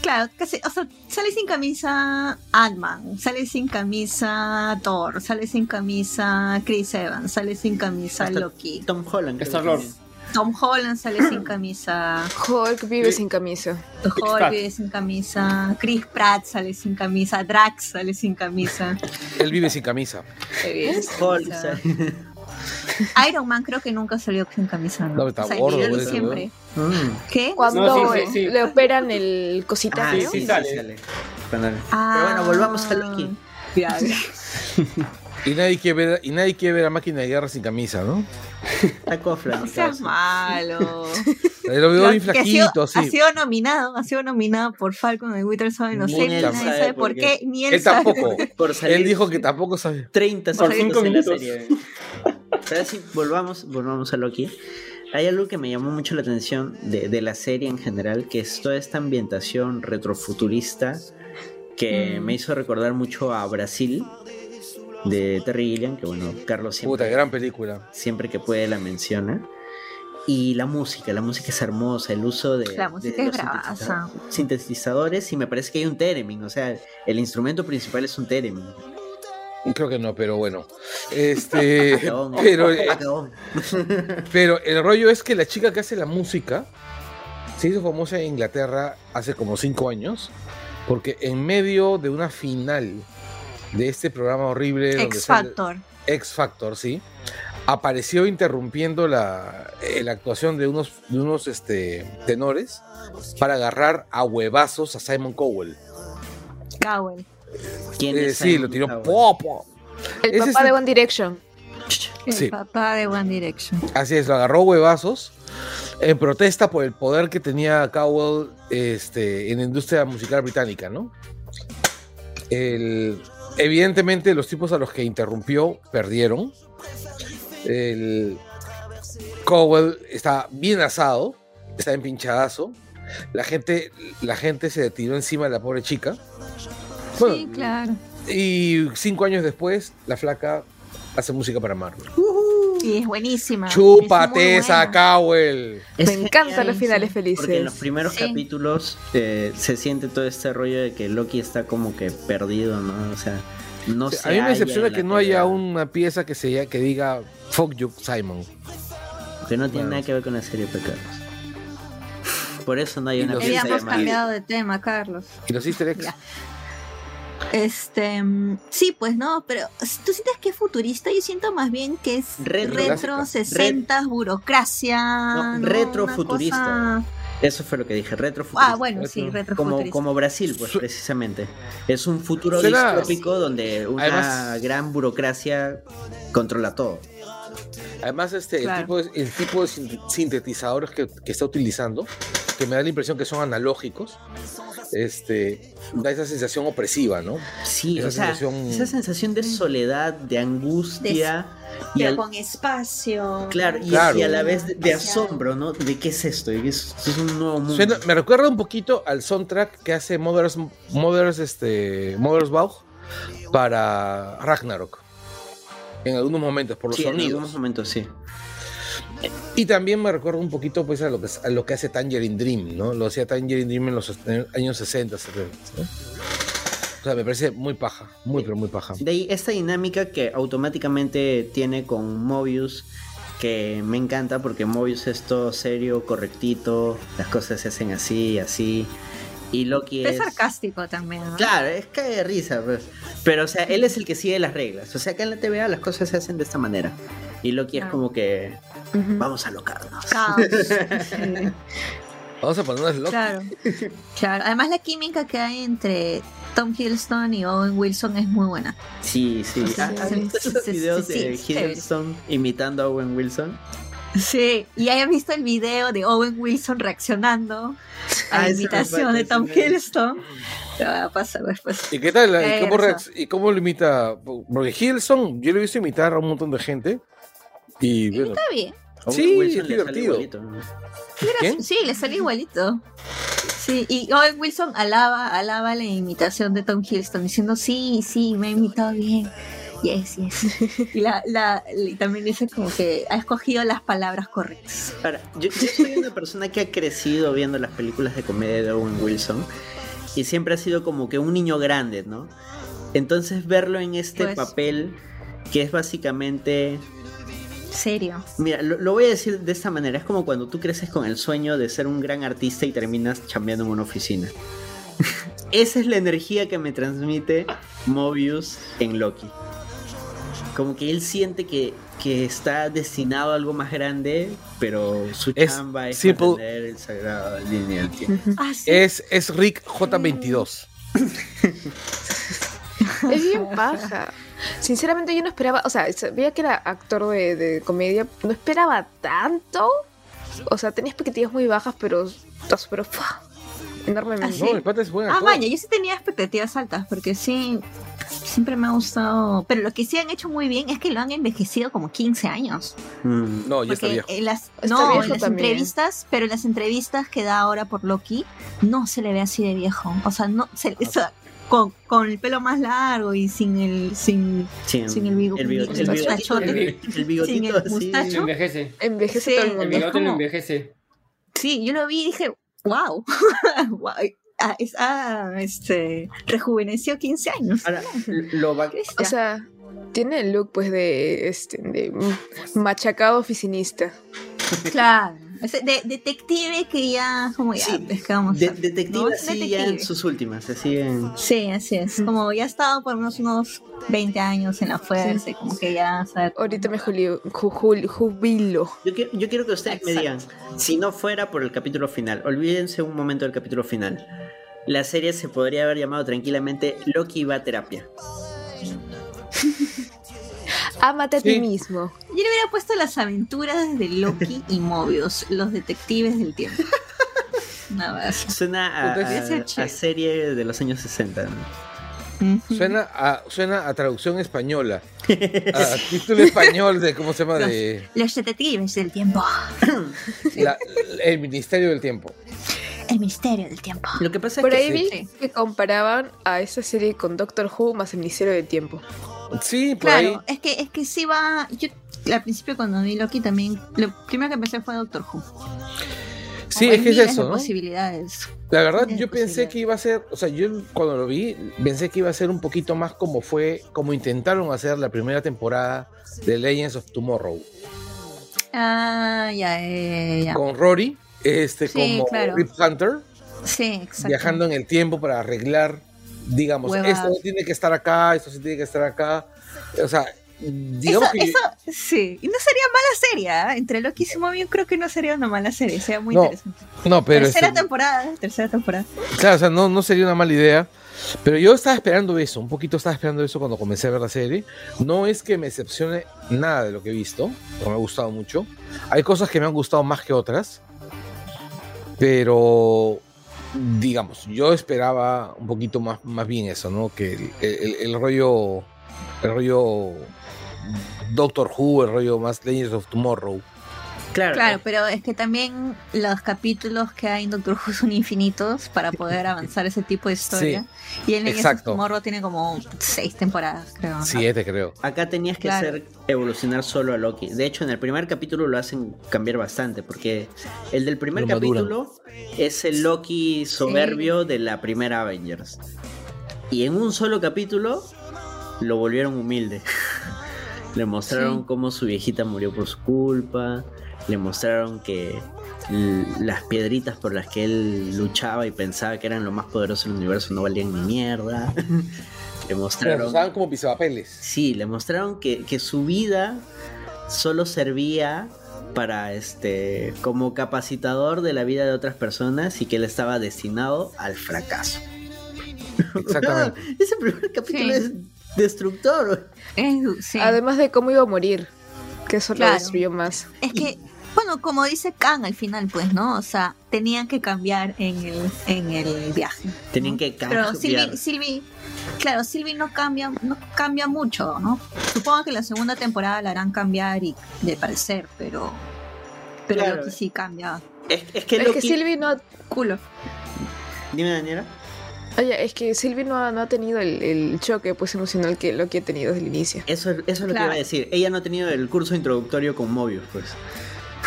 Claro, casi, o sea, sale sin camisa Ant-Man, sale sin camisa Thor, sale sin camisa Chris Evans, sale sin camisa Hasta Loki. Tom Holland. creo Star que Lord. también. Tom Holland sale sin camisa, Hulk vive sin camisa. Hulk vive sin camisa, Chris Pratt sale sin camisa, Drax sale sin camisa. Él vive sin camisa. Hulk, O sea, sale- Iron Man creo que nunca salió sin camisa. No, está O sea, gordo, ese siempre. Mm. ¿Qué? Cuando No, sí, sí, sí. le operan el cosita, Ah, ¿no? sí, sí, sale. sale. Ah. Pero bueno, volvamos a Loki. Ya. Y nadie quiere ver, y nadie quiere ver a máquina de guerra sin camisa, ¿no? Está cofla. No seas malo. Lo veo bien que ha sido, flaquito, ha así. sido nominado, ha sido nominado por Falcon and Winter Soldier, no sé, nadie sabe sabe por qué. qué, ni él, Él sabe. tampoco. Por salir Él dijo que tampoco sabe. 30 Por segundos cinco en la minutos. Pero sí, volvamos, volvamos a Loki. Hay algo que me llamó mucho la atención de, de la serie en general, que es toda esta ambientación retrofuturista que Mm. me hizo recordar mucho a Brasil de Terry Gilliam, que bueno, Carlos Puta, siempre, gran película. siempre que puede la menciona. Y la música, la música es hermosa, el uso de, La música de es los bravaza. sintetiza- sintetizadores y me parece que hay un theremin, o sea, el instrumento principal es un theremin. Creo que no, pero bueno. Este, pero, eh, pero el rollo es que la chica que hace la música se hizo famosa en Inglaterra hace como cinco años, porque en medio de una final de este programa horrible, donde X sale- Factor. X Factor, sí, apareció interrumpiendo la, eh, la actuación de unos, de unos este, tenores para agarrar a huevazos a Simon Cowell. Cowell. ¿Quién Eh, es sí, lo tiró popo. El papá de One Direction. El Sí. papá de One Direction. Así es, lo agarró huevazos en protesta por el poder que tenía Cowell este, en la industria musical británica, ¿no? El- evidentemente, los tipos a los que interrumpió perdieron. El Cowell está bien asado, está empinchadazo. La gente, la gente se tiró encima de la pobre chica. Bueno, sí, claro. Y cinco años después, la flaca hace música para Marvel. Sí, es buenísima. ¡Chúpate Es esa. Cowell! Es Me encantan los finales Porque en los felices. primeros Sí. capítulos eh, se siente todo este rollo de que Loki está como que perdido, ¿no? O sea, no Sí, se a mí me decepciona que no haya una pieza que, se, que diga Fuck you, Simon. Que no tiene Bueno. nada que ver con la serie Pecados. Por eso no hay Y una pieza Habíamos cambiado de tema, Carlos. Y los easter eggs. Ya. Este, mm, sí, pues no, pero tú sientes que es futurista, yo siento más bien que es Retro. retro, Clásica. 60, burocracia. No, ¿no? retrofuturista. Cosa- Eso fue lo que dije, retrofuturista. Ah, bueno, sí, Retro. retrofuturista. Como, como Brasil, pues Su- precisamente. Es un futuro Suena- distópico donde una Además- gran burocracia controla todo. Además, este, Claro. el, tipo de, el tipo de sin- sintetizadores que, que está utilizando, que me da la impresión que son analógicos, este, da esa sensación opresiva, ¿no? Sí, Esa o sea, sensación- esa sensación de soledad, de angustia y, Pero al- con espacio. claro, y, Claro. y a la vez de, asombro, ¿no? ¿De qué es esto? ¿De qué es, un nuevo mundo. Suena- me recuerda un poquito al soundtrack que hace Mothers, Mothers, este, Mothers Bauch para Ragnarok. En algunos momentos, por los Sí, en sonidos. algunos momentos sí. Y también me recuerda un poquito pues, a, lo que, a lo que hace Tangerine Dream, ¿no? Lo hacía Tangerine Dream en los años 60, 70. ¿no? O sea, me parece muy paja, muy, pero muy paja. De ahí esta dinámica que automáticamente tiene con Mobius, que me encanta porque Mobius es todo serio, correctito, las cosas se hacen así, así. Y Loki Es es... sarcástico también, ¿no? Claro, es cae de risa, pues. Pero, o sea, él es el que sigue las reglas. O sea, acá en la TVA las cosas se hacen de esta manera. Y Loki es Claro. como que, vamos a locarnos. Vamos a ponernos locos. Claro, claro. Además la química que hay entre Tom Hiddleston y Owen Wilson es muy buena. Sí, sí. Sí, ¿Has visto sí, esos sí, videos sí, de sí, Hiddleston imitando a Owen Wilson? Sí, y hayas visto el video de Owen Wilson reaccionando a Ah, la ese me imitación de Tom. Hiddleston. Te va a pasar después. ¿Y qué tal? ¿Y cómo, ¿Y cómo lo imita? Porque Hilson, yo lo he visto imitar a un montón de gente. Y bueno, Está bien. Owen Sí, Wilson es le sale divertido. Sí, le salió igualito. Sí, y Owen Wilson alaba, alaba la imitación de Tom Hiddleston diciendo, sí, sí, me ha imitado bien. Yes, yes. Y, la, la, y también dice como que ha escogido las palabras correctas. Ahora, yo, yo soy una persona que ha crecido viendo las películas de comedia de Owen Wilson y siempre ha sido como que un niño grande, ¿no? Entonces verlo en este Pues. papel que es básicamente... Serio. Mira, lo, lo voy a decir de esta manera, es como cuando tú creces con el sueño de ser un gran artista y terminas chambeando en una oficina. Esa es la energía que me transmite Mobius en Loki. Como que él siente que, que está destinado a algo más grande, pero su Es chamba es el sagrado línea del tiempo. Ah, sí. Es, es Rick J22. Es bien paja. Sinceramente yo no esperaba, o sea, sabía que era actor de, de comedia, no esperaba tanto. O sea, tenía expectativas muy bajas, pero está súper ¡fua! Enormemente. Ah, No, sí. el pata es buen Ah, vaya, yo sí tenía expectativas altas, porque sí, siempre me ha gustado. Pero lo que sí han hecho muy bien es que lo han envejecido como 15 años. Mm. No, ya está Porque viejo. en las, Está no, viejo en las también. entrevistas, pero en las entrevistas que da ahora por Loki, no se le ve así de viejo. O sea, no se, o sea, con, con el pelo más largo y sin el, sin, Sí, Sin el bigo- el, bigo- el el bigotito, el, el bigotito Sin el mustacho. Envejece. Envejece Sí, todo el El mundo. bigote como- no envejece. Sí, yo lo vi y dije, wow. wow. Ah, es- ah, este, rejuveneció 15 años. Ahora, lo va-. O sea, tiene el look pues de este de machacado oficinista. Claro. De, detective que ya, como ya, Sí, pescamos. de- detective ¿no? así ya en sus últimas, así en... Sí, así es. Como ya ha estado por unos, unos 20 años en la fuerza y como que ya sabe. Ahorita me julio, ju- ju- jubilo. Yo quiero, yo quiero que ustedes me digan, Exacto. si no fuera por el capítulo final, olvídense un momento del capítulo final. la serie se podría haber llamado tranquilamente Loki va a terapia. Ámate a Sí. ti mismo. Yo le hubiera puesto las aventuras de Loki y Mobius, los detectives del tiempo. Nada más. Suena a, a- a serie de los años 60. ¿no? Ujú. Suena a, suena a traducción española. A título español de, ¿cómo se llama? De Los detectives del tiempo. la- el Ministerio del Tiempo. El misterio del tiempo. Lo que pasa es Por que ahí vi que comparaban a esta serie con Doctor Who más el Ministerio del Tiempo. Sí, por Claro, ahí. es que, es que sí va. Yo al principio cuando vi Loki también. Lo primero que empecé fue Doctor Who. Sí, es que es eso, ¿no? posibilidades. La verdad, yo pensé que iba a ser, o sea, yo cuando lo vi, pensé que iba a ser un poquito más como fue, como intentaron hacer la primera temporada de Legends of Tomorrow, Ah, ya, ya, ya, ya. con Rory, este, Sí, como claro. Rip Hunter, Sí, exacto. viajando en el tiempo para arreglar, digamos, esto no tiene que estar acá, esto sí tiene que estar acá, o sea, digamos Eso, que... eso, sí. Y no sería mala serie, ¿ah? Entre Loki y Mobius creo que no sería una mala serie, sería muy No, interesante. No, pero tercera este, temporada, tercera temporada. Claro, o sea, no, no sería una mala idea. Pero yo estaba esperando eso, un poquito estaba esperando eso cuando comencé a ver la serie. No es que me decepcione nada de lo que he visto, porque me ha gustado mucho. Hay cosas que me han gustado más que otras. Pero, digamos, yo esperaba un poquito más, más bien eso, ¿no? Que el, rollo. El rollo. Doctor Who, el rollo más Legends of Tomorrow. Claro, Claro, pero es que también los capítulos que hay en Doctor Who son infinitos para poder avanzar ese tipo de historia. y el exacto. Tomorrow tiene como seis temporadas, creo. Siete, creo. Acá tenías que Claro. hacer evolucionar solo a Loki. De hecho, en el primer capítulo lo hacen cambiar bastante, porque el del primer Lo maduran. capítulo es el Loki soberbio de la primera Avengers. Y en un solo capítulo lo volvieron humilde. Le mostraron Sí. cómo su viejita murió por su culpa. Le mostraron que las piedritas por las que él luchaba y pensaba que eran lo más poderoso del universo no valían ni mierda. Le Pero mostraron... usaban como pisapapeles. Sí, le mostraron que, que su vida solo servía para este como capacitador de la vida de otras personas y que él estaba destinado al fracaso. Exactamente. Ese primer capítulo Sí. es destructor. Es, sí. Además de cómo iba a morir, que eso Claro. lo destruyó más. Es que, bueno, como dice Khan al final, pues, ¿no? O sea, tenían que cambiar en el, en el viaje. Tenían que Pero cambiar. Sylvie, Sylvie, claro, Sylvie no cambia, no cambia mucho, ¿no? Supongo que la segunda temporada la harán cambiar y de parecer, pero, pero Claro. Loki sí cambia. Es, es que Es que Sylvie no, Culo. Dime, Daniela. oye, es que Sylvie no, ha- no ha tenido el, el choque pues emocional que Loki ha tenido desde el inicio. Eso, es- eso es lo que iba a decir. Ella no ha tenido el curso introductorio con Mobius, pues.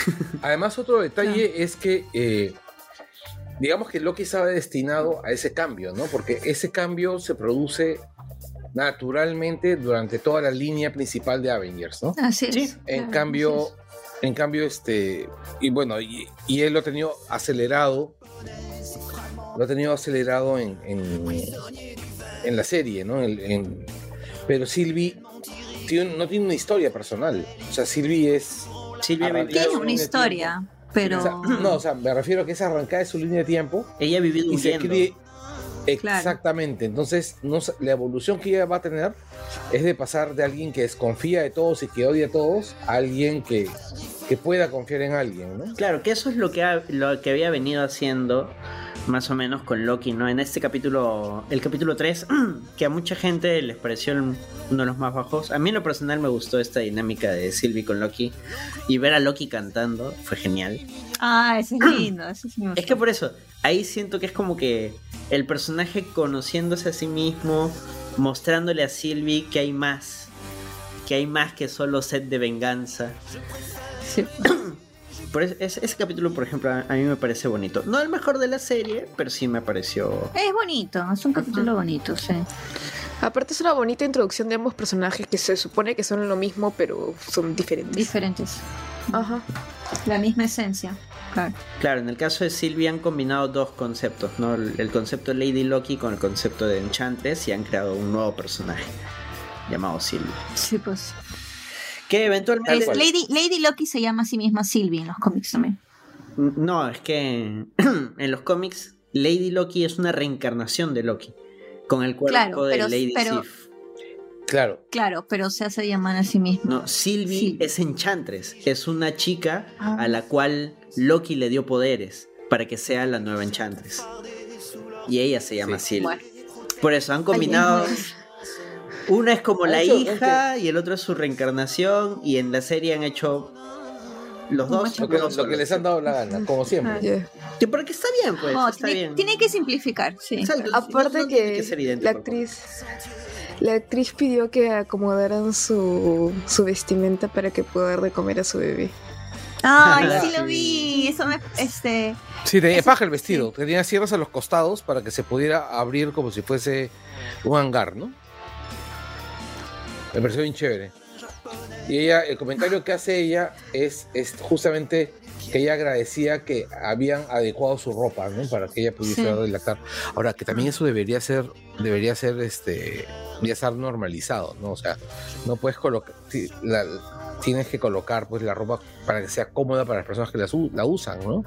Además, otro detalle es que, eh, digamos que Loki estaba destinado a ese cambio, ¿no? Porque ese cambio se produce naturalmente durante toda la línea principal de Avengers, ¿no? Así es. Sí, En Claro, cambio, en cambio, este, y bueno, y, y él lo ha tenido acelerado, lo ha tenido acelerado en, en, en la serie, ¿no? En- en- pero Sylvie tiene- no tiene una historia personal, o sea, Sylvie es Silvia Tiene una historia, pero... O sea, no, o sea, me refiero a que es arrancada de su línea de tiempo ella ha vivido. Claro. Exactamente. Entonces, no, la evolución que ella va a tener es de pasar de alguien que desconfía de todos y que odia a todos a alguien que, que pueda confiar en alguien, ¿no? Claro, que eso es lo que, ha- lo que había venido haciendo más o menos con Loki, ¿no? En este capítulo, el capítulo 3, que a mucha gente les pareció uno de los más bajos. A mí en lo personal me gustó esta dinámica de Sylvie con Loki y ver a Loki cantando fue genial. Ah, ese es lindo, sí me Es que por eso, ahí siento que es como que el personaje conociéndose a sí mismo, mostrándole a Sylvie que hay más, que hay más que solo sed de venganza. Sí. Por eso- ese, ese capítulo, por ejemplo, a, a mí me parece bonito. No el mejor de la serie, pero sí me pareció. Es bonito, es un capítulo bonito, sí. Aparte es una bonita introducción de ambos personajes que se supone que son lo mismo, pero son diferentes. Diferentes. Ajá. La misma esencia. Claro. Claro, en el caso de Sylvie han combinado dos conceptos, ¿no? El, el concepto de Lady Loki con el concepto de Enchantress y han creado un nuevo personaje llamado Sylvie. Sí, pues. Que eventualmente. Es-. Lady, Lady Loki se llama a sí misma Sylvie en los cómics también. No, es que en los cómics Lady Loki es una reencarnación de Loki, con el cuerpo Claro, de pero- Lady pero- Sif. Claro. Claro, pero se hace llamar a sí mismo. No, Sylvie Sí. es Enchantress, es una chica Ah. a la cual Loki le dio poderes para que sea la nueva Enchantress. Y ella se llama Sylvie. Bueno. Por eso han combinado. Una es como Han la hecho- hija y el otro es su reencarnación. Y en la serie han hecho los dos. Lo que, lo que les han dado la gana, como siempre. Ya. Que porque está bien, pues. No, está tiene, bien. tiene que simplificar, sí. Exacto, Aparte no- que, ser idéntico la actriz la actriz pidió que acomodaran su, su vestimenta para que pueda dar de comer a su bebé. Ay, sí Sí. lo vi. Eso me. Este. Sí, tenía Eso- paja el vestido. Tenía cierres a los costados para que se pudiera abrir como si fuese un hangar, ¿no? Me pareció bien chévere. Y ella, el comentario que hace ella es, es justamente que ella agradecía que habían adecuado su ropa, ¿no? Para que ella pudiese Sí. dilatar. Ahora, que también eso debería ser, debería ser, este, ya estar normalizado, ¿no? O sea, no puedes colocar, la- tienes que colocar pues la ropa para que sea cómoda para las personas que la, usan, ¿no?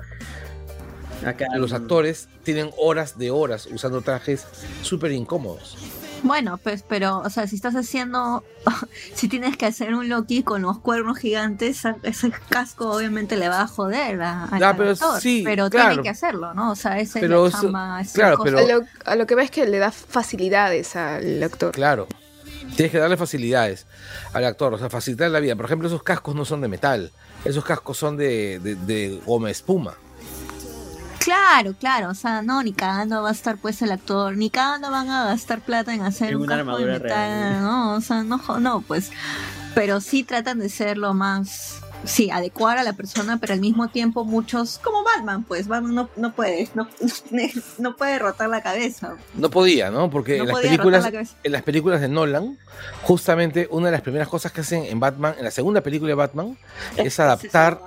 Acá los actores tienen horas de horas usando trajes súper incómodos. Bueno, pues, pero, o sea, si estás haciendo. si tienes que hacer un Loki con los cuernos gigantes, ese casco obviamente le va a joder a, al Ah, pero actor, sí, pero claro. tiene que hacerlo, ¿no? O sea, esa es Pero la esa claro, pero- A lo, a lo que ves que le da facilidades al actor. Claro. Tienes que darle facilidades al actor, o sea, facilitar la vida. Por ejemplo, esos cascos no son de metal, esos cascos son de, de, de goma espuma. Claro, claro, o sea, no, ni cagando va a estar pues el actor, ni cagando van a gastar plata en hacer En un una casco de armadura metal, real. no, o sea, no, no, pues, pero sí tratan de ser lo más, sí, adecuar a la persona, pero al mismo tiempo muchos, como Batman, pues, Batman no, no puede, no, no puede rotar la cabeza, No podía, ¿no? Porque no en las películas, la en las películas de Nolan, justamente una de las primeras cosas que hacen en Batman, en la segunda película de Batman, es adaptar,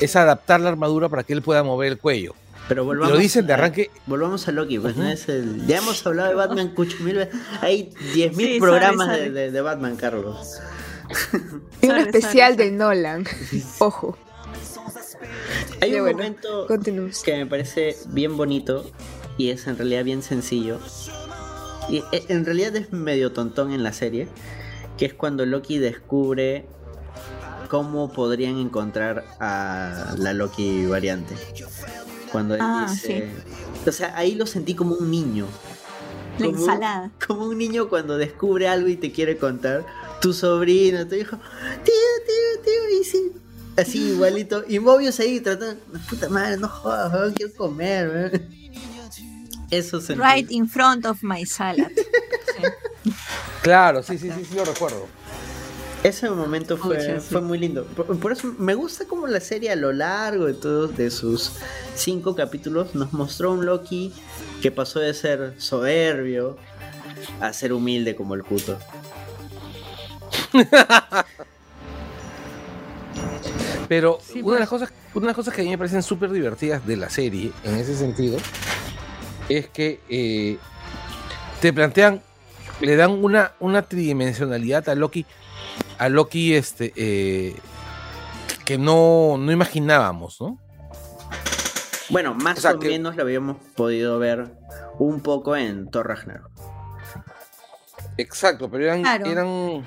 es adaptar la armadura para que él pueda mover el cuello. Pero volvamos lo dicen de a- arranque, Volvamos a Loki, pues no es el. Ya hemos hablado de Batman cucho mil veces. Hay 10.000 Sí, programas de-. De, de Batman, Carlos. Y uno Sorry, especial de Nolan. Ojo, Hay un bueno, momento que me parece bien bonito y es en realidad bien sencillo. Y e- en realidad es medio tontón en la serie, que es cuando Loki descubre cómo podrían encontrar a la Loki variante. Cuando él Ah, dice... O sea, ahí lo sentí como un niño. La Como- ensalada. Como un niño cuando descubre algo y te quiere contar. Tu sobrino, tu hijo. Tío, tío, tío, y sí. Así igualito. Y Mobius ahí tratando. Puta madre, no jodas, weón, quiero comer, weón". Eso sentí. Right in front of my salad. Sí. claro, sí, sí, sí, sí, lo recuerdo. Ese momento fue, sí. fue muy lindo. Por, por eso me gusta como la serie a lo largo de todos de sus cinco capítulos nos mostró un Loki que pasó de ser soberbio a ser humilde como el puto. Pero Sí, una, de las pues. cosas, una de las cosas que a mí me parecen súper divertidas de la serie, en ese sentido, es que eh, te plantean, le dan una, una tridimensionalidad a Loki, a Loki este, eh, que no, no imaginábamos, ¿no? Bueno, más O sea, o que- menos lo habíamos podido ver un poco en Thor Ragnarok. Exacto, pero eran, Claro. eran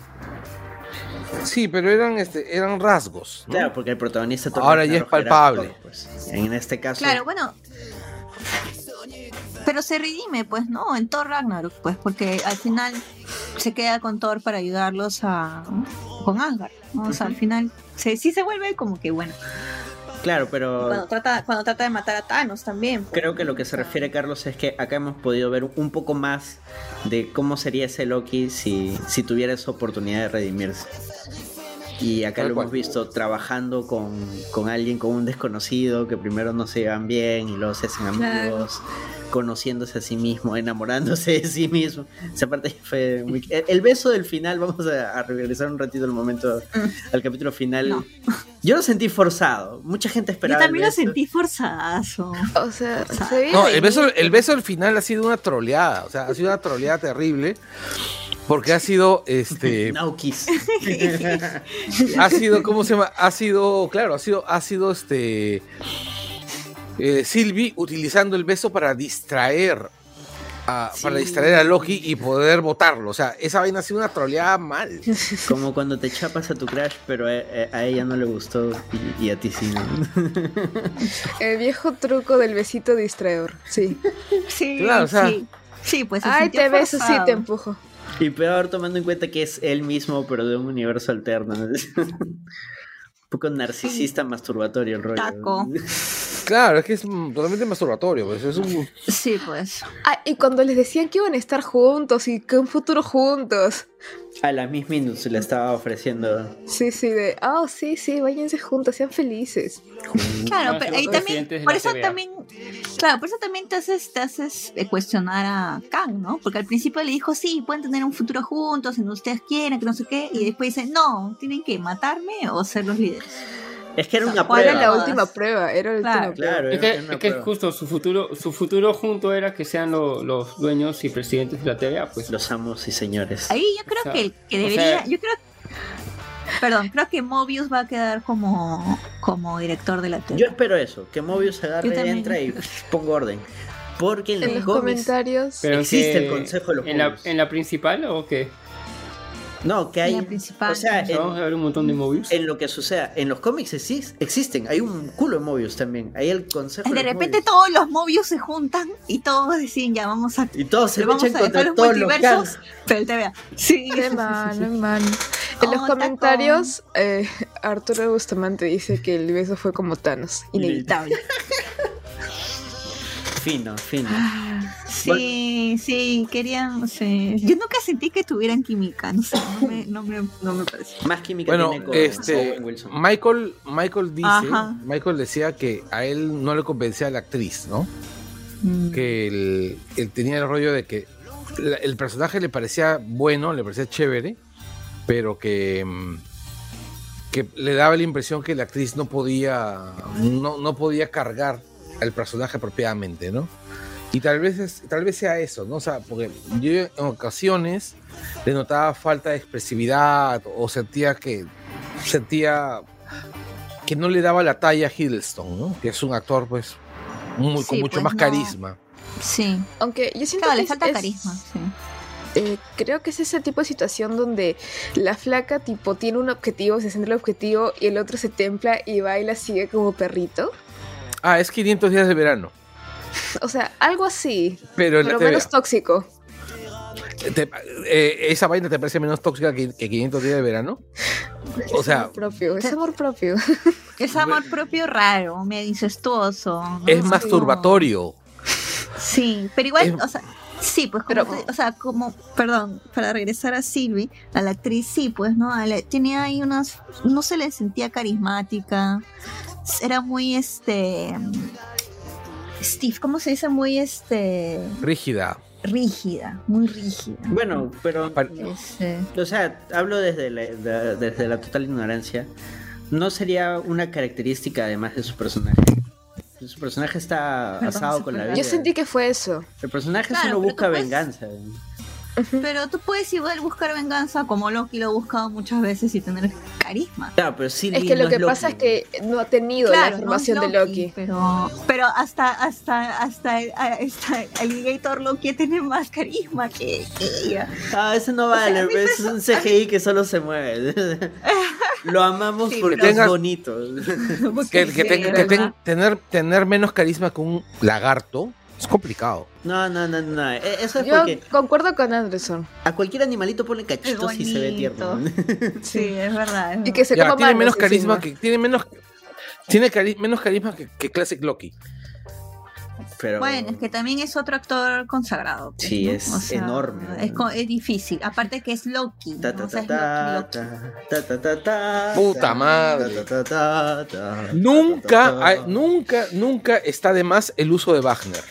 sí, pero eran este, eran rasgos, ¿no? Claro, porque el protagonista Ahora ya es palpable. Thor, pues. En este caso, Claro, bueno. Pero se redime, pues, ¿no? En Thor Ragnarok, pues, porque al final se queda con Thor para ayudarlos a con Asgard, ¿no? O sea, al final se, sí se vuelve como que bueno. claro, pero Cuando trata, cuando trata de matar a Thanos también. pues. creo que lo que se refiere Carlos es que acá hemos podido ver un poco más de cómo sería ese Loki si, si tuviera esa oportunidad de redimirse. Y acá lo cual. hemos visto trabajando con, con alguien, con un desconocido, que primero no se llevan bien y luego se hacen amigos, conociéndose a sí mismo, enamorándose de sí mismo. Esa parte fue muy... El, el beso del final, vamos a, a regresar un ratito al momento, al capítulo final. No. Yo lo sentí forzado. Mucha gente Yo esperaba. el también lo sentí forzazo. O sea, O sea, se ve No, el beso, el beso al final ha sido una troleada, o sea, ha sido una troleada terrible, porque ha sido, este, Naukis. ha sido, ¿cómo se llama? Ha sido, claro, ha sido, ha sido, este, eh, Sylvie utilizando el beso para distraer. a- Para distraer a Loki y poder votarlo. O sea, esa vaina ha sido una troleada mal. Como cuando te chapas a tu crush, pero a, ella no le gustó y, y a ti sí. ¿no? El viejo truco del besito distraedor. Sí. Sí, Claro, o sea- sí. Sí, pues Ay, te beso, sí, te empujo. Y peor tomando en cuenta que es él mismo, pero de un universo alterno. ¿no? un poco narcisista masturbatorio el rollo. Taco. Claro, es que es totalmente masturbatorio. Pues es un, Sí, pues. Ah, y cuando les decían que iban a estar juntos y que un futuro juntos. A la Miss Minutes se le estaba ofreciendo. Sí, sí, de, oh, sí, sí, váyanse juntos, sean felices. Claro, pero ahí también, por eso TVA. también, claro, por eso también te haces, te haces eh, cuestionar a Kang, ¿no? Porque al principio le dijo, sí, pueden tener un futuro juntos, en ustedes quieren, que no sé qué, y después dice, no, tienen que matarme o ser los líderes. Es que era una ¿Cuál Era prueba. la Todas. última prueba, era la Claro. última prueba. Claro, Es era- que, era es que prueba. justo su futuro, su futuro junto era que sean lo- los dueños y presidentes de la TVA, pues. Los amos y señores. Ahí yo creo O sea, que el que o debería, sea- yo creo, perdón, creo que Mobius va a quedar como, como director de la Yo tele. espero eso, que Mobius agarre, Yo entra y ponga orden. Porque en, En los los comentarios. Existe el Consejo de los en la, en la principal o qué? No, que En hay... la principal. O sea, sea, vamos a en, ver un montón de Mobius. en lo que suceda, en los cómics exis- existen, hay un culo de Mobius también. Hay el Consejo de los repente Mobius. todos los Mobius se juntan y todos deciden ya vamos a Y todos se luchan a contra los todos los multiversos, pero el TVA. Sí, Qué mal, qué mal. En los Oh, comentarios, eh, Arturo Bustamante dice que el beso fue como Thanos, inevitable. Fino, fino. Sí, sí, querían, sí. Yo nunca sentí que tuvieran química, no sé, no me, no me, no me parece. Más química Bueno, tiene con este, Wilson. Michael, Michael dice, Ajá. Michael decía que a él no le convencía la actriz, ¿no? Mm. Que él, él tenía el rollo de que la- el personaje le parecía bueno, le parecía chévere, pero que, mm, que le daba la impresión que la actriz no podía, no, no podía cargar el personaje apropiadamente, ¿no? Y tal vez, es- tal vez sea eso, ¿no? O sea, porque yo en ocasiones le notaba falta de expresividad o sentía que sentía que no le daba la talla a Hiddleston, ¿no? Que es un actor, pues, muy, con mucho pues, más no. carisma. Sí, Aunque yo siento claro, que le es- falta es- carisma, sí. eh, creo que es ese tipo de situación donde la flaca tipo tiene un objetivo, se centra en el objetivo y el otro se templa y va y la sigue como perrito. Ah, es 500 días de verano. O sea, algo así, Pero, pero menos tóxico. te- eh, ¿esa vaina te parece menos tóxica que, que 500 días de verano? O Es sea, amor propio, es amor propio. Es amor propio raro, medio incestuoso. es masturbatorio. Sí, pero igual, Es- o sea, sí, pues, como Pero- o sea, como, perdón, para regresar a Sylvie, a la actriz, sí, pues, ¿no? A la- tenía ahí unas, no se le sentía carismática, era muy, este, Steve, ¿cómo se dice? Muy, este, Rígida. rígida, muy rígida. Bueno, pero... Este, O sea, hablo desde la, de- desde la total ignorancia. No sería una característica además de su personaje. Su personaje está asado con la vida. Yo sentí que fue eso. El personaje Claro, solo busca puedes- venganza. Pero tú puedes igual buscar venganza como Loki lo ha buscado muchas veces y tener carisma. Claro, pero Sylvie Es que no lo que pasa es que no ha tenido la Claro, formación no de Loki. Pero, pero hasta, hasta, hasta, el- hasta el Alligator Loki tiene más carisma que, que ella. Ah, ese no vale, mí es un CGI que solo se mueve. Lo amamos Sí, porque es bonito. Que, que Sí, tener, tener menos carisma que un lagarto es complicado. No, no, no, no. e- Eso es Yo porque concuerdo con Anderson. a cualquier animalito ponle cachitos y se ve tierno. Sí, es verdad. es Y que se Ya, coma tiene menos carisma que tiene menos tiene cari- menos carisma que, que Classic Loki. Pero... Bueno, es que también es otro actor consagrado. pues, Sí, ¿no? es enorme. Es, difícil. Aparte que es Loki. Ta, ¿no? ta, O sea, ta, es Loki, Loki. ta, ta, ta, ta, ta, Puta ta, madre. ta, ta, ta, ta, Nunca, hay- nunca, nunca está de más el uso de Wagner.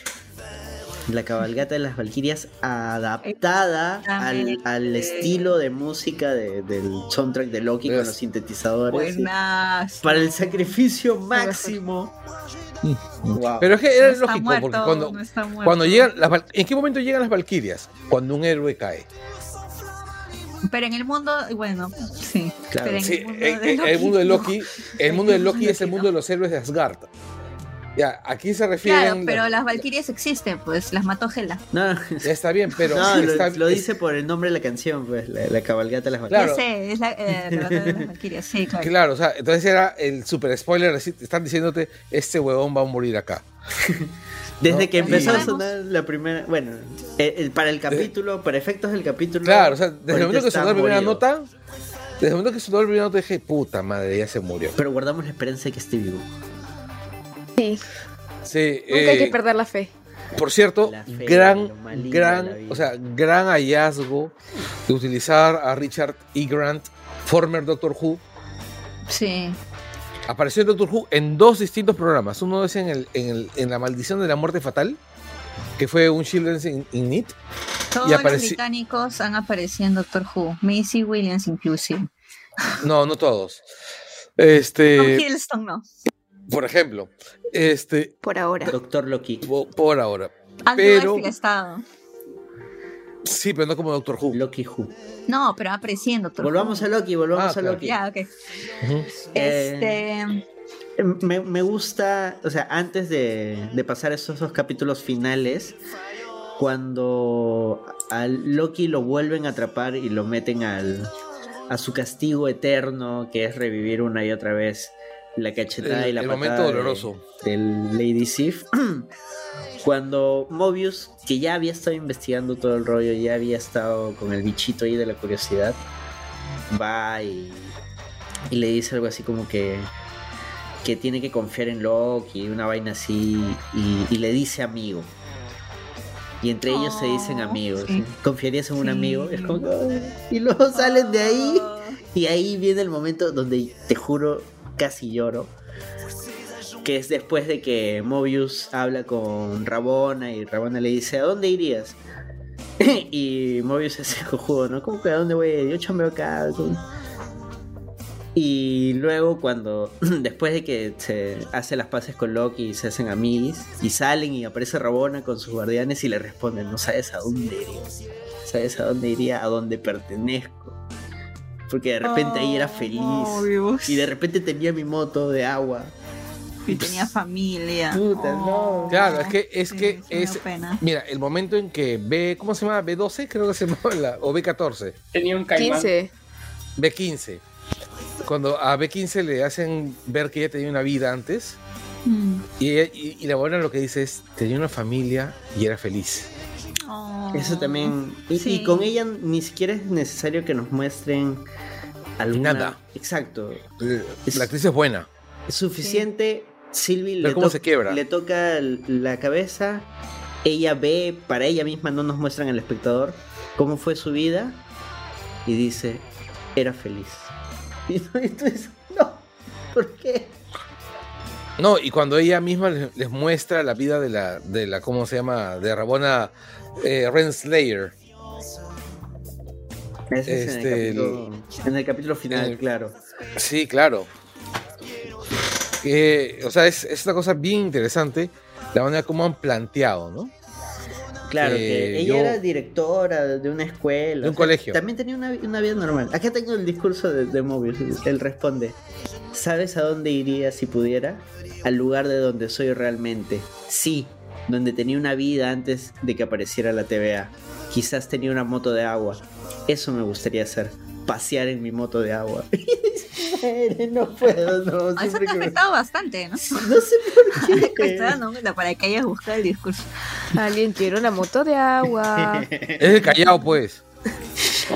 La cabalgata de las Valquirias adaptada al, al estilo de música de- del soundtrack de Loki con los sintetizadores. Buenas. Para el sacrificio máximo. Wow. Pero es que era No está lógico, muerto, porque cuando, no cuando llegan las val- ¿En qué momento llegan las Valquirias? Cuando un héroe cae. Pero en el mundo, bueno, sí. Claro. Pero en Sí, el mundo de el mundo de no. Loki, el mundo de Loki es el mundo de los héroes de Asgard. Ya, aquí se Claro, refieren. pero las Valkyrias existen, pues las mató Hela. No, Ya está bien, pero. no, lo, está- lo es- dice por el nombre de la canción, pues, la, la cabalgata de las Claro. Ya sé, es la, eh, la batalla de las Valkyrias, sí, claro. Claro, o sea, entonces era el super spoiler. así, Están diciéndote: Este huevón va a morir acá. Desde No, que empezó a sonar la primera, bueno, el- el- para el capítulo, para efectos del capítulo. Claro, o sea, desde el momento que sonó la primera morido. nota, desde el momento que sonó la primera nota dije, puta madre, ya se murió. Pero guardamos la esperanza de que esté vivo. Sí, Sí, nunca hay eh, que perder la fe. por cierto, fe, gran, gran, o sea, gran hallazgo de utilizar a Richard E. Grant, former Doctor Who. Sí. Apareció en Doctor Who en dos distintos programas. Uno es en, el, en, el- en La Maldición de la Muerte Fatal, que fue un Children's in, in Need. Todos Y los británicos han aparecido en Doctor Who. Macy Williams inclusive. No, no todos. Tom Este, Hiddleston no. Por ejemplo, este, Por ahora. Doctor Loki. po- por ahora. Andrew Pero- estado. Sí, pero no como Doctor Who. Loki Who. No, pero en Doctor Volvamos Who. a Loki, volvamos Ah, a. Loki. Ya, ok. Eh, Este. Me, me gusta, o sea, antes de, de pasar esos dos capítulos finales, cuando a Loki lo vuelven a atrapar y lo meten al, a su castigo eterno, que es revivir una y otra vez la cachetada El- y la el patada momento de- doloroso. del Lady Sif. Cuando Mobius, que ya había estado investigando todo el rollo, ya había estado con el bichito ahí de la curiosidad, va y, y le dice algo así como que que tiene que confiar en Loki, una vaina así, y, y le dice amigo. Y entre ellos se dicen Oh, amigos. sí. ¿Confiarías en un Sí. amigo? Es como y luego salen de ahí. Y ahí viene el momento donde te juro casi lloro. Que es después de que Mobius habla con Rabona y Rabona le dice, ¿a dónde irías? y Mobius es cojudo, ¿no? ¿Cómo que a dónde voy? Yo chambeo acá. Y luego cuando, después de que se hace las paces con Loki y se hacen amigos, y salen y aparece Rabona con sus guardianes y le responden, no sabes a dónde iría. ¿Sabes a dónde iría? A dónde pertenezco. Porque de repente ahí era feliz. Y de repente tenía mi moto de agua. Y tenía familia. Puta, no. Claro, es que, es Sí, que es. pena. Mira, el momento en que B, ¿cómo se llama? B12, creo que se llama, la- o B14, Tenía un caimán. 15. B15. Cuando a B15 le hacen ver que ella tenía una vida antes, Mm. y, ella- y, y la buena lo que dice es: tenía una familia y era feliz. Oh. Eso también. Y, Sí. y con ella ni siquiera es necesario que nos muestren alguna. Nada. Exacto. La actriz es buena. Es suficiente. Sylvie Ver le, cómo to- se quiebra. le toca la cabeza. Ella ve, para ella misma no nos muestran al espectador cómo fue su vida. Y dice, era feliz. Y tú, y tú dices, no, ¿por qué? No, y cuando ella misma les, les muestra la vida de la, de la, ¿cómo se llama? De Rabona eh, Renslayer. Ese es en, Este, el capítulo, en el capítulo final, el- claro. Sí, claro. Que, o sea, es, es una cosa bien interesante la manera como han planteado, ¿no? Claro, Eh, que ella yo- era directora de una escuela. De un o sea, colegio. También tenía una, una vida normal. Acá tengo el discurso de, de Mobius. Él responde: ¿Sabes a dónde iría si pudiera? Al lugar de donde soy realmente. Sí, donde tenía una vida antes de que apareciera la TVA. Quizás tenía una moto de agua. Eso me gustaría hacer. Pasear en mi moto de agua. No puedo, no. Eso te ha me- afectado bastante, ¿no? No sé por qué. Para que hayas buscado el discurso. Alguien quiere una moto de agua. Es el callao, pues.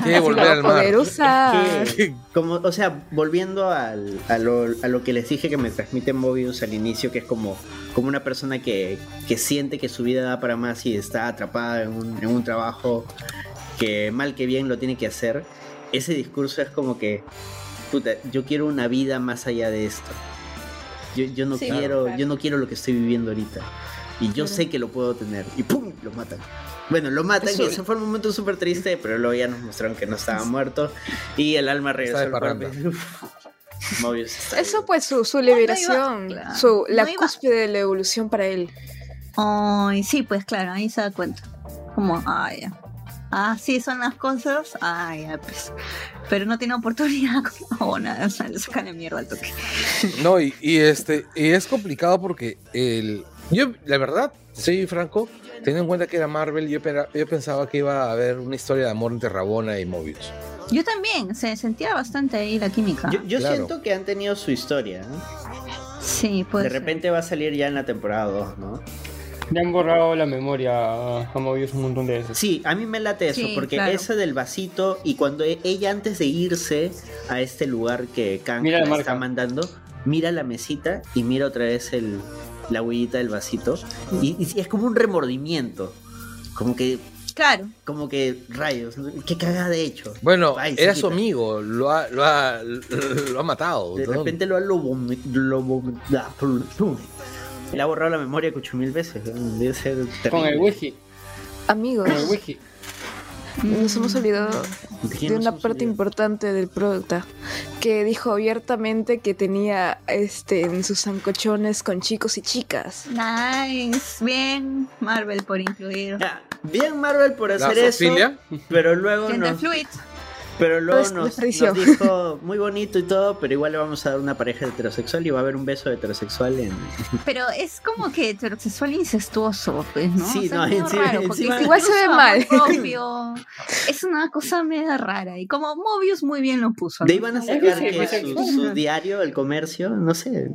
Quiere Así volver al mar. usar. que, como, o sea, volviendo al- a, lo, a lo que les dije que me transmite Mobius al inicio, que es como, como una persona que, que siente que su vida da para más y está atrapada en un, en un trabajo que mal que bien lo tiene que hacer, ese discurso es como que, puta, yo quiero una vida más allá de esto. Yo, yo no Sí, quiero, claro. yo no quiero lo que estoy viviendo ahorita. Y yo sé que lo puedo tener. Y ¡pum! Lo matan. Bueno, lo matan Eso- y ese fue un momento súper triste, pero luego ya nos mostraron que no estaba muerto. Y el alma regresó de al cuerpo. Eso vivo. pues su, su liberación, su, la No cúspide de la evolución para él. Ay, sí, pues claro, ahí se da cuenta. Como, ah, ya. Ah, sí son las cosas. Ah, ya, pues. pero no tiene oportunidad. O nada, o sea, le sacan la mierda al toque. No, y, y este, y es complicado porque el, yo, la verdad, soy franco, teniendo en cuenta que era Marvel, yo, yo pensaba que iba a haber una historia de amor entre Rabona y Mobius. Yo también, se sentía bastante ahí la química. Yo, yo Claro. siento que han tenido su historia. ¿no? sí, pues. de repente va a salir ya en la temporada 2, ¿no? Le han borrado la memoria a Mobius un montón de veces. Sí, a mí me late eso, Sí, porque claro. ese del vasito y cuando e- ella antes de irse a este lugar que Kang Mira la la está mandando, mira la mesita y mira otra vez el, la huellita del vasito y, y es como un remordimiento, como que, Claro. como que rayos, qué cagada de hecho. Bueno, Ay, era su amigo, lo ha, lo ha, lo ha matado. De ¿no? repente lo ha lobo-. Le ha borrado la memoria ocho mil veces. Debe ser terrible. Con el wiki. Amigos, Con el wiki. Nos hemos olvidado ¿De una parte olvidado? importante del producto que dijo abiertamente que tenía este en sus zancochones con chicos y chicas. Nice. Bien, Marvel por incluir. Bien Marvel por La hacer eso, pero luego Gender nos, fluid. Pero luego nos, nos dijo muy bonito y todo, pero igual le vamos a dar una pareja heterosexual y va a haber un beso heterosexual en... Pero es como que heterosexual incestuoso, pues, ¿no? Sí, O sea, no, es medio encima- raro, porque encima- es Igual se ve mal. propio. Es una cosa media rara. Y como Mobius muy bien lo puso. De ahí ¿no? van a Es sacar que que sí, su, su diario, el comercio, no sé.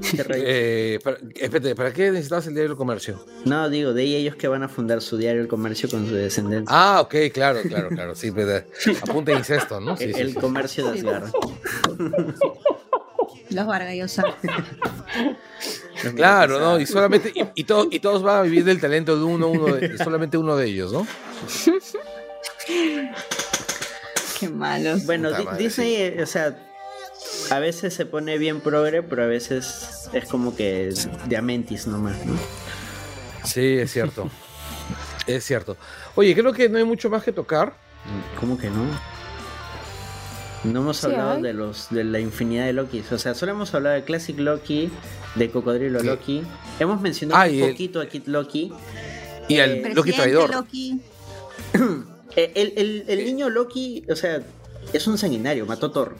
Eh, para, espérate, ¿para qué necesitabas el diario del comercio? No, digo, de ahí ellos que van a fundar su diario, el comercio con su descendencia. Ah, ok, claro, claro, claro. Sí, pues, apunta a incesto, ¿no? Sí, el sí, el sí. comercio de Asgard. Los Vargas Llosa. Claro, ¿no? Y solamente, y, y todo- y todos van a vivir del talento de uno, uno de, solamente uno de ellos, ¿no? Qué malos. Bueno, Disney, eh, o sea, a veces se pone bien progre, pero a veces es como que de Amentis nomás, ¿no? Sí, es cierto. Es cierto. Oye, creo que no hay mucho más que tocar. ¿Cómo que no? No hemos Sí hablado hay. de los de la infinidad de Loki. O sea, solo hemos hablado de Classic Loki, de Cocodrilo Sí. Loki. Hemos mencionado Ah, un el- poquito a Kid Loki. Y al Eh, Loki traidor. Loki. Eh, El, el- el niño Loki, o sea, es un sanguinario, mató a Thor.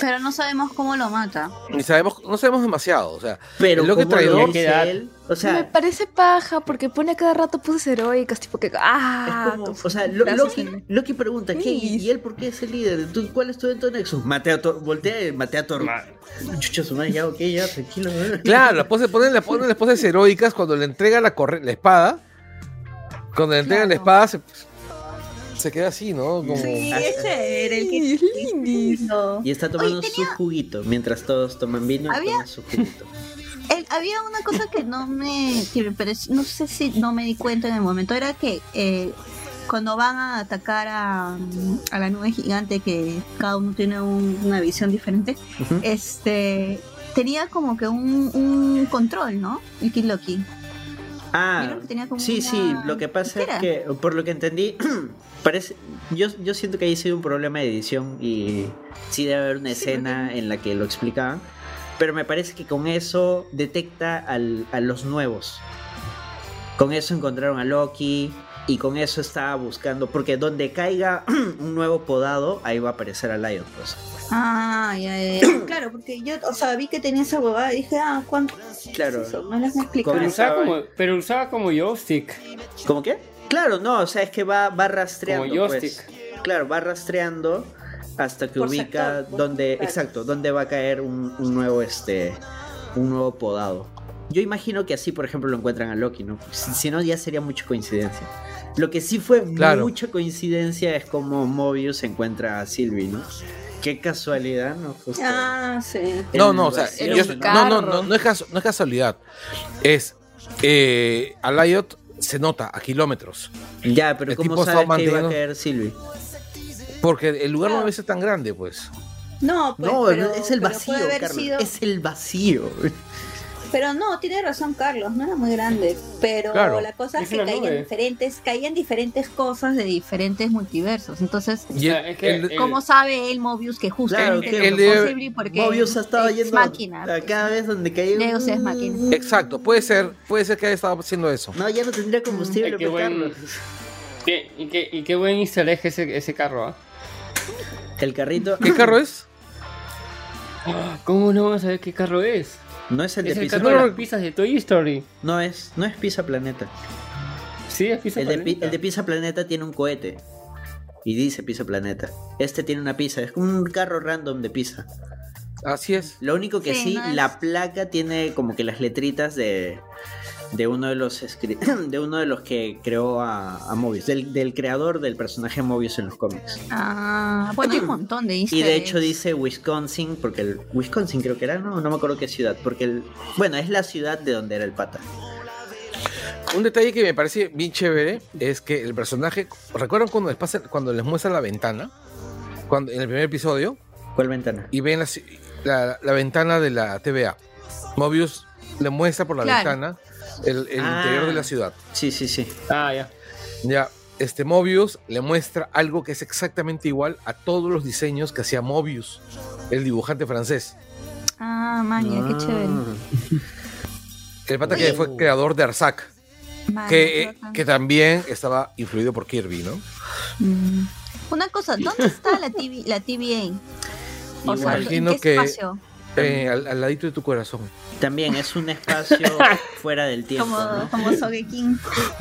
Pero no sabemos cómo lo mata. Ni sabemos, no sabemos demasiado. O sea, Pero el Loki ¿cómo lo traidor. ¿Qué edad? él? O Me sea, parece paja porque pone a cada rato poses heroicas, tipo que. ¡Ah! es como, o sea, Lo- Loki. Loki pregunta, ¿qué? ¿Y y él por qué es el líder? ¿Tú, ¿Cuál es tu evento Nexus? Maté a Thor, voltea y maté a Thor. Chucha, su madre, ya, ok, ya, tranquilo. ¿no? Claro, la pose, ponen, le ponen las poses heroicas cuando le entrega la, corre- la espada. Cuando le entregan la espada se, se queda así, ¿no? Como... Sí, es chévere. El Ay, que... es lindis. No. Y está tomando Oye, su juguito, mientras todos toman vino, Había- toma su juguito. El- había una cosa que no me que me pareció- no sé si no me di cuenta en el momento era que eh, cuando van a atacar a, a la nube gigante que cada uno tiene un- una visión diferente este tenía como que un, un control no el Kid Loki Ah, Vieron que tenía como sí, una- sí, lo que pasa ¿Qué es que, por lo que entendí, parece, yo, yo siento que ahí sido un problema de edición y sí debe haber una escena en la que lo explicaban, pero me parece que con eso detecta al- a los nuevos. Con eso encontraron a Loki y con eso estaba buscando, porque donde caiga un nuevo podado, ahí va a aparecer a Lion. Pues. ah ya, ya, claro porque yo o sea vi que tenía esa huevada y dije ah cuánto Claro. es eso? no las me Pero usaba como, pero usaba como joystick. ¿Cómo qué? Claro, no, o sea, es que va, va rastreando. Como pues. joystick. Claro, va rastreando hasta que Por ubica sector, claro. exacto, dónde va a caer un, un nuevo, este, un nuevo podado. Yo imagino que así, por ejemplo, lo encuentran a Loki, ¿no? Si, si no, ya sería mucha coincidencia. Lo que sí fue Claro. mucha coincidencia es como Mobius encuentra a Sylvie, ¿no? Qué casualidad, ¿no? Justo ah sí No, no, o sea, yo- no, no, no, no es, casu- no es casualidad. Es. Eh, a Lyot se nota a kilómetros. Ya, pero el ¿cómo sabes que iba a caer Sylvie? Porque el lugar no Claro. debe ser tan grande, pues. no pues, no, pero- es el vacío, Carlos. sido- Es el vacío. Pero no, tiene razón Carlos, no era muy grande. Pero Claro. la cosa es que caían nube. diferentes, caían diferentes cosas de diferentes multiversos. Entonces, Y sea, el- es que el- el- ¿cómo sabe el Mobius que justamente Claro, lo que el de- porque Mobius ha estado es yendo máquina. a cada vez donde caía Deus es máquina. Exacto, puede ser, puede ser que haya estado haciendo eso. No, ya no tendría combustible, qué pues, buen- Carlos. ¿Qué- y, qué, y qué buen easter egg ese, ese carro, ¿ah? El carrito ¿Qué carro es? ¿Cómo no vamos a saber qué carro es? No es el de Es el Pizza de pizzas de Toy Story. No es, no es Pizza Planeta. Sí, es Pizza El de, Planeta. el de Pizza Planeta tiene un cohete. Y dice Pizza Planeta. Este tiene una pizza. Es como un carro random de pizza. Así es. Lo único que Sí, sí, no es- la placa tiene como que las letritas de, de uno de los de uno de los que creó a, a Mobius, del, del creador del personaje Mobius en los cómics. Ah, bueno, hay un montón de Y de hecho dice Wisconsin, porque el Wisconsin creo que era, no, no me acuerdo qué ciudad, porque el, bueno, es la ciudad de donde era el pata. Un detalle que me parece bien chévere es que el personaje. ¿Recuerdan cuando les, pasa, cuando les muestra la ventana? Cuando, en el primer episodio. ¿Cuál ventana? Y ven la, la- la ventana de la TVA. Mobius le muestra por la Claro. ventana el, el Ah. interior de la ciudad. Sí, sí, sí. Ah, ya. Ya, este Mobius le muestra algo que es exactamente igual a todos los diseños que hacía Mobius, el dibujante francés. Ah, man, ya, qué chévere. El pata que fue creador de Arzac, Man, que, que también estaba influido por Kirby, ¿no? Mm. Una cosa, ¿dónde está la, TV, la TVA? O sea, ¿en Imagino qué que- espacio? Eh, al, al ladito de tu corazón. También es un espacio fuera del tiempo, Como, ¿no? como Sogeking.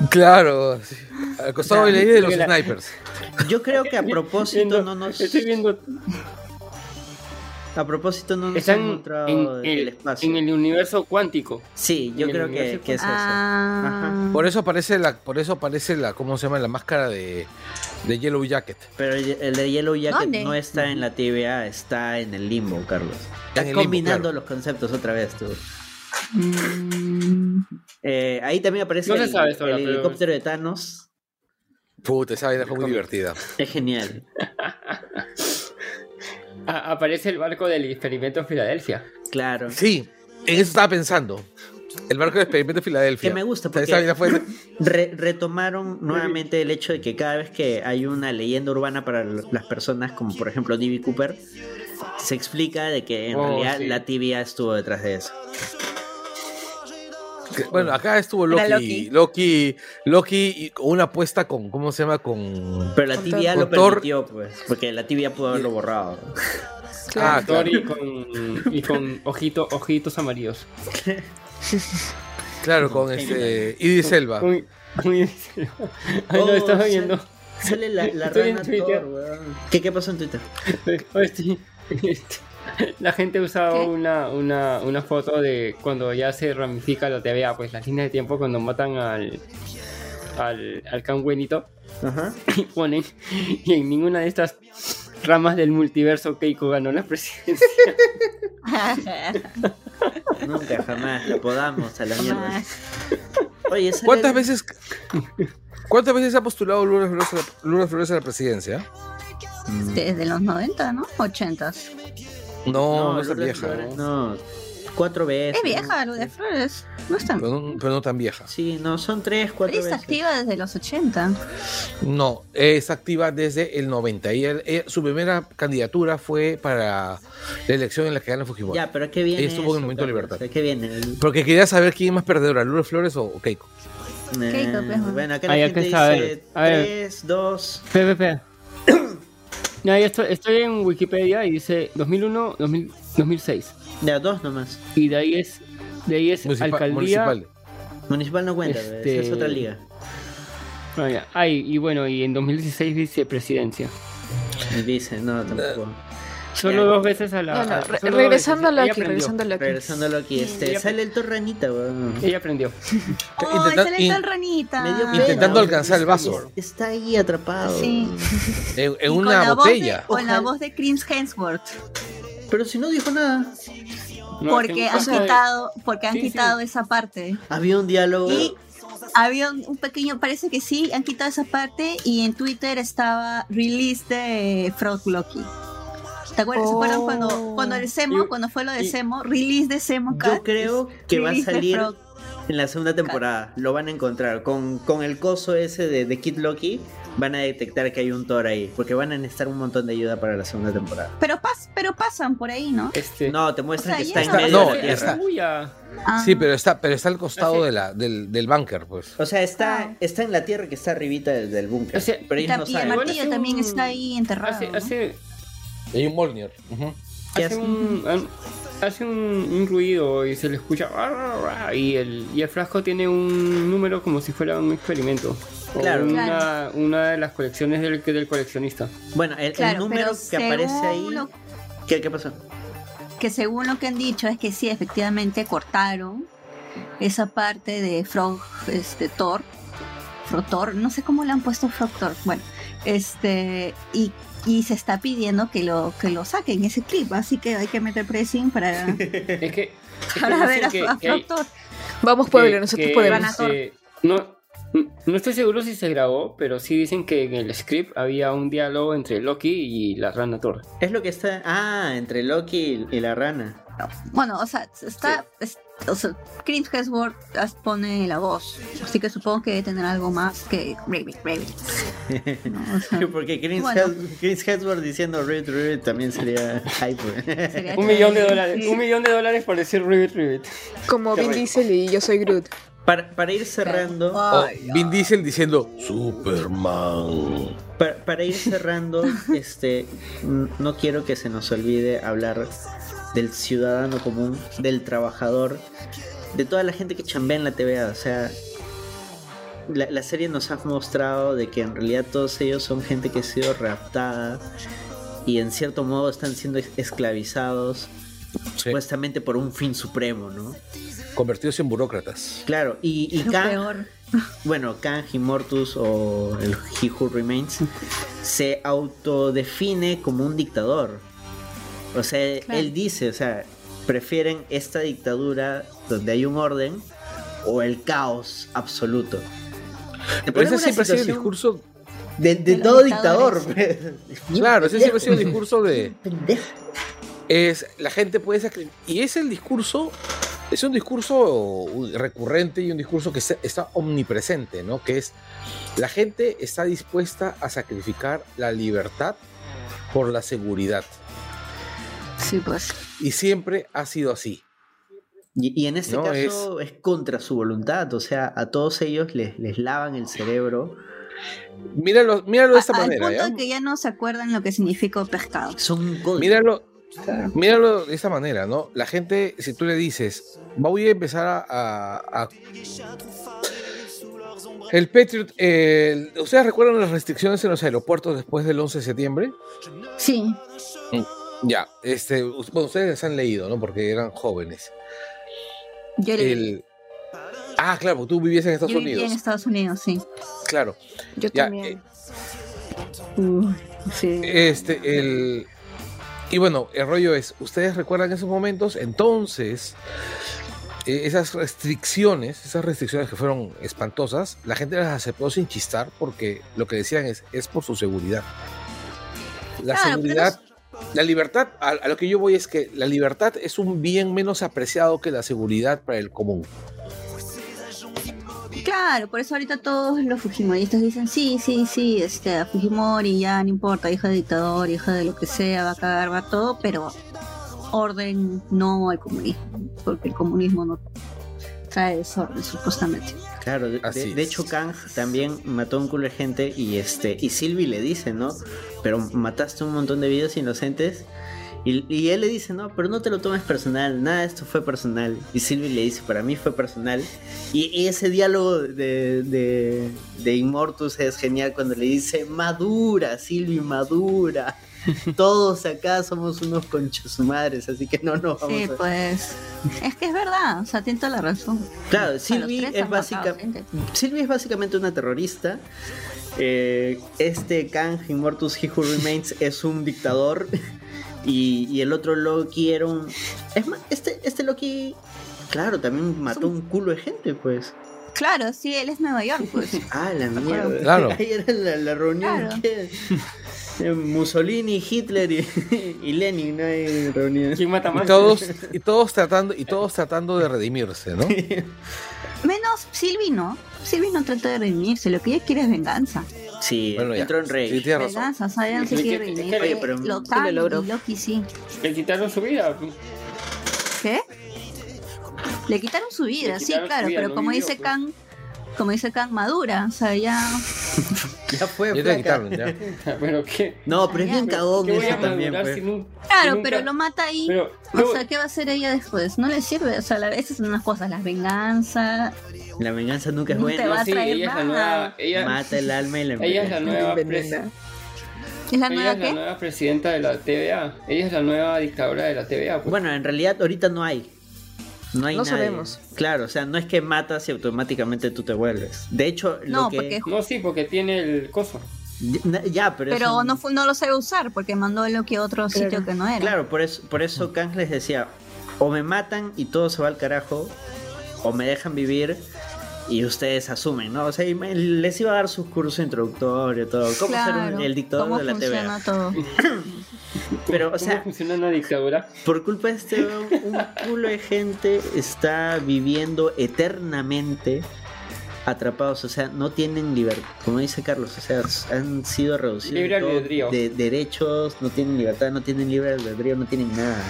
Claro, sí. al costado de la idea de los snipers. Yo creo que a propósito Viendo- no nos Estoy viendo. A propósito no nos han Están mostrado en, el, el, espacio. en el universo cuántico. Sí, yo en creo que, es eso. Ah, Por eso aparece la, por eso aparece la, ¿cómo se llama? La máscara de, de Yellow Jacket. Pero el el de Yellow Jacket ¿Dónde? no está en la TVA, está en el limbo, Carlos. Estás limbo, combinando claro. los conceptos otra vez tú. mm, Eh, ahí también aparece No el, sabe esto, el pero- helicóptero de Thanos. Puta, esa vaina fue muy divertida. Es genial. Aparece el barco del experimento en Filadelfia. Claro. Sí, en eso estaba pensando. El barco de experimento de Filadelfia. Que me gusta, porque- fue- Re- retomaron nuevamente el hecho de que cada vez que hay una leyenda urbana para las personas, como por ejemplo D.B. Cooper, se explica de que en Oh, realidad sí. la TVA estuvo detrás de eso. Bueno, acá estuvo Era Loki. Loki, Loki, y con una apuesta con, ¿cómo se llama? Con. Pero la Con TVA Thor. lo Con Thor. permitió, pues, porque la TVA pudo haberlo borrado. Claro. Ah, claro. Tori con, y con ojito, ojitos amarillos. Claro, con este. Idris Elba. Ay, no, Oh, estaba sale- viendo. Sale la, la Estoy en rana Twitter. Thor, weón. ¿Qué, ¿Qué pasó en Twitter? Este, La gente usaba ¿Qué? una, una, una foto de cuando ya se ramifica la TVA, pues las líneas de tiempo cuando matan al al, al can buenito Ajá. y ponen y en ninguna de estas ramas del multiverso Keiko ganó la presidencia. Nunca, jamás. La podamos a la mierda. Oye, ¿Cuántas el- veces. ¿Cuántas veces ha postulado Lourdes Flores a la, Lourdes Flores a la presidencia? Desde los 90, ¿no? 80. No, no, es tan Lourdes vieja. Flores, ¿no? Cuatro veces. Es vieja, Luz de Flores. No es tan Pero, no, pero no tan vieja. Sí, no, son tres, Pero cuatro veces. activa desde los 80. No, es activa desde el 90. Y él- su primera candidatura fue para la elección en la que gana Fujimori. Ya, pero ¿a qué viene? Estuvo en el eso, momento de Carlos? libertad. ¿A qué viene? El- Porque quería saber quién es más perdedora, Lourdes Flores o, o Keiko. Eh, pues, bueno. bueno, acá la Ahí, gente acá está, a dice ver. 3, 2. Espera, espera, espera. Ya, ya estoy, estoy en Wikipedia y dice 2001, 2000, 2006. Ya, dos nomás. Y de ahí es, de ahí es Municipal- alcaldía. municipal. Municipal no cuenta, Este- es otra liga. Ya. Ay, y bueno, y en 2016 vicepresidencia. Y dice, no, tampoco. Solo dos veces a la. Bueno, a- re- regresando a Loki, aprendió. regresando a Loki. Regresando a Loki, este, ella- sale el torranita, weón. Ella aprendió. ¡Oh, Intenta- sale in- tal ranita! Me dio pena, Intentando alcanzar el vaso. Está ahí atrapado. Sí. En, en una botella. con la voz de Chris Hemsworth. Pero si no dijo nada. No, porque que- han quitado, porque han sí, sí. quitado esa parte. Había un diálogo. Y había un, un pequeño, parece que sí, han quitado esa parte y en Twitter estaba release de Frog Loki. ¿Te acuerdas? ¿Se acuerdan cuando, cuando el Semo, cuando fue lo de Semo, release de Semo Cat? Yo creo que va a salir en la segunda temporada. Lo van a encontrar con, con el coso ese de, de Kid Loki. van a detectar que hay un Thor ahí, porque van a necesitar un montón de ayuda para la segunda temporada. Pero, pas pero pasan por ahí, ¿no? Este. No, te muestran O sea, que está en medio no, de la Tierra. está-. Ah, Sí, pero está, pero está al costado de la, del, del búnker, pues. O sea, está, Ah. está en la Tierra que está arribita del, del búnker. O sea, pero y, ellos no saben. Martillo también un- está ahí enterrado. Hace, ¿no? hace, Y hay un Molnir. ujú. ¿Qué hace un, an- hace un, un ruido y se le escucha y el, y el frasco tiene un número como si fuera un experimento. O Claro. una, Claro. una de las colecciones del, del coleccionista. Bueno, el, número que aparece ahí. lo- ¿Qué, ¿Qué pasó? que según lo que han dicho es que sí, efectivamente cortaron esa parte de Frog, este, Thor, Frotor, no sé cómo le han puesto Frog Thor, bueno, este, y, y se está pidiendo que lo, que lo saquen ese clip, así que hay que meter pressing para, Es que. es que para ver a, que- a Frog Thor. Vamos, que- pueblo, nosotros que, podemos. este, no, no estoy seguro si se grabó, pero sí dicen que en el script había un diálogo entre Loki y la rana Thor. Es lo que está. Ah, entre Loki y, la rana. Bueno, o sea, está, es- o sea, Chris Hemsworth pone la voz, así que supongo que debe tener algo más que Rabbit, Rabbit. ¿no? O sea, Porque Chris, Bueno. Chris Hemsworth diciendo Ribbit Ribbit también sería hype. sería Un millón de dólares, sí. un millón de dólares por decir Ribbit Ribbit. Como Vin Diesel y yo soy Groot. para, para ir cerrando. O Vin Diesel diciendo Superman. Para, para ir cerrando, este, no quiero que se nos olvide hablar del ciudadano común, del trabajador, de toda la gente que chambea en la TVA. O sea, la, la serie nos ha mostrado de que en realidad todos ellos son gente que ha sido raptada y en cierto modo están siendo esclavizados Sí, supuestamente por un fin supremo, ¿no? Convertidos en burócratas. Claro, y, y Kang, peor. bueno, Kang Immortus o el He Who Remains se autodefine como un dictador. O sea, Claro. él dice, o sea, prefieren esta dictadura donde hay un orden o el caos absoluto. Te Pero ese siempre ha sido el discurso. de, de de los todo dictador. pues. Claro, ese siempre ha sido el discurso de. Es, la gente puede sacri- Y es el discurso. Es un discurso recurrente y un discurso que está, está omnipresente, ¿no? Que es. La gente está dispuesta a sacrificar la libertad por la seguridad. Sí, pues. Y siempre ha sido así. Y, y en este No, caso es... contra su voluntad, o sea, a todos ellos les, les lavan el cerebro. Míralo, míralo de esta A- al manera, punto ¿ya? de que ya no se acuerdan lo que significa pescado. Son. Míralo, míralo de esta manera, ¿no? La gente, si tú le dices, voy a empezar a. a- a- El Patriot. eh, ¿Ustedes recuerdan las restricciones en los aeropuertos después del 11 de septiembre? Sí, Ya, este, bueno, ustedes las han leído, ¿no? Porque eran jóvenes. yo, le- El, ah, claro, tú vivías en Estados yo viví Unidos. en Estados Unidos, sí. Claro. Yo Ya, también. eh, Uh, sí. Este, el. Y bueno, el rollo es, ¿ustedes recuerdan esos momentos? Entonces, eh, esas restricciones, esas restricciones que fueron espantosas, la gente las aceptó sin chistar porque lo que decían es, es por su seguridad. La Claro, seguridad, la libertad, a, a lo que yo voy es que la libertad es un bien menos apreciado que la seguridad para el común. Claro, por eso ahorita todos los fujimoristas dicen, sí, sí, sí, este, a Fujimori ya no importa, hija de dictador, hija de lo que sea, va a cagar, va todo, pero orden no al comunismo, porque el comunismo no trae desorden, supuestamente. Claro, de, de- hecho Kang también mató a un culo de gente y este y Sylvie le dice, ¿no? Pero mataste un montón de vidas inocentes y, y él le dice, no, pero no te lo tomes personal, nada esto fue personal. Y Sylvie le dice, para mí fue personal. Y, y ese diálogo de, de, de Immortus es genial cuando le dice, madura, Sylvie, madura. Todos acá somos unos conchasumadres, así que no nos vamos Sí, a... pues, es que es verdad, o sea, tiene toda la razón. Claro, Sylvie es básicamente... Sylvie es básicamente una terrorista. Eh, este Kang Immortus He Who Remains es un dictador. Y, y el otro Loki era un. Es más, este, este Loki. Claro, también mató un culo de gente, pues. Claro, sí, él es Nueva York, pues. Ah, la mierda. Claro. Ahí era la, la reunión Claro. que. Mussolini, Hitler y, y Lenin, no hay reunión. ¿Quién mata Y todos, y todos tratando, y todos tratando de redimirse, ¿no? Menos Sylvie, ¿no? Sylvie no trata de redimirse, lo que ella quiere es venganza. Sí, Bueno, entró en rey. Sí, tienes razón. Venganza, Saiyan se Es que- quiere es que- venir. oye, pero- Lo Sí lo logró. y Loki sí. Le quitaron su vida. ¿Qué? Le quitaron su vida, Le sí, quitaron su claro, vida, pero no como vivió, dice pues. Kang, como dice Kang, madura, o sea, ya... Ya fue, te quitaron, ya. Pero qué. No, pero es bien cagón ¿Qué voy eso a también, pues. si nun- Claro, si pero lo mata ahí. Pero, O sea, ¿qué va a hacer ella después? No le sirve, o sea, la- esas son unas cosas, las venganzas. La venganza nunca es No te buena. va a sí, ella es la nueva. Ella, Mata el alma y la ella es la nueva. ¿Es la ella nueva es la qué? nueva presidenta de la TVA. Ella es la nueva dictadora de la TVA. pues. Bueno, en realidad ahorita no hay. No hay No nadie. sabemos. Claro, o sea, no es que matas y automáticamente tú te vuelves. De hecho, lo No, que... porque... No, sí, porque tiene el coso. Ya, ya, pero, Pero eso- no, no lo sabe usar porque mandó lo que otro Claro. sitio que no era. Claro, por eso, por eso Kang les decía, o me matan y todo se va al carajo, o me dejan vivir y ustedes asumen, ¿no? O sea, y me- les iba a dar sus cursos introductorios, todo, cómo ser un- el dictador cómo de la TV. funciona todo. Pero, o ¿Cómo sea, funciona una dictadura? por culpa de este un culo de gente está viviendo eternamente atrapados, o sea, no tienen libertad, como dice Carlos, o sea, han sido reducidos Libre todo albedrío. de derechos, no tienen libertad, no tienen libre albedrío, no tienen nada.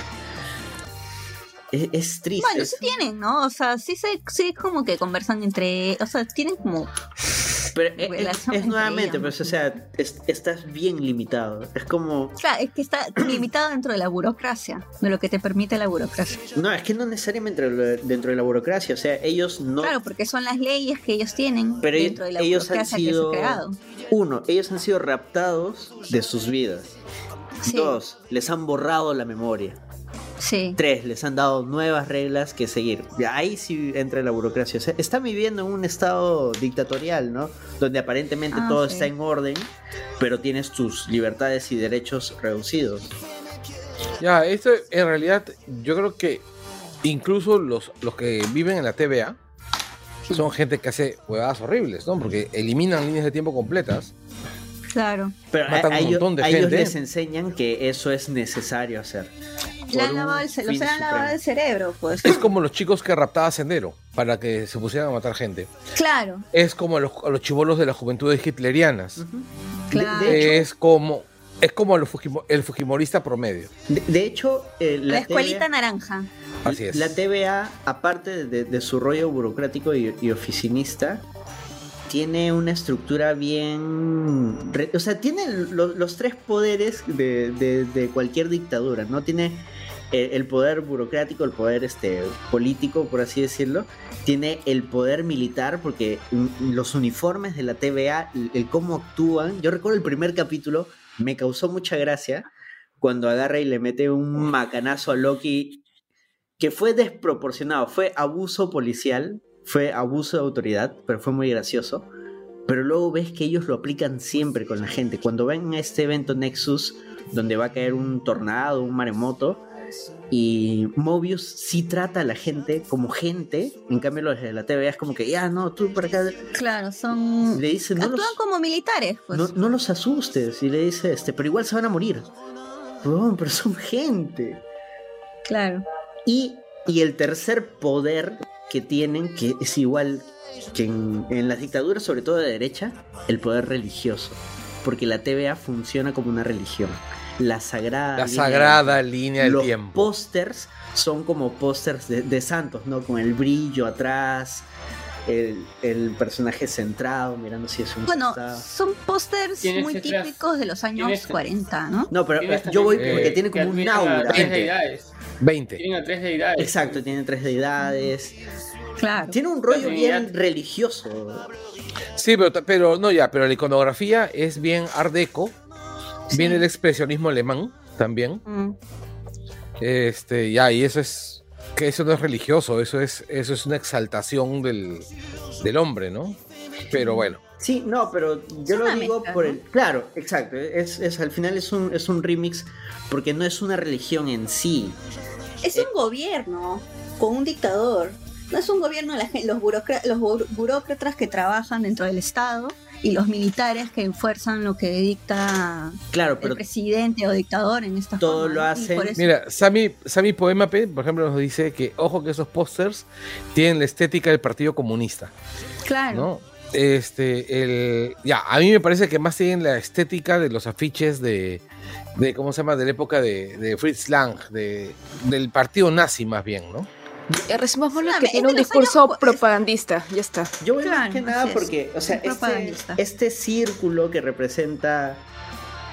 Es, es triste. Bueno, es- sí tienen, ¿no? O sea, sí, se, sí como que conversan entre... O sea, tienen como... pero es- es, relación es nuevamente, pues, o sea, es- estás bien limitado. Es como, Claro, es que está limitado dentro de la burocracia, de lo que te permite la burocracia. no, es que no necesariamente dentro, de la burocracia, o sea, ellos no Claro, porque son las leyes que ellos tienen Pero dentro de la ellos han burocracia sido. que se ha creado. Uno, ellos han sido raptados de sus vidas. Sí. Dos, les han borrado la memoria. Sí. Tres, les han dado nuevas reglas que seguir. Y ahí sí entra la burocracia. O sea, están viviendo en un estado dictatorial, ¿no? Donde aparentemente Ah, todo sí. está en orden, pero tienes tus libertades y derechos reducidos. Ya, esto en realidad yo creo que incluso los, los que viven en la TVA son gente que hace huevadas horribles, ¿no? Porque eliminan líneas de tiempo completas. Claro. Pero Matan a un ellos, montón de a ellos gente. les enseñan que eso es necesario hacer. Le han lavado el, los han lavado el cerebro, pues. Es como los chicos que raptaba Sendero para que se pusieran a matar gente. Claro, Es como los, los chivolos de las juventudes hitlerianas. Claro. de hecho, Es como es como fujimo- el fujimorista promedio. De, de hecho, eh, la, la, escuelita TVA naranja. Así es. La TVA, aparte de, de su rollo burocrático y, y oficinista, tiene una estructura bien... o sea, tiene lo- los tres poderes de, de- de cualquier dictadura, ¿no? Tiene el, poder burocrático, el poder este, político, por así decirlo. Tiene el poder militar, porque los uniformes de la TVA, el cómo actúan... Yo recuerdo el primer capítulo, me causó mucha gracia cuando agarra y le mete un macanazo a Loki que fue desproporcionado, fue abuso policial, fue abuso de autoridad, pero fue muy gracioso. Pero luego ves que ellos lo aplican siempre con la gente. Cuando ven a este evento Nexus, donde va a caer un tornado, un maremoto, y Mobius sí trata a la gente como gente, en cambio los de la TVA es como que, ya, no, tú para acá. Claro, son. Le dice, no Actúan los, como militares, pues. no, no los asustes. Y le dice, este, pero igual se van a morir. Weón, pero son gente. Claro. Y, y el tercer poder que tienen, que es igual que en, en las dictaduras, sobre todo de derecha, el poder religioso. Porque la TVA funciona como una religión. La sagrada. La línea sagrada del- línea del Los tiempo. pósters son como pósters de, de santos, ¿no? Con el brillo atrás, el, el personaje centrado, mirando si es un Bueno, costado. son pósters ¿Quién muy típicos de los años ¿Quién es? 40, ¿no? No, pero yo voy porque eh, tiene como un aura. tres deidades. 20. Tienen a tres deidades. Exacto, tiene tres deidades. Claro. Tiene un rollo bien religioso. Sí, pero, pero no ya, pero la iconografía es bien art deco. Viene el expresionismo alemán también. Mm. Este, ya, y eso es que eso no es religioso, eso es eso es una exaltación del, del hombre, ¿no? Pero bueno, Sí, no, pero yo lo digo mezcla, por ¿no? el. Claro, exacto. Es, es, al final es un, es un remix porque no es una religión en sí. Es un gobierno con un dictador. No es un gobierno, la los, burocra- los bur- burócratas que trabajan dentro del Estado y los militares que enfuerzan lo que dicta Claro, el presidente o dictador en esta Todo forma, lo hacen- eso- mira, Sami, Sami Poemape, por ejemplo, nos dice que ojo que esos pósters tienen la estética del Partido Comunista, claro. ¿no? este, el, ya, a mí me parece que más tienen la estética de los afiches de, de ¿cómo se llama? De la época de, de Fritz Lang, de, del partido nazi más bien, ¿no? Eh, Resumámoslo No, que tiene de un los discurso años, propagandista, ya está. Yo voy más Claro, que nada porque, o sea, Es este, este círculo que representa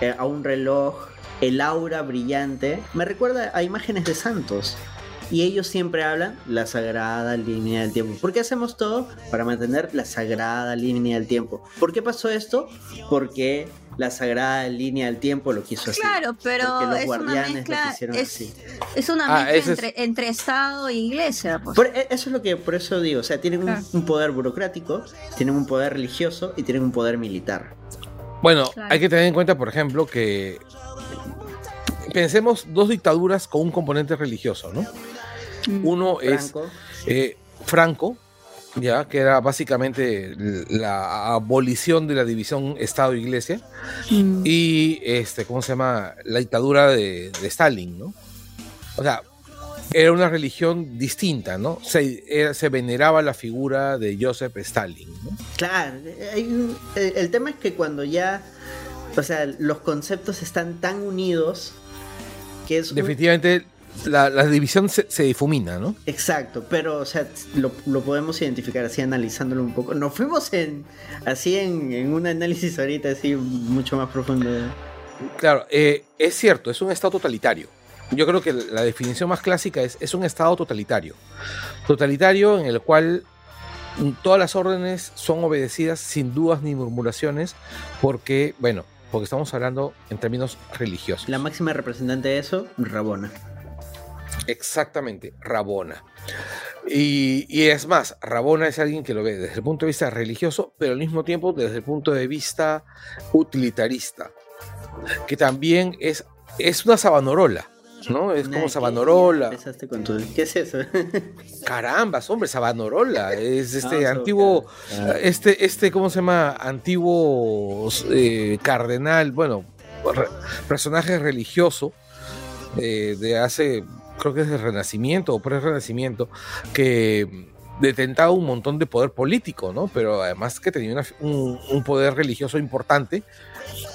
eh, a un reloj, el aura brillante, me recuerda a imágenes de santos. Y ellos siempre hablan la sagrada línea del tiempo. ¿Por qué hacemos todo? Para mantener la sagrada línea del tiempo. ¿Por qué pasó esto? Porque la sagrada línea del tiempo lo quiso así. Claro, pero los es una guardianes lo mezcla, quisieron es, así. es una Ah, mezcla es- entre, entre Estado e Iglesia. Pues. Por- e- eso es lo que por eso digo, o sea, tienen un- Claro. un, poder burocrático, tienen un poder religioso y tienen un poder militar. Bueno, Claro. hay que tener en cuenta, por ejemplo, que pensemos dos dictaduras con un componente religioso, ¿no? Mm. Uno es Franco, eh, Franco, ya que era básicamente la abolición de la división Estado-Iglesia, Mm. y este, ¿cómo se llama? La dictadura de, de Stalin, ¿no? O sea, era una religión distinta, ¿no? Se, era- se veneraba la figura de Joseph Stalin, ¿no? Claro, hay un- el, el tema es que cuando ya, o sea, los conceptos están tan unidos que es un- Definitivamente la, la división se, se difumina, ¿no? Exacto, pero o sea, lo, lo podemos identificar así analizándolo un poco. Nos fuimos en así en, en un análisis ahorita así mucho más profundo. Claro, eh, es cierto, es un estado totalitario. Yo creo que la definición más clásica es, es un estado totalitario. Totalitario en el cual todas las órdenes son obedecidas sin dudas ni murmuraciones, porque, bueno, porque estamos hablando en términos religiosos. La máxima representante de eso, Rabona. Exactamente, Rabona. Y, y es más, Rabona es alguien que lo ve desde el punto de vista religioso, pero al mismo tiempo desde el punto de vista utilitarista, que también es, es una sabanorola, ¿no? Es como. Sabanorola. Empezaste con tu- ¿Qué es eso? Carambas, hombre, Sabanorola. Es este Ah, antiguo, claro. este, este, ¿cómo se llama? Antiguo eh, cardenal, bueno, re- personaje religioso eh, de hace, creo que es el Renacimiento o pre-Renacimiento, que detentaba un montón de poder político, ¿no? Pero además que tenía una- un, un poder religioso importante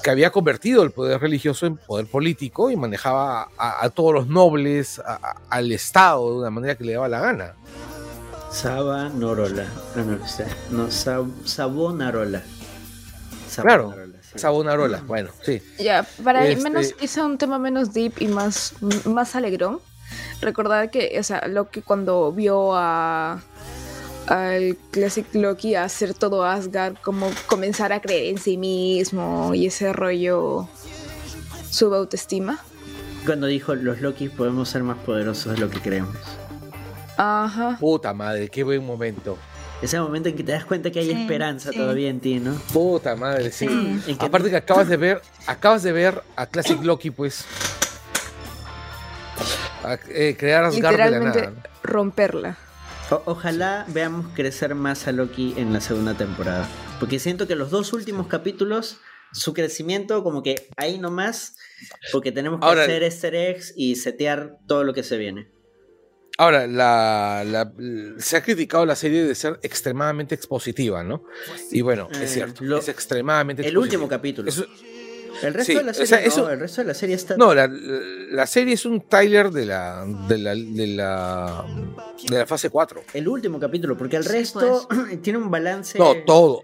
que había convertido el poder religioso en poder político y manejaba a, a todos los nobles, a- a- al Estado de una manera que le daba la gana. Sabanorola. No, no, o sea, no, Sab- Sabonarola. Claro, Sabonarola, sí. Sabonarola, bueno, sí. Ya, para Este- menos un tema menos deep y más, más alegrón, recordar que, o sea, Loki cuando vio a al Classic Loki hacer todo Asgard, como comenzar a creer en sí mismo y ese rollo sube autoestima. Cuando dijo los Loki podemos ser más poderosos de lo que creemos. Ajá. Puta madre, qué buen momento. Ese momento en que te das cuenta que hay Sí, esperanza sí. todavía en ti, ¿no? Puta madre, sí. Sí. En que- Aparte que acabas de ver, acabas de ver a Classic Loki, pues. A, eh, crear Asgard de la Literalmente nada. romperla. O- ojalá veamos crecer más a Loki en la segunda temporada. Porque siento que los dos últimos capítulos, su crecimiento como que ahí nomás, porque tenemos que Ahora- hacer easter eggs y setear todo lo que se viene. Ahora, la, la- se ha criticado la serie de ser extremadamente expositiva, ¿no? Y bueno, Eh, es cierto, lo- es extremadamente El expositiva. último capítulo. El resto sí, de la o serie, sea, no, eso- el resto de la serie está... no, la, la serie es un trailer de la, de la, de la, de la fase 4. El último capítulo, porque el Sí, resto tiene un balance... No, todo.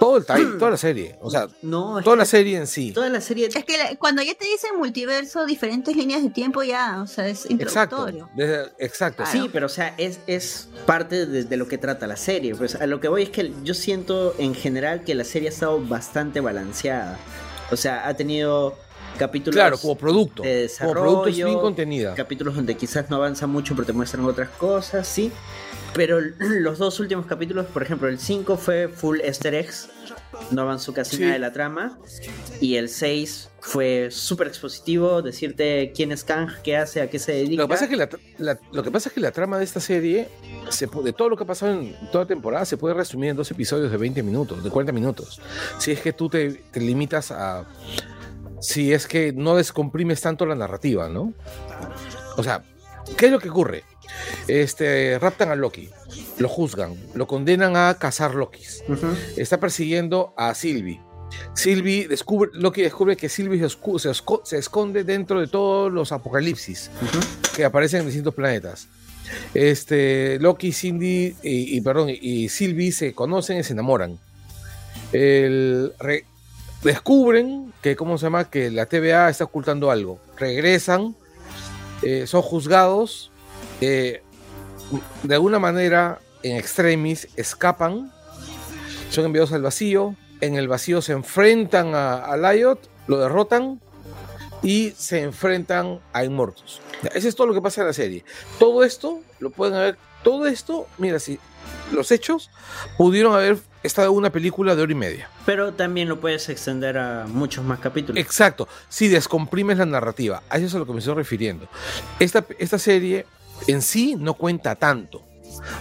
Todo el trailer, toda la serie. O sea, No, toda que la serie en sí. Toda la serie... Es que la- cuando ya te dicen multiverso, diferentes líneas de tiempo, ya, o sea, es Exacto. introductorio. desde- exacto. Claro. Sí, pero o sea, es, es parte de, de lo que trata la serie. Pues a lo que voy es que yo siento en general que la serie ha estado bastante balanceada. O sea, ha tenido capítulos Claro, como producto. de Como producto desarrollo, bien contenida. capítulos donde quizás no avanza mucho pero te muestran otras cosas, sí. Pero los dos últimos capítulos, por ejemplo, el 5 fue full easter eggs, no avanzó casi Sí. nada de la trama. Y el 6 fue súper expositivo, decirte quién es Kang, qué hace, a qué se dedica. Lo que, pasa es que la, la- lo que pasa es que la trama de esta serie, se, de todo lo que ha pasado en toda temporada, se puede resumir en dos episodios de 20 minutos, de 40 minutos. Si es que tú te, te limitas a. Si es que no descomprimes tanto la narrativa, ¿no? O sea, ¿qué es lo que ocurre? Este, raptan a Loki. lo juzgan, lo condenan a cazar Lokis. Está persiguiendo a Sylvie. Sylvie descubre, Loki descubre que Sylvie se, se esco- se esconde dentro de todos los apocalipsis que aparecen en distintos planetas. Este, Loki, Cindy y, y, perdón, y Sylvie se conocen y se enamoran. El, re- descubren que, ¿cómo se llama? Que la TVA está ocultando algo. Regresan, eh, son juzgados, eh, de alguna manera, en extremis, escapan, son enviados al vacío. En el vacío se enfrentan a, a Lyot, lo derrotan y se enfrentan a Inmortus. Eso es todo lo que pasa en la serie. Todo esto lo pueden haber. Todo esto, mira, si los hechos pudieron haber estado en una película de hora y media. Pero también lo puedes extender a muchos más capítulos. Exacto, si descomprimes la narrativa, a eso es a lo que me estoy refiriendo. Esta, esta serie en sí no cuenta tanto.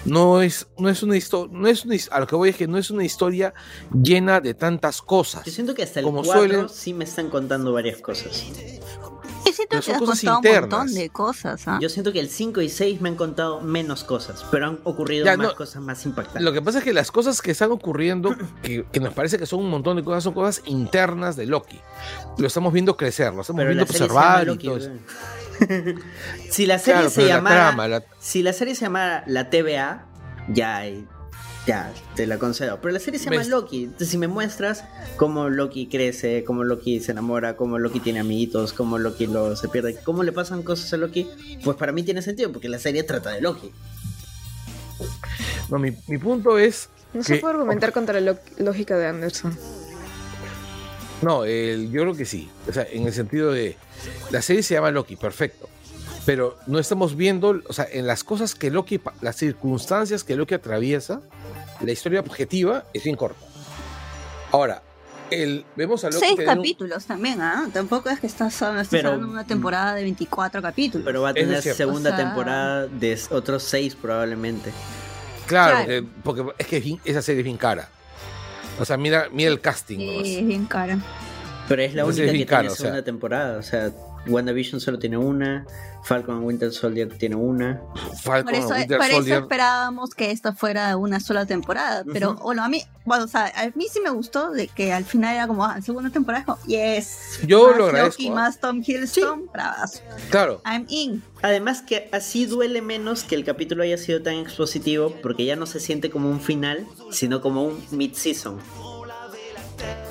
No es, no es una historia, no es una, a lo que voy es que no es una historia llena de tantas cosas. Yo siento que hasta el Como 4 suelen- sí me están contando varias cosas. Yo siento que son has cosas contado un internas. montón de cosas, ¿ah? Yo siento que el 5 y 6 me han contado menos cosas, pero han ocurrido Ya, más no. cosas más impactantes. Lo que pasa es que las cosas que están ocurriendo, que, que nos parece que son un montón de cosas, son cosas internas de Loki. Lo estamos viendo crecer, lo estamos pero viendo observar y todo eso. si la serie Claro, se la llamara trama, la- si la serie se llamara la TVA, ya eh, ya te la concedo. Pero la serie se llama ¿Ves? Loki. Entonces, si me muestras cómo Loki crece, cómo Loki se enamora, cómo Loki tiene amiguitos, cómo Loki lo, se pierde, cómo le pasan cosas a Loki, pues para mí tiene sentido, porque la serie trata de Loki. No, mi, mi punto es. No se puede argumentar contra la lógica de Anderson. No, el- yo creo que sí. O sea, en el sentido de. La serie se llama Loki, perfecto. Pero no estamos viendo, o sea, en las cosas que Loki, las circunstancias que Loki atraviesa, la historia objetiva es bien corta. Ahora, el, vemos a Loki. Seis un- capítulos también, ¿ah? Tampoco es que estás, hablando de una temporada de 24 capítulos. Pero va a tener segunda O sea- temporada de otros seis probablemente. Claro, Claro. Porque, porque es que es bien- esa serie es bien cara. O sea, mira, mira el casting. Sí, es bien cara. Pero es la Entonces única es que bien caro, tiene o sea. segunda temporada. O sea, WandaVision solo tiene una, Falcon and Winter Soldier tiene una. Falcon, Por eso, Winter por eso Soldier, esperábamos que esto fuera una sola temporada. Pero Ujú. bueno, a mí, bueno, o sea, a mí sí me gustó de que al final era como, ah, segunda temporada, es como, yes. Yo más lo agradezco, Loki, ¿ah? más Tom Hiddleston, bravas. Claro, I'm in. Además que así duele menos que el capítulo haya sido tan expositivo porque ya no se siente como un final, sino como un mid-season.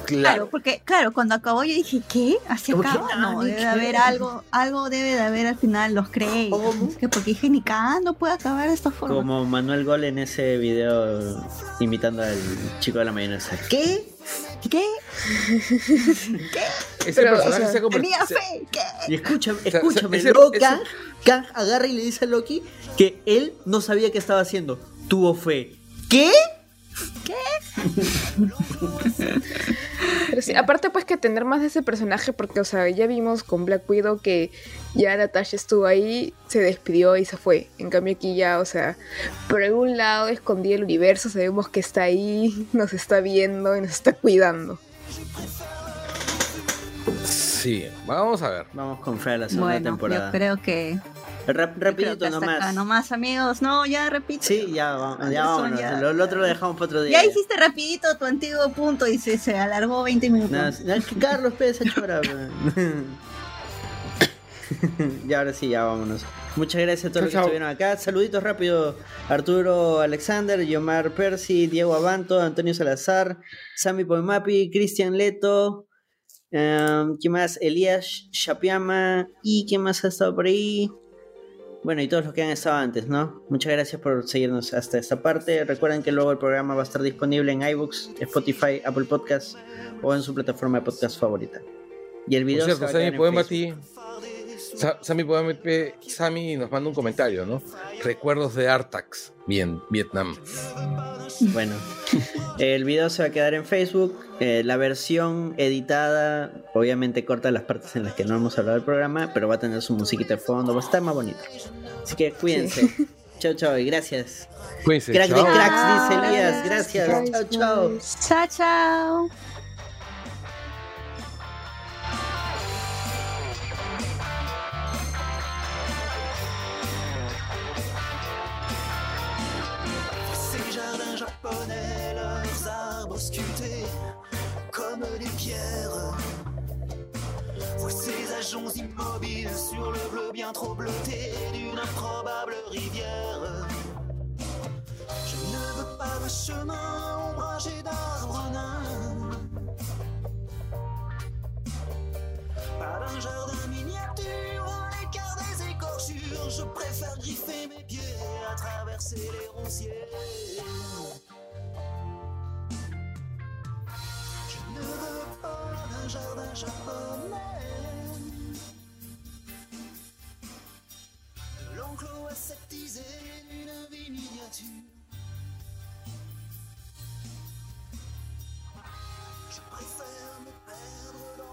Claro, porque, claro, cuando acabó yo dije, ¿qué? ¿Así que, acaba? No, debe qué. de haber algo, algo debe de haber al final, los créditos. ¿Cómo? no sé qué, Porque dije, ni cagando puede acabar de esta forma. Como Manuel Gol en ese video imitando al chico de la mayonesa. ¿Qué? ¿Qué? Ese Pero, o personaje sea, se ha convertido. Fe, ¿qué? Y escúchame, sea, escúchame, ese- luego ese- Kang, Kang agarra y le dice a Loki que él no sabía qué estaba haciendo. Tuvo fe. ¿Qué? Pero sí, aparte pues que tener más de ese personaje, porque o sea, ya vimos con Black Widow que ya Natasha estuvo ahí, se despidió y se fue. En cambio aquí ya, o sea, por algún lado escondido el universo, sabemos que está ahí, nos está viendo y nos está cuidando. Sí, vamos a ver. Vamos con fe a la segunda Bueno, temporada. yo creo que. Rap- rapidito nomás. acá nomás, amigos. No, ya repito. Sí, ya, vamos, ya vámonos. ya. Lo, lo otro lo dejamos para otro día. Ya hiciste rapidito tu antiguo punto y se, se alargó 20 minutos. No, no, es que Carlos Pérez Chora. y ahora sí, ya vámonos. Muchas gracias a todos los que chao. estuvieron acá. Saluditos rápido. Arturo Alexander, Yomar Percy, Diego Abanto, Antonio Salazar, Sammy Poemapi, Cristian Leto. em, ¿Quién más? Elías Chapiama. ¿Y quién más ha estado por ahí? Bueno, y todos los que han estado antes, ¿no? Muchas gracias por seguirnos hasta esta parte. Recuerden que luego el programa va a estar disponible en iBooks, Spotify, Apple Podcasts o en su plataforma de podcast favorita. Y el Por video cierto, se va a quedar en Facebook. Sammy Sammy nos manda un comentario, ¿no? Recuerdos de Artax. Bien, Vietnam. Bueno, el video se va a quedar en Facebook. eh, la versión editada, obviamente corta las partes en las que no hemos hablado del programa, pero va a tener su musiquita de fondo, va a estar más bonito. Así que cuídense. Chao, chao y gracias. Cuídense. Crack de chao. cracks, dice Elías. Gracias. Chao, chao. Chao, chao. Bien trop bleuté d'une improbable rivière. Je ne veux pas de chemin ombragé d'arbres nains. Pas d'un jardin miniature à l'écart des écorchures. Je préfère griffer mes pieds à traverser les ronciers. Je ne veux pas d'un jardin japonais. enclos aseptisé d'une vie miniature. Je préfère me perdre dans